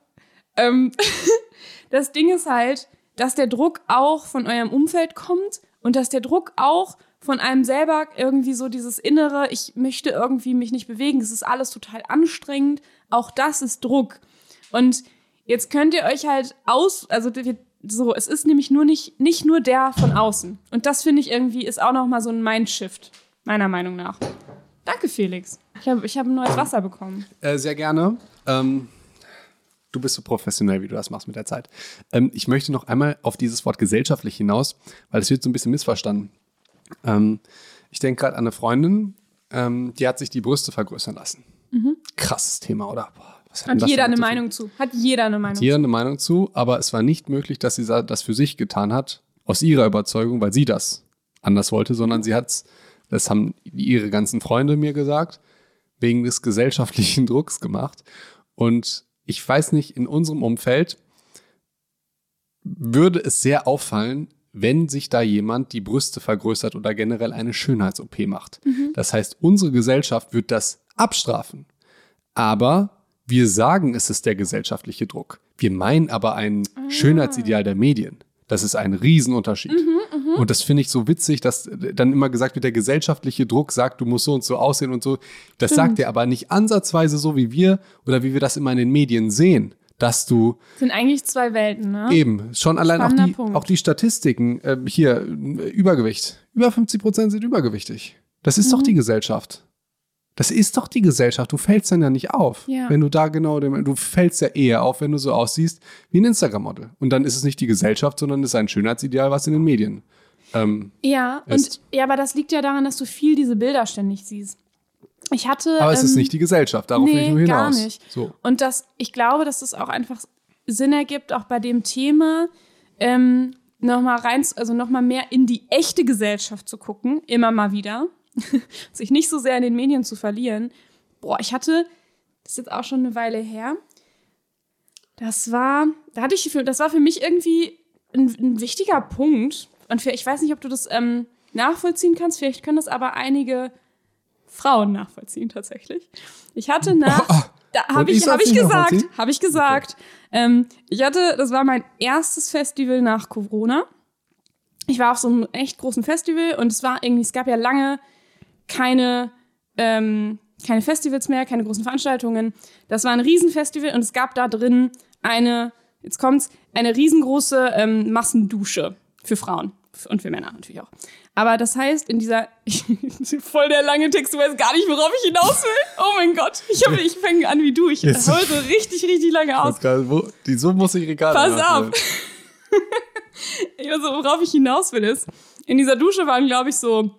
Ähm, *laughs* das Ding ist halt, dass der Druck auch von eurem Umfeld kommt und dass der Druck auch von einem selber irgendwie so dieses Innere, ich möchte irgendwie mich nicht bewegen, es ist alles total anstrengend. Auch das ist Druck. Und jetzt könnt ihr euch halt aus, also so, es ist nämlich nur nicht, nicht nur der von außen. Und das finde ich irgendwie ist auch nochmal so ein Mindshift, meiner Meinung nach. Danke, Felix. Ich habe ich hab ein neues Wasser bekommen. Äh, sehr gerne. Ähm, du bist so professionell, wie du das machst mit der Zeit. Ähm, ich möchte noch einmal auf dieses Wort gesellschaftlich hinaus, weil es wird so ein bisschen missverstanden. Ähm, ich denke gerade an eine Freundin, ähm, die hat sich die Brüste vergrößern lassen. Krasses Thema, oder? Boah, Hat jeder eine zu? Meinung zu. Hat jeder eine Meinung jeder eine Meinung zu, aber es war nicht möglich, dass sie das für sich getan hat, aus ihrer Überzeugung, weil sie das anders wollte, sondern sie hat's, das haben ihre ganzen Freunde mir gesagt, wegen des gesellschaftlichen *laughs* Drucks gemacht. Und ich weiß nicht, in unserem Umfeld würde es sehr auffallen, wenn sich da jemand die Brüste vergrößert oder generell eine Schönheits-OP macht. Das heißt, unsere Gesellschaft wird das abstrafen. Aber wir sagen, es ist der gesellschaftliche Druck. Wir meinen aber ein Schönheitsideal der Medien. Das ist ein Riesenunterschied. Und das finde ich so witzig, dass dann immer gesagt wird, der gesellschaftliche Druck sagt, du musst so und so aussehen und so. Das sagt er aber nicht ansatzweise so wie wir oder wie wir das immer in den Medien sehen, dass du Das sind eigentlich zwei Welten, ne? Eben, schon allein auch die, Punkt. auch die Statistiken. ähm, hier, äh, Übergewicht. Über 50 Prozent sind übergewichtig. Das ist Mhm. doch die Gesellschaft. Das ist doch die Gesellschaft. Du fällst dann ja nicht auf. Ja. Wenn du da genau, dem- du fällst ja eher auf, wenn du so aussiehst wie ein Instagram-Model. Und dann ist es nicht die Gesellschaft, sondern es ist ein Schönheitsideal, was in den Medien. Ähm, Ja, und Ist. ja, aber das liegt ja daran, dass du viel diese Bilder ständig siehst. Ich hatte. aber es ist ähm, nicht die Gesellschaft. Darauf will ich nee, nur hinaus. gar nicht. So. Und das, ich glaube, dass es auch einfach Sinn ergibt, auch bei dem Thema, ähm, nochmal rein, also nochmal mehr in die echte Gesellschaft zu gucken, immer mal wieder. *laughs* Sich nicht so sehr in den Medien zu verlieren. Boah, ich hatte, das ist jetzt auch schon eine Weile her. Das war, da hatte ich, für- das war für mich irgendwie ein, ein wichtiger Punkt. Und für, ich weiß nicht, ob du das ähm, nachvollziehen kannst. Vielleicht können das aber einige Frauen nachvollziehen tatsächlich. Ich hatte nach, Oh, da habe ich hab ich gesagt, habe ich gesagt. Ähm, ich hatte, das war mein erstes Festival nach Corona. Ich war auf so einem echt großen Festival und es war irgendwie, es gab ja lange keine, ähm, keine Festivals mehr, keine großen Veranstaltungen. Das war ein Riesenfestival und es gab da drin eine, jetzt kommt's, eine riesengroße ähm, Massendusche für Frauen und für Männer natürlich auch. Aber das heißt, in dieser, *laughs* voll der lange Text, du weißt gar nicht, worauf ich hinaus will. Oh mein Gott, ich, hab, ich fange an wie du. Ich hole so richtig, richtig lange aus. Pascal, wo, die, so muss ich Regale Pass nachfüllen. auf. *laughs* Weiß, worauf ich hinaus will, ist, in dieser Dusche waren, glaube ich, so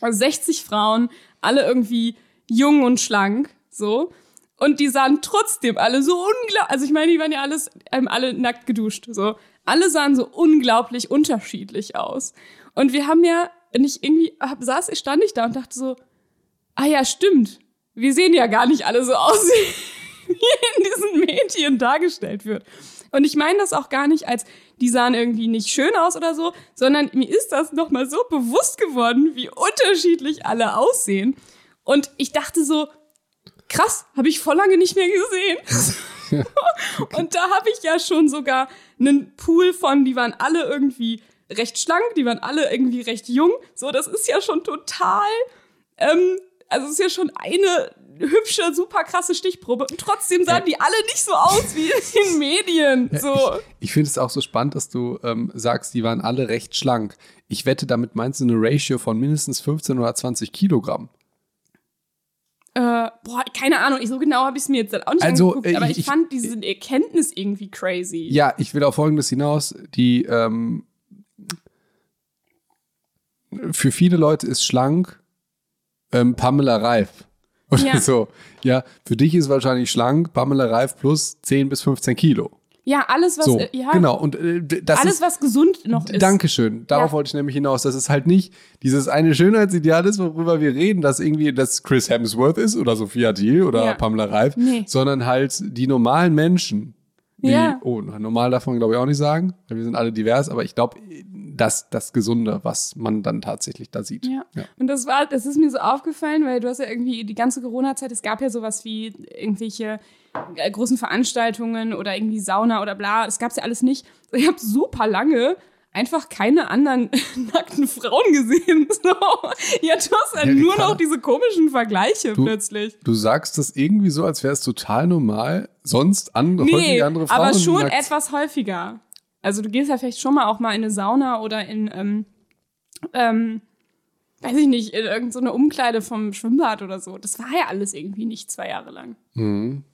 60 Frauen, alle irgendwie jung und schlank, so. Und die sahen trotzdem alle so unglaublich, also ich meine, die waren ja alles, ähm, alle nackt geduscht, so. Alle sahen so unglaublich unterschiedlich aus. Und wir haben ja, nicht irgendwie, hab, saß, stand ich da und dachte so, ah ja, stimmt. Wir sehen ja gar nicht alle so aus, *laughs* wie in diesen Medien dargestellt wird. Und ich meine das auch gar nicht als, die sahen irgendwie nicht schön aus oder so, sondern mir ist das nochmal so bewusst geworden, wie unterschiedlich alle aussehen. Und ich dachte so, krass, habe ich voll lange nicht mehr gesehen. *laughs* *laughs* Und da habe ich ja schon sogar einen Pool von, die waren alle irgendwie recht schlank, die waren alle irgendwie recht jung. So, das ist ja schon total, ähm, also es ist ja schon eine hübsche, super krasse Stichprobe. Und trotzdem sahen die alle nicht so aus wie in den *laughs* Medien. So. Ich finde es auch so spannend, dass du ähm, sagst, die waren alle recht schlank. Ich wette, damit meinst du eine Ratio von mindestens 15 oder 20 Kilogramm. Äh, boah, keine Ahnung, ich, so genau habe ich es mir jetzt auch nicht Also, angeguckt, äh, aber ich- ich, fand diese Erkenntnis irgendwie crazy. Ja, ich will auf Folgendes hinaus. Die, ähm, für viele Leute ist schlank ähm, Pamela Reif. Oder Ja. so. Ja, für dich ist wahrscheinlich schlank Pamela Reif plus 10 bis 15 Kilo. Ja, alles, was, So, äh, ja, genau. Und äh, das alles, ist, was gesund noch ist. Dankeschön. Darauf Ja. wollte ich nämlich hinaus. Das ist halt nicht dieses eine Schönheitsideal ist, worüber wir reden, dass irgendwie das Chris Hemsworth ist oder Sophia Thiel oder Ja. Pamela Reif, Nee. sondern halt die normalen Menschen. Die, Ja. Oh, normal darf man glaube ich auch nicht sagen, weil wir sind alle divers, aber ich glaube, das das Gesunde, was man dann tatsächlich da sieht. Ja. Ja. Und das war, das ist mir so aufgefallen, weil du hast ja irgendwie die ganze Corona-Zeit, es gab ja sowas wie irgendwelche großen Veranstaltungen oder irgendwie Sauna oder bla, das gab's ja alles nicht. Ich habe super lange einfach keine anderen *laughs* nackten Frauen gesehen. *laughs* So. Ja, du hast ja Ja, nur noch diese komischen Vergleiche Du- plötzlich. Du sagst das irgendwie so, als wäre es total normal, sonst andere, Nee, häufig andere Frauen. aber schon nackt- etwas häufiger. Also du gehst ja vielleicht schon mal auch mal in eine Sauna oder in, ähm, ähm, weiß ich nicht, in irgendeine so Umkleide vom Schwimmbad oder so. Das war ja alles irgendwie nicht zwei Jahre lang. Mhm.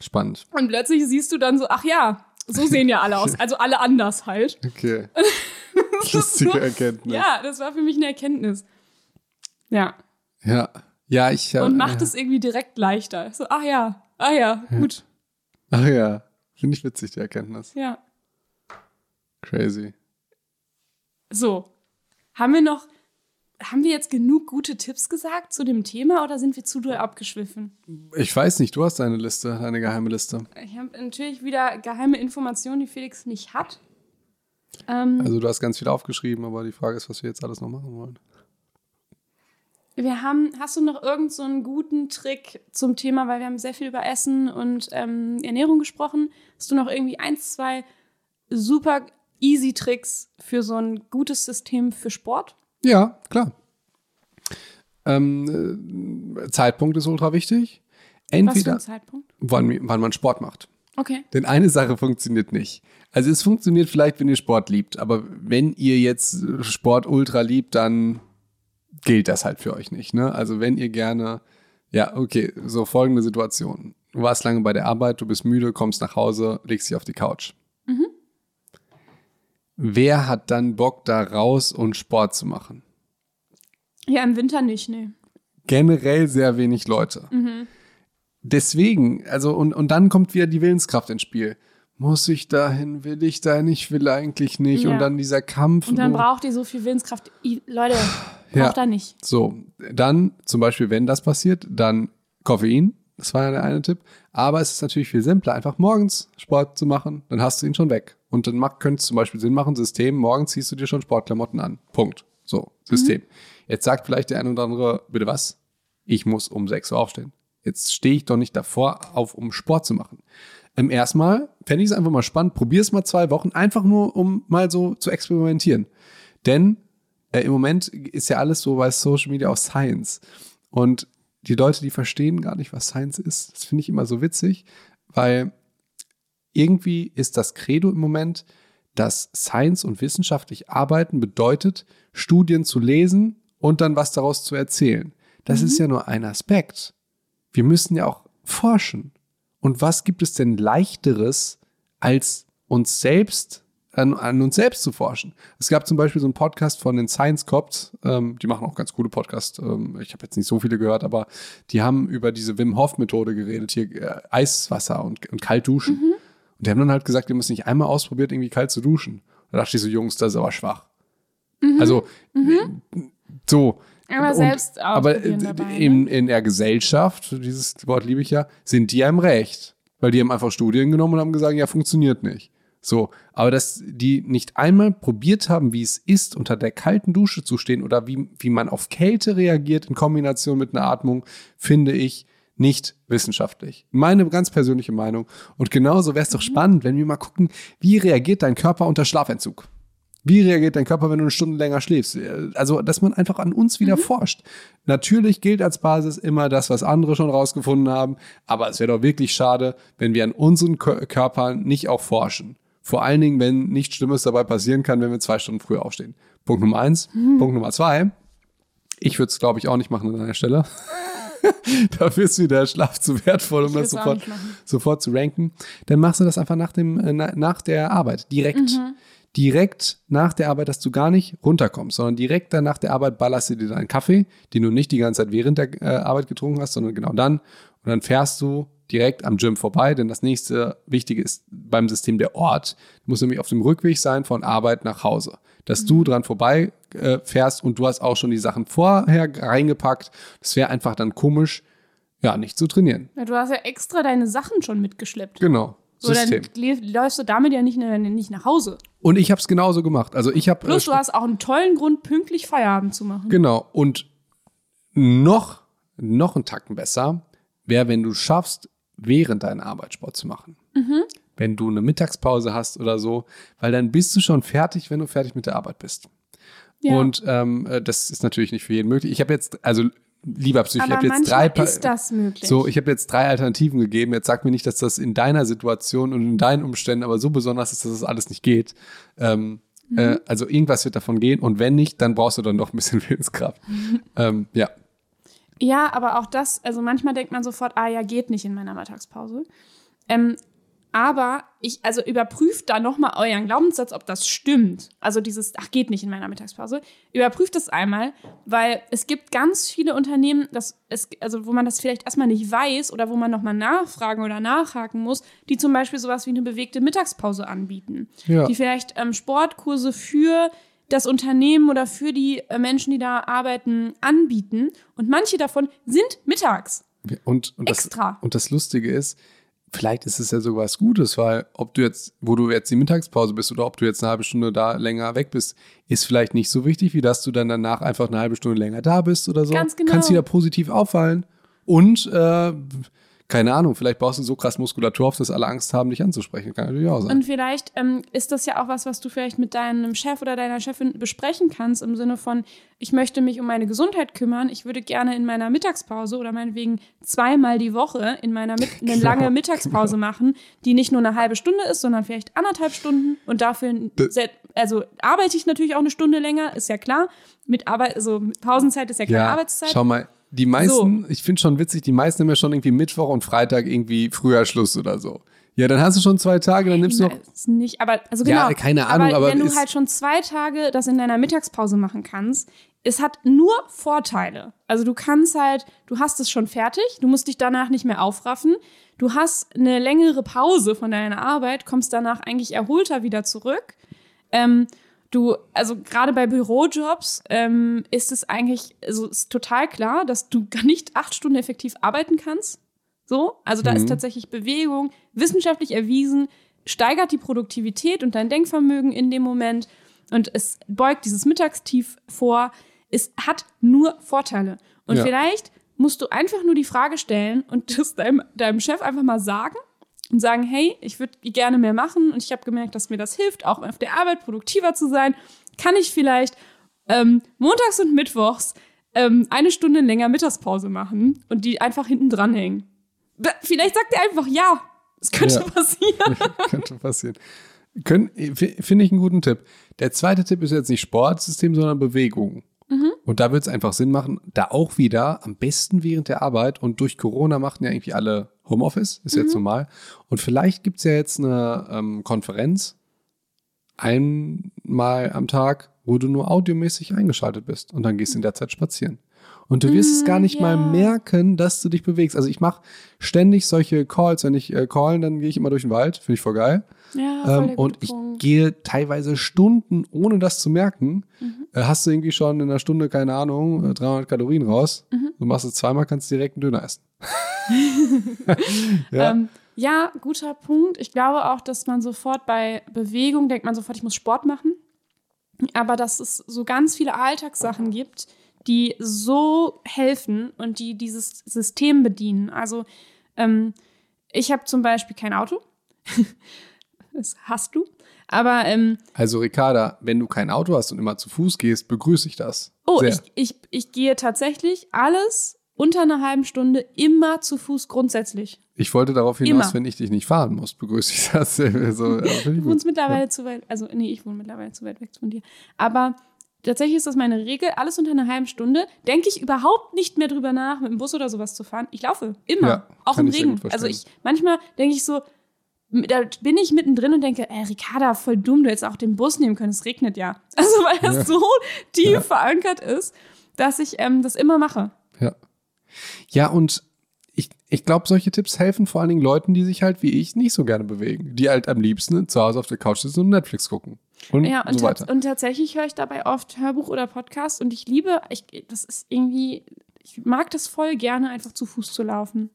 Spannend. Und plötzlich siehst du dann so, ach ja, so sehen ja alle aus. *laughs* Also alle anders halt. Okay. *laughs* Lustige Erkenntnis. Ja, das war für mich eine Erkenntnis. Ja. Ja. Ja, ich. Und äh, macht es irgendwie direkt leichter. So, ach ja, ah ja, gut. Ach ja. Finde ich witzig, die Erkenntnis. Ja. Crazy. So. Haben wir noch, haben wir jetzt genug gute Tipps gesagt zu dem Thema oder sind wir zu doll abgeschwiffen? Ich weiß nicht, du hast deine Liste, deine geheime Liste. Ich habe natürlich wieder geheime Informationen, die Felix nicht hat. Ähm, Also du hast ganz viel aufgeschrieben, aber die Frage ist, was wir jetzt alles noch machen wollen. wir haben, hast du noch irgend so einen guten Trick zum Thema, weil wir haben sehr viel über Essen und ähm, Ernährung gesprochen. Hast du noch irgendwie eins, zwei super easy Tricks für so ein gutes System für Sport? Ja, klar. Ähm, äh, Zeitpunkt ist ultra wichtig. Was für Entweder ein Zeitpunkt? wann, wann man Sport macht. Okay. Denn eine Sache funktioniert nicht. Also es funktioniert vielleicht, wenn ihr Sport liebt, aber wenn ihr jetzt Sport ultra liebt, dann gilt das halt für euch nicht. Ne? Also wenn ihr gerne, ja, okay, so folgende Situation. Du warst lange bei der Arbeit, du bist müde, kommst nach Hause, legst dich auf die Couch. Wer hat dann Bock, da raus und Sport zu machen? Ja, im Winter nicht, nee. generell sehr wenig Leute. Deswegen, also, und, und dann kommt wieder die Willenskraft ins Spiel. Muss ich dahin, will ich dahin, ich will eigentlich nicht. Ja. Und dann dieser Kampf. Und dann braucht ihr so viel Willenskraft. I, Leute, *sighs* braucht Ja. da nicht. So, dann zum Beispiel, wenn das passiert, dann Koffein. Das war ja der eine Tipp. Aber es ist natürlich viel simpler, einfach morgens Sport zu machen. Dann hast du ihn schon weg. Und dann könnte es zum Beispiel Sinn machen, System, morgen ziehst du dir schon Sportklamotten an. Punkt. So, System. Mhm. Jetzt sagt vielleicht der eine oder andere, bitte was? Ich muss um 6 Uhr aufstehen. Jetzt stehe ich doch nicht davor auf, um Sport zu machen. Ähm, erstmal fände ich es einfach mal spannend. Probier es mal zwei Wochen, einfach nur, um mal so zu experimentieren. Denn äh, im Moment ist ja alles so bei Social Media auch Science. Und die Leute, die verstehen gar nicht, was Science ist. Das finde ich immer so witzig, weil irgendwie ist das Credo im Moment, dass Science und wissenschaftlich arbeiten bedeutet, Studien zu lesen und dann was daraus zu erzählen. Das mhm. ist ja nur ein Aspekt. Wir müssen ja auch forschen. Und was gibt es denn leichteres, als uns selbst an, an, uns selbst zu forschen. Es gab zum Beispiel so einen Podcast von den Science Cops, ähm, die machen auch ganz coole Podcasts. Ähm, ich habe jetzt nicht so viele gehört, aber die haben über diese Wim Hof Methode geredet, hier äh, Eiswasser und, und kalt duschen. Mhm. Und die haben dann halt gesagt, ihr müsst nicht einmal ausprobiert, irgendwie kalt zu duschen. Da dachte ich so, Jungs, das ist aber schwach. Mhm. Also mhm. so. Aber und, selbst aber dabei, in, ne? in der Gesellschaft, dieses Wort liebe ich ja, sind die im Recht. Weil die haben einfach Studien genommen und haben gesagt, ja, funktioniert nicht. So, aber dass die nicht einmal probiert haben, wie es ist, unter der kalten Dusche zu stehen oder wie, wie man auf Kälte reagiert in Kombination mit einer Atmung, finde ich nicht wissenschaftlich. Meine ganz persönliche Meinung. Und genauso wäre es doch mhm. spannend, wenn wir mal gucken, wie reagiert dein Körper unter Schlafentzug? Wie reagiert dein Körper, wenn du eine Stunde länger schläfst? Also, dass man einfach an uns wieder mhm. forscht. Natürlich gilt als Basis immer das, was andere schon rausgefunden haben, aber es wäre doch wirklich schade, wenn wir an unseren Körpern nicht auch forschen. Vor allen Dingen, wenn nichts Schlimmes dabei passieren kann, wenn wir zwei Stunden früher aufstehen. Punkt Nummer eins. Mhm. Punkt Nummer zwei. Ich würde es, glaube ich, auch nicht machen an deiner Stelle. *laughs* Dafür ist mir der Schlaf zu wertvoll, um das sofort, sofort zu ranken. Dann machst du das einfach nach, dem, äh, nach der Arbeit, direkt. Mhm. Direkt nach der Arbeit, dass du gar nicht runterkommst, sondern direkt dann nach der Arbeit ballerst du dir deinen Kaffee, den du nicht die ganze Zeit während der äh, Arbeit getrunken hast, sondern genau dann. Und dann fährst du direkt am Gym vorbei, denn das nächste Wichtige ist beim System der Ort. Du musst nämlich auf dem Rückweg sein von Arbeit nach Hause. Dass du dran vorbei äh, fährst und du hast auch schon die Sachen vorher reingepackt. Das wäre einfach dann komisch, ja, nicht zu trainieren. Ja, du hast ja extra deine Sachen schon mitgeschleppt. Genau. So, System. dann läufst du damit ja nicht, nicht nach Hause. Und ich habe es genauso gemacht. Also ich habe. Plus, äh, du hast auch einen tollen Grund, pünktlich Feierabend zu machen. Genau. Und noch, noch einen Tacken besser wäre, wenn du schaffst, während deiner Arbeit Sport zu machen. Mhm. Wenn du eine Mittagspause hast oder so, weil dann bist du schon fertig, wenn du fertig mit der Arbeit bist. Ja. Und ähm, äh, das ist natürlich nicht für jeden möglich. Ich habe jetzt, also lieber Psych, ich habe jetzt drei ist das möglich. So, ich habe jetzt drei Alternativen gegeben. Jetzt sag mir nicht, dass das in deiner Situation und in deinen Umständen aber so besonders ist, dass das alles nicht geht. Ähm, mhm. äh, also irgendwas wird davon gehen und wenn nicht, dann brauchst du dann doch ein bisschen *laughs* Willenskraft. Ähm, ja. Ja, aber auch das, also manchmal denkt man sofort, ah ja, geht nicht in meiner Mittagspause. Ähm, aber ich, also überprüft da nochmal euren Glaubenssatz, ob das stimmt. Also dieses, ach, geht nicht in meiner Mittagspause. Überprüft das einmal, weil es gibt ganz viele Unternehmen, das es, also wo man das vielleicht erstmal nicht weiß oder wo man nochmal nachfragen oder nachhaken muss, die zum Beispiel sowas wie eine bewegte Mittagspause anbieten. Ja. Die vielleicht ähm, Sportkurse für das Unternehmen oder für die äh, Menschen, die da arbeiten, anbieten. Und manche davon sind mittags. Und, und, Extra. Das, und das Lustige ist, vielleicht ist es ja sogar was Gutes, weil ob du jetzt, wo du jetzt die Mittagspause bist oder ob du jetzt eine halbe Stunde da länger weg bist, ist vielleicht nicht so wichtig, wie dass du dann danach einfach eine halbe Stunde länger da bist oder so. Ganz genau. Kannst dir da positiv auffallen. Und äh, keine Ahnung, vielleicht baust du so krass Muskulatur auf, dass alle Angst haben, dich anzusprechen. Kann natürlich auch sein. Und vielleicht ähm, ist das ja auch was, was du vielleicht mit deinem Chef oder deiner Chefin besprechen kannst, im Sinne von, ich möchte mich um meine Gesundheit kümmern, ich würde gerne in meiner Mittagspause oder meinetwegen zweimal die Woche in meiner Mit eine genau, lange Mittagspause genau. machen, die nicht nur eine halbe Stunde ist, sondern vielleicht anderthalb Stunden und dafür, also arbeite ich natürlich auch eine Stunde länger, ist ja klar. Mit Arbeit, also Pausenzeit ist ja keine ja, Arbeitszeit. Schau mal, die meisten, so. ich finde schon witzig, die meisten haben ja schon irgendwie Mittwoch und Freitag irgendwie früher Schluss oder so. Ja, dann hast du schon zwei Tage, dann nimmst du noch. Nicht, aber also genau. Ja, keine Ahnung, aber, aber wenn du halt schon zwei Tage das in deiner Mittagspause machen kannst, es hat nur Vorteile. Also du kannst halt, du hast es schon fertig, du musst dich danach nicht mehr aufraffen. Du hast eine längere Pause von deiner Arbeit, kommst danach eigentlich erholter wieder zurück. Ähm, du, also gerade bei Bürojobs ähm, ist es eigentlich, also ist total klar, dass du gar *laughs* nicht acht Stunden effektiv arbeiten kannst. So, also da mhm. ist tatsächlich Bewegung wissenschaftlich erwiesen, steigert die Produktivität und dein Denkvermögen in dem Moment und es beugt dieses Mittagstief vor. Es hat nur Vorteile. Und Ja. vielleicht musst du einfach nur die Frage stellen und das deinem, deinem Chef einfach mal sagen und sagen, hey, ich würde gerne mehr machen und ich habe gemerkt, dass mir das hilft, auch auf der Arbeit produktiver zu sein. Kann ich vielleicht ähm, montags und mittwochs ähm, eine Stunde länger Mittagspause machen und die einfach hinten dranhängen? Vielleicht sagt er einfach ja. Das könnte Ja. passieren. *laughs* Könnte passieren. Finde ich einen guten Tipp. Der zweite Tipp ist jetzt nicht Sportsystem, sondern Bewegung. Und da wird es einfach Sinn machen, da auch wieder am besten während der Arbeit und durch Corona machten ja irgendwie alle Homeoffice, ist jetzt normal. Und vielleicht gibt es ja jetzt eine ähm, Konferenz einmal am Tag, wo du nur audiomäßig eingeschaltet bist und dann gehst du in der Zeit spazieren. Und du wirst es gar nicht mal ja. merken, dass du dich bewegst. Also ich mache ständig solche Calls. Wenn ich äh, callen, dann gehe ich immer durch den Wald. Finde ich voll geil. Ja, Ähm, und ich gehe teilweise Stunden, ohne das zu merken. Mhm. Äh, hast du irgendwie schon in einer Stunde, keine Ahnung, äh, 300 Kalorien raus. Mhm. Du machst es zweimal, kannst direkt einen Döner essen. *laughs* ja. Ähm, ja, guter Punkt. Ich glaube auch, dass man sofort bei Bewegung denkt man sofort, ich muss Sport machen. Aber dass es so ganz viele Alltagssachen gibt, die so helfen und die dieses System bedienen. Also ähm, ich habe zum Beispiel kein Auto. *laughs* das hast du. Aber ähm, also Ricarda, wenn du kein Auto hast und immer zu Fuß gehst, begrüße ich das. Oh, ich, ich, ich gehe tatsächlich alles unter einer halben Stunde immer zu Fuß grundsätzlich. Ich wollte darauf hinaus, Immer. wenn ich dich nicht fahren muss, begrüße ich das. so, Du wohnst mittlerweile zu weit, also nee, ich wohne mittlerweile zu weit weg von dir. Aber tatsächlich ist das meine Regel, alles unter einer halben Stunde. Denke ich überhaupt nicht mehr drüber nach, mit dem Bus oder sowas zu fahren. Ich laufe immer, Ja, auch im Regen. Also ich manchmal denke ich so, da bin ich mittendrin und denke, ey, Ricarda, voll dumm, du hättest auch den Bus nehmen können, es regnet ja. *laughs* Also weil das Ja. so tief Ja. verankert ist, dass ich ähm, das immer mache. Ja. Ja, und ich, ich glaube, solche Tipps helfen vor allen Dingen Leuten, die sich halt wie ich nicht so gerne bewegen. Die halt am liebsten zu Hause auf der Couch sitzen und Netflix gucken. Und Ja, und, so weiter. und tatsächlich höre ich dabei oft Hörbuch oder Podcast und ich liebe, ich, das ist irgendwie, ich mag das voll gerne, einfach zu Fuß zu laufen.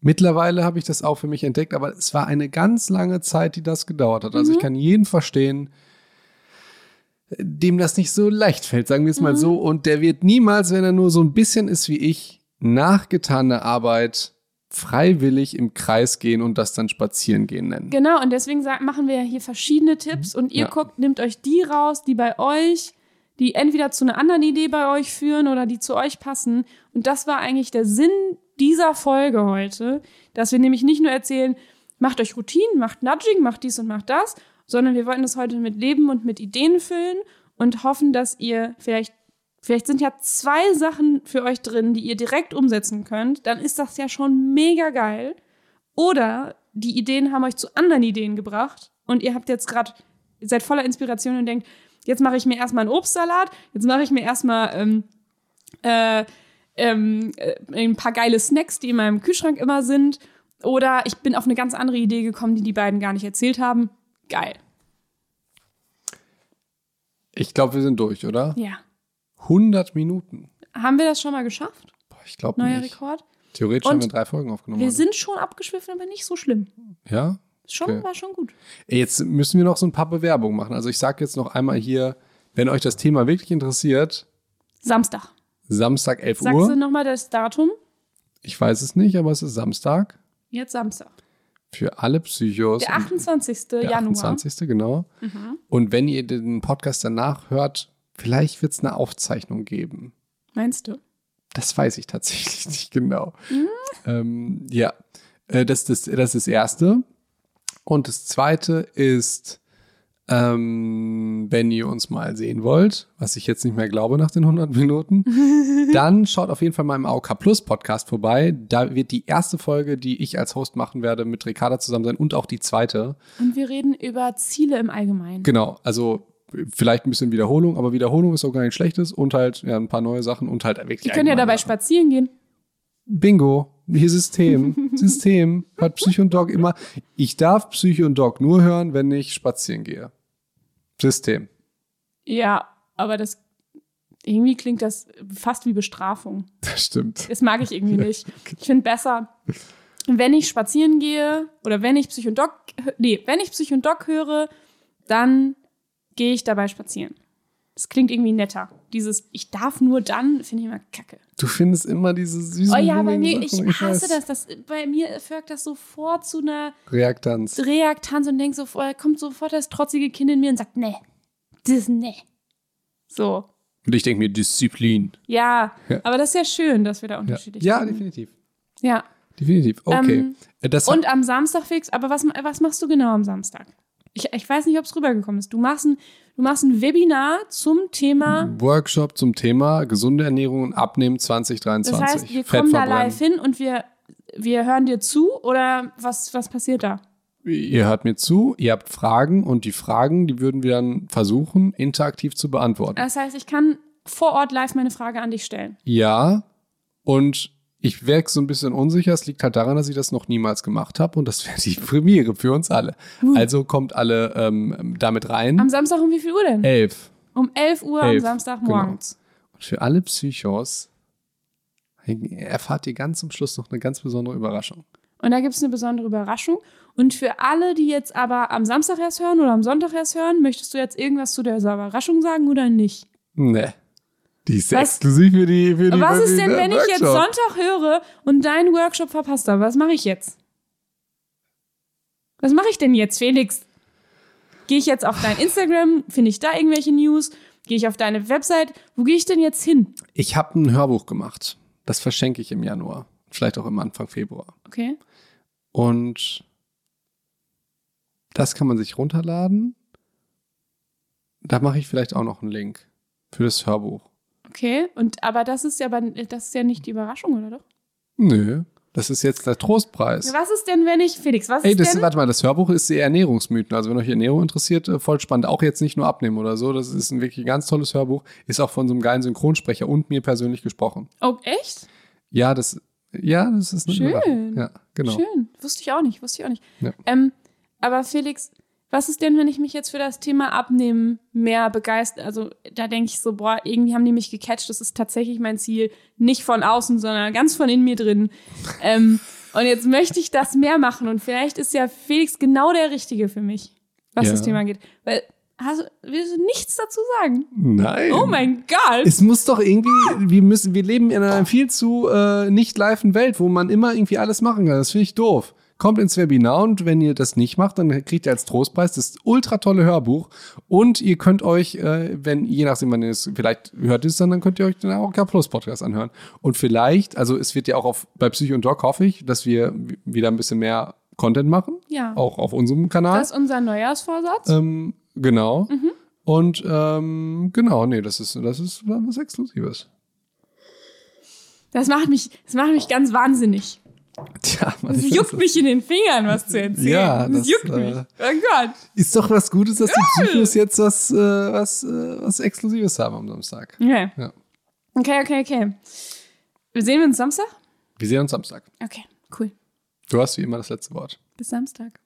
Mittlerweile habe ich das auch für mich entdeckt, aber es war eine ganz lange Zeit, die das gedauert hat. Also ich kann jeden verstehen, dem das nicht so leicht fällt, sagen wir es mal so. Und der wird niemals, wenn er nur so ein bisschen ist wie ich, nachgetane Arbeit freiwillig im Kreis gehen und das dann spazieren gehen nennen. Genau, und deswegen machen wir ja hier verschiedene Tipps und ihr Ja. guckt, nehmt euch die raus, die bei euch, die entweder zu einer anderen Idee bei euch führen oder die zu euch passen. Und das war eigentlich der Sinn dieser Folge heute, dass wir nämlich nicht nur erzählen, macht euch Routinen, macht Nudging, macht dies und macht das, sondern wir wollten das heute mit Leben und mit Ideen füllen und hoffen, dass ihr vielleicht Vielleicht sind ja zwei Sachen für euch drin, die ihr direkt umsetzen könnt. Dann ist das ja schon mega geil. Oder die Ideen haben euch zu anderen Ideen gebracht und ihr habt jetzt gerade, seid voller Inspiration und denkt, jetzt mache ich mir erstmal einen Obstsalat, jetzt mache ich mir erstmal ähm, äh, ähm, äh, ein paar geile Snacks, die in meinem Kühlschrank immer sind. Oder ich bin auf eine ganz andere Idee gekommen, die die beiden gar nicht erzählt haben. Geil. Ich glaube, wir sind durch, oder? Ja. 100 Minuten. Haben wir das schon mal geschafft? Boah, ich glaube Neuer nicht. Rekord? Theoretisch Und haben wir drei Folgen aufgenommen. Wir heute. sind schon abgeschwiffen, aber nicht so schlimm. ja? Schon, Okay. war schon gut. Jetzt müssen wir noch so ein paar Bewerbungen machen. Also ich sage jetzt noch einmal hier, wenn euch das Thema wirklich interessiert, Samstag. Samstag 11 Sagst du Uhr. nochmal das Datum? Ich weiß es nicht, aber es ist Samstag. Jetzt Samstag. Für alle Psychos. Der 28. Der Januar. 28. genau. Mhm. Und wenn ihr den Podcast danach hört, vielleicht wird es eine Aufzeichnung geben. Meinst du? Das weiß ich tatsächlich *laughs* nicht genau. Mhm. Ähm, ja, äh, das, das, das ist das Erste. Und das Zweite ist, ähm, wenn ihr uns mal sehen wollt, was ich jetzt nicht mehr glaube nach den 100 Minuten, *laughs* dann schaut auf jeden Fall mal im AOK Plus Podcast vorbei. Da wird die erste Folge, die ich als Host machen werde, mit Ricarda zusammen sein und auch die zweite. Und wir reden über Ziele im Allgemeinen. Genau, also vielleicht ein bisschen Wiederholung, aber Wiederholung ist auch gar nichts Schlechtes und halt ja, ein paar neue Sachen und halt wirklich. Ihr könnt ja dabei spazieren gehen. Bingo, hier System. *laughs* System hat Psycho und Dog immer. Ich darf Psycho und Dog nur hören, wenn ich spazieren gehe. System. Ja, aber das irgendwie klingt das fast wie Bestrafung. Das stimmt. Das mag ich irgendwie *laughs* nicht. Ich finde besser, wenn ich spazieren gehe oder wenn ich Psych und Doc, nee, wenn ich Psych und Doc höre, dann gehe ich dabei spazieren. Das klingt irgendwie netter. Dieses, ich darf nur dann, finde ich immer kacke. Du findest immer diese süßen Oh ja, bei mir, Sachen, ich hasse weiß. das, das. Bei mir folgt das sofort zu einer Reaktanz. Reaktanz und denk so, kommt sofort das trotzige Kind in mir und sagt, nee, das nee. So. Und ich denke mir, Disziplin. Ja, Ja. aber das ist ja schön, dass wir da Ja, unterschiedlich ja sind. definitiv. Ja. Definitiv. Okay. Ähm, Äh, das Und am Samstag fix, aber was, was machst du genau am Samstag? Ich, ich weiß nicht, ob es rübergekommen ist. Du machst, ein, du machst ein Webinar zum Thema. Workshop zum Thema gesunde Ernährung und Abnehmen 2023. Das heißt, wir Fett kommen da live hin und wir, wir hören dir zu oder was, was passiert da? Ihr hört mir zu, ihr habt Fragen und die Fragen, die würden wir dann versuchen, interaktiv zu beantworten. Das heißt, ich kann vor Ort live meine Frage an dich stellen. Ja, und ich wäre so ein bisschen unsicher. Es liegt halt daran, dass ich das noch niemals gemacht habe und das *laughs* wäre die Premiere für uns alle. Also kommt alle ähm, damit rein. Am Samstag um wie viel Uhr denn? Elf. Um 11 Uhr am Elf, Samstag genau. morgens. Und für alle Psychos erfahrt ihr ganz zum Schluss noch eine ganz besondere Überraschung. Und da gibt es eine besondere Überraschung. Und für alle, die jetzt aber am Samstag erst hören oder am Sonntag erst hören, möchtest du jetzt irgendwas zu dieser Überraschung sagen oder nicht? Ne. Die ist Was- exklusiv für die für die Was ist denn, wenn ich jetzt Workshop. Sonntag höre und deinen Workshop verpasst habe? Was mache ich jetzt? Was mache ich denn jetzt, Felix? Gehe ich jetzt auf dein Instagram? Finde ich da irgendwelche News? Gehe ich auf deine Website? Wo gehe ich denn jetzt hin? Ich habe ein Hörbuch gemacht. Das verschenke ich im Januar. Vielleicht auch im Anfang Februar. Okay. Und das kann man sich runterladen. Da mache ich vielleicht auch noch einen Link für das Hörbuch. Okay. Und aber das ist ja aber das ist ja nicht die Überraschung, oder doch? Nö, das ist jetzt der Trostpreis. Was ist denn, wenn ich, Felix, was Ey, ist das, denn? warte mal, das Hörbuch ist die Ernährungsmythen. Also wenn euch Ernährung interessiert, äh, voll spannend. Auch jetzt nicht nur abnehmen oder so. Das ist ein wirklich ganz tolles Hörbuch. Ist auch von so einem geilen Synchronsprecher und mir persönlich gesprochen. Oh, echt? Ja, das, ja, das ist eine Schön. Überraschung. Ja, genau. Schön. Wusste ich auch nicht, wusste ich auch nicht. Ja. Ähm, aber Felix, was ist denn, wenn ich mich jetzt für das Thema Abnehmen mehr begeistere? Also da denke ich so, boah, irgendwie haben die mich gecatcht. Das ist tatsächlich mein Ziel. Nicht von außen, sondern ganz von in mir drin. *laughs* ähm, und jetzt möchte ich das mehr machen. Und vielleicht ist ja Felix genau der Richtige für mich, was Ja. das Thema geht. Weil, hast, du- willst du nichts dazu sagen? Nein. Oh mein Gott. Es muss doch irgendwie, wir müssen, wir leben in einer viel zu äh, nicht liven Welt, wo man immer irgendwie alles machen kann. Das finde ich doof. Kommt ins Webinar und wenn ihr das nicht macht, dann kriegt ihr als Trostpreis das ultra tolle Hörbuch. Und ihr könnt euch, äh, wenn, je nachdem, wann ihr es, vielleicht hört es dann, dann könnt ihr euch den AOK Plus Podcast anhören. Und vielleicht, also es wird ja auch auf, bei Psycho und Doc hoffe ich, dass wir wieder ein bisschen mehr Content machen. Ja. Auch auf unserem Kanal. Das ist unser Neujahrsvorsatz. Ähm, genau. Mhm. Und ähm, genau, nee, das ist, das ist was Exklusives. Das macht mich, das macht mich ganz wahnsinnig. Tja, was Es juckt mich in den Fingern, was zu erzählen. Ja, das, das, juckt äh, mich. Oh Gott. Ist doch was Gutes, dass die Psychos jetzt was, äh, was, äh, was Exklusives haben am Samstag. Okay. Ja. Okay, okay, okay. Wir sehen uns Samstag? Wir sehen uns Samstag. Okay, cool. Du hast wie immer das letzte Wort. Bis Samstag.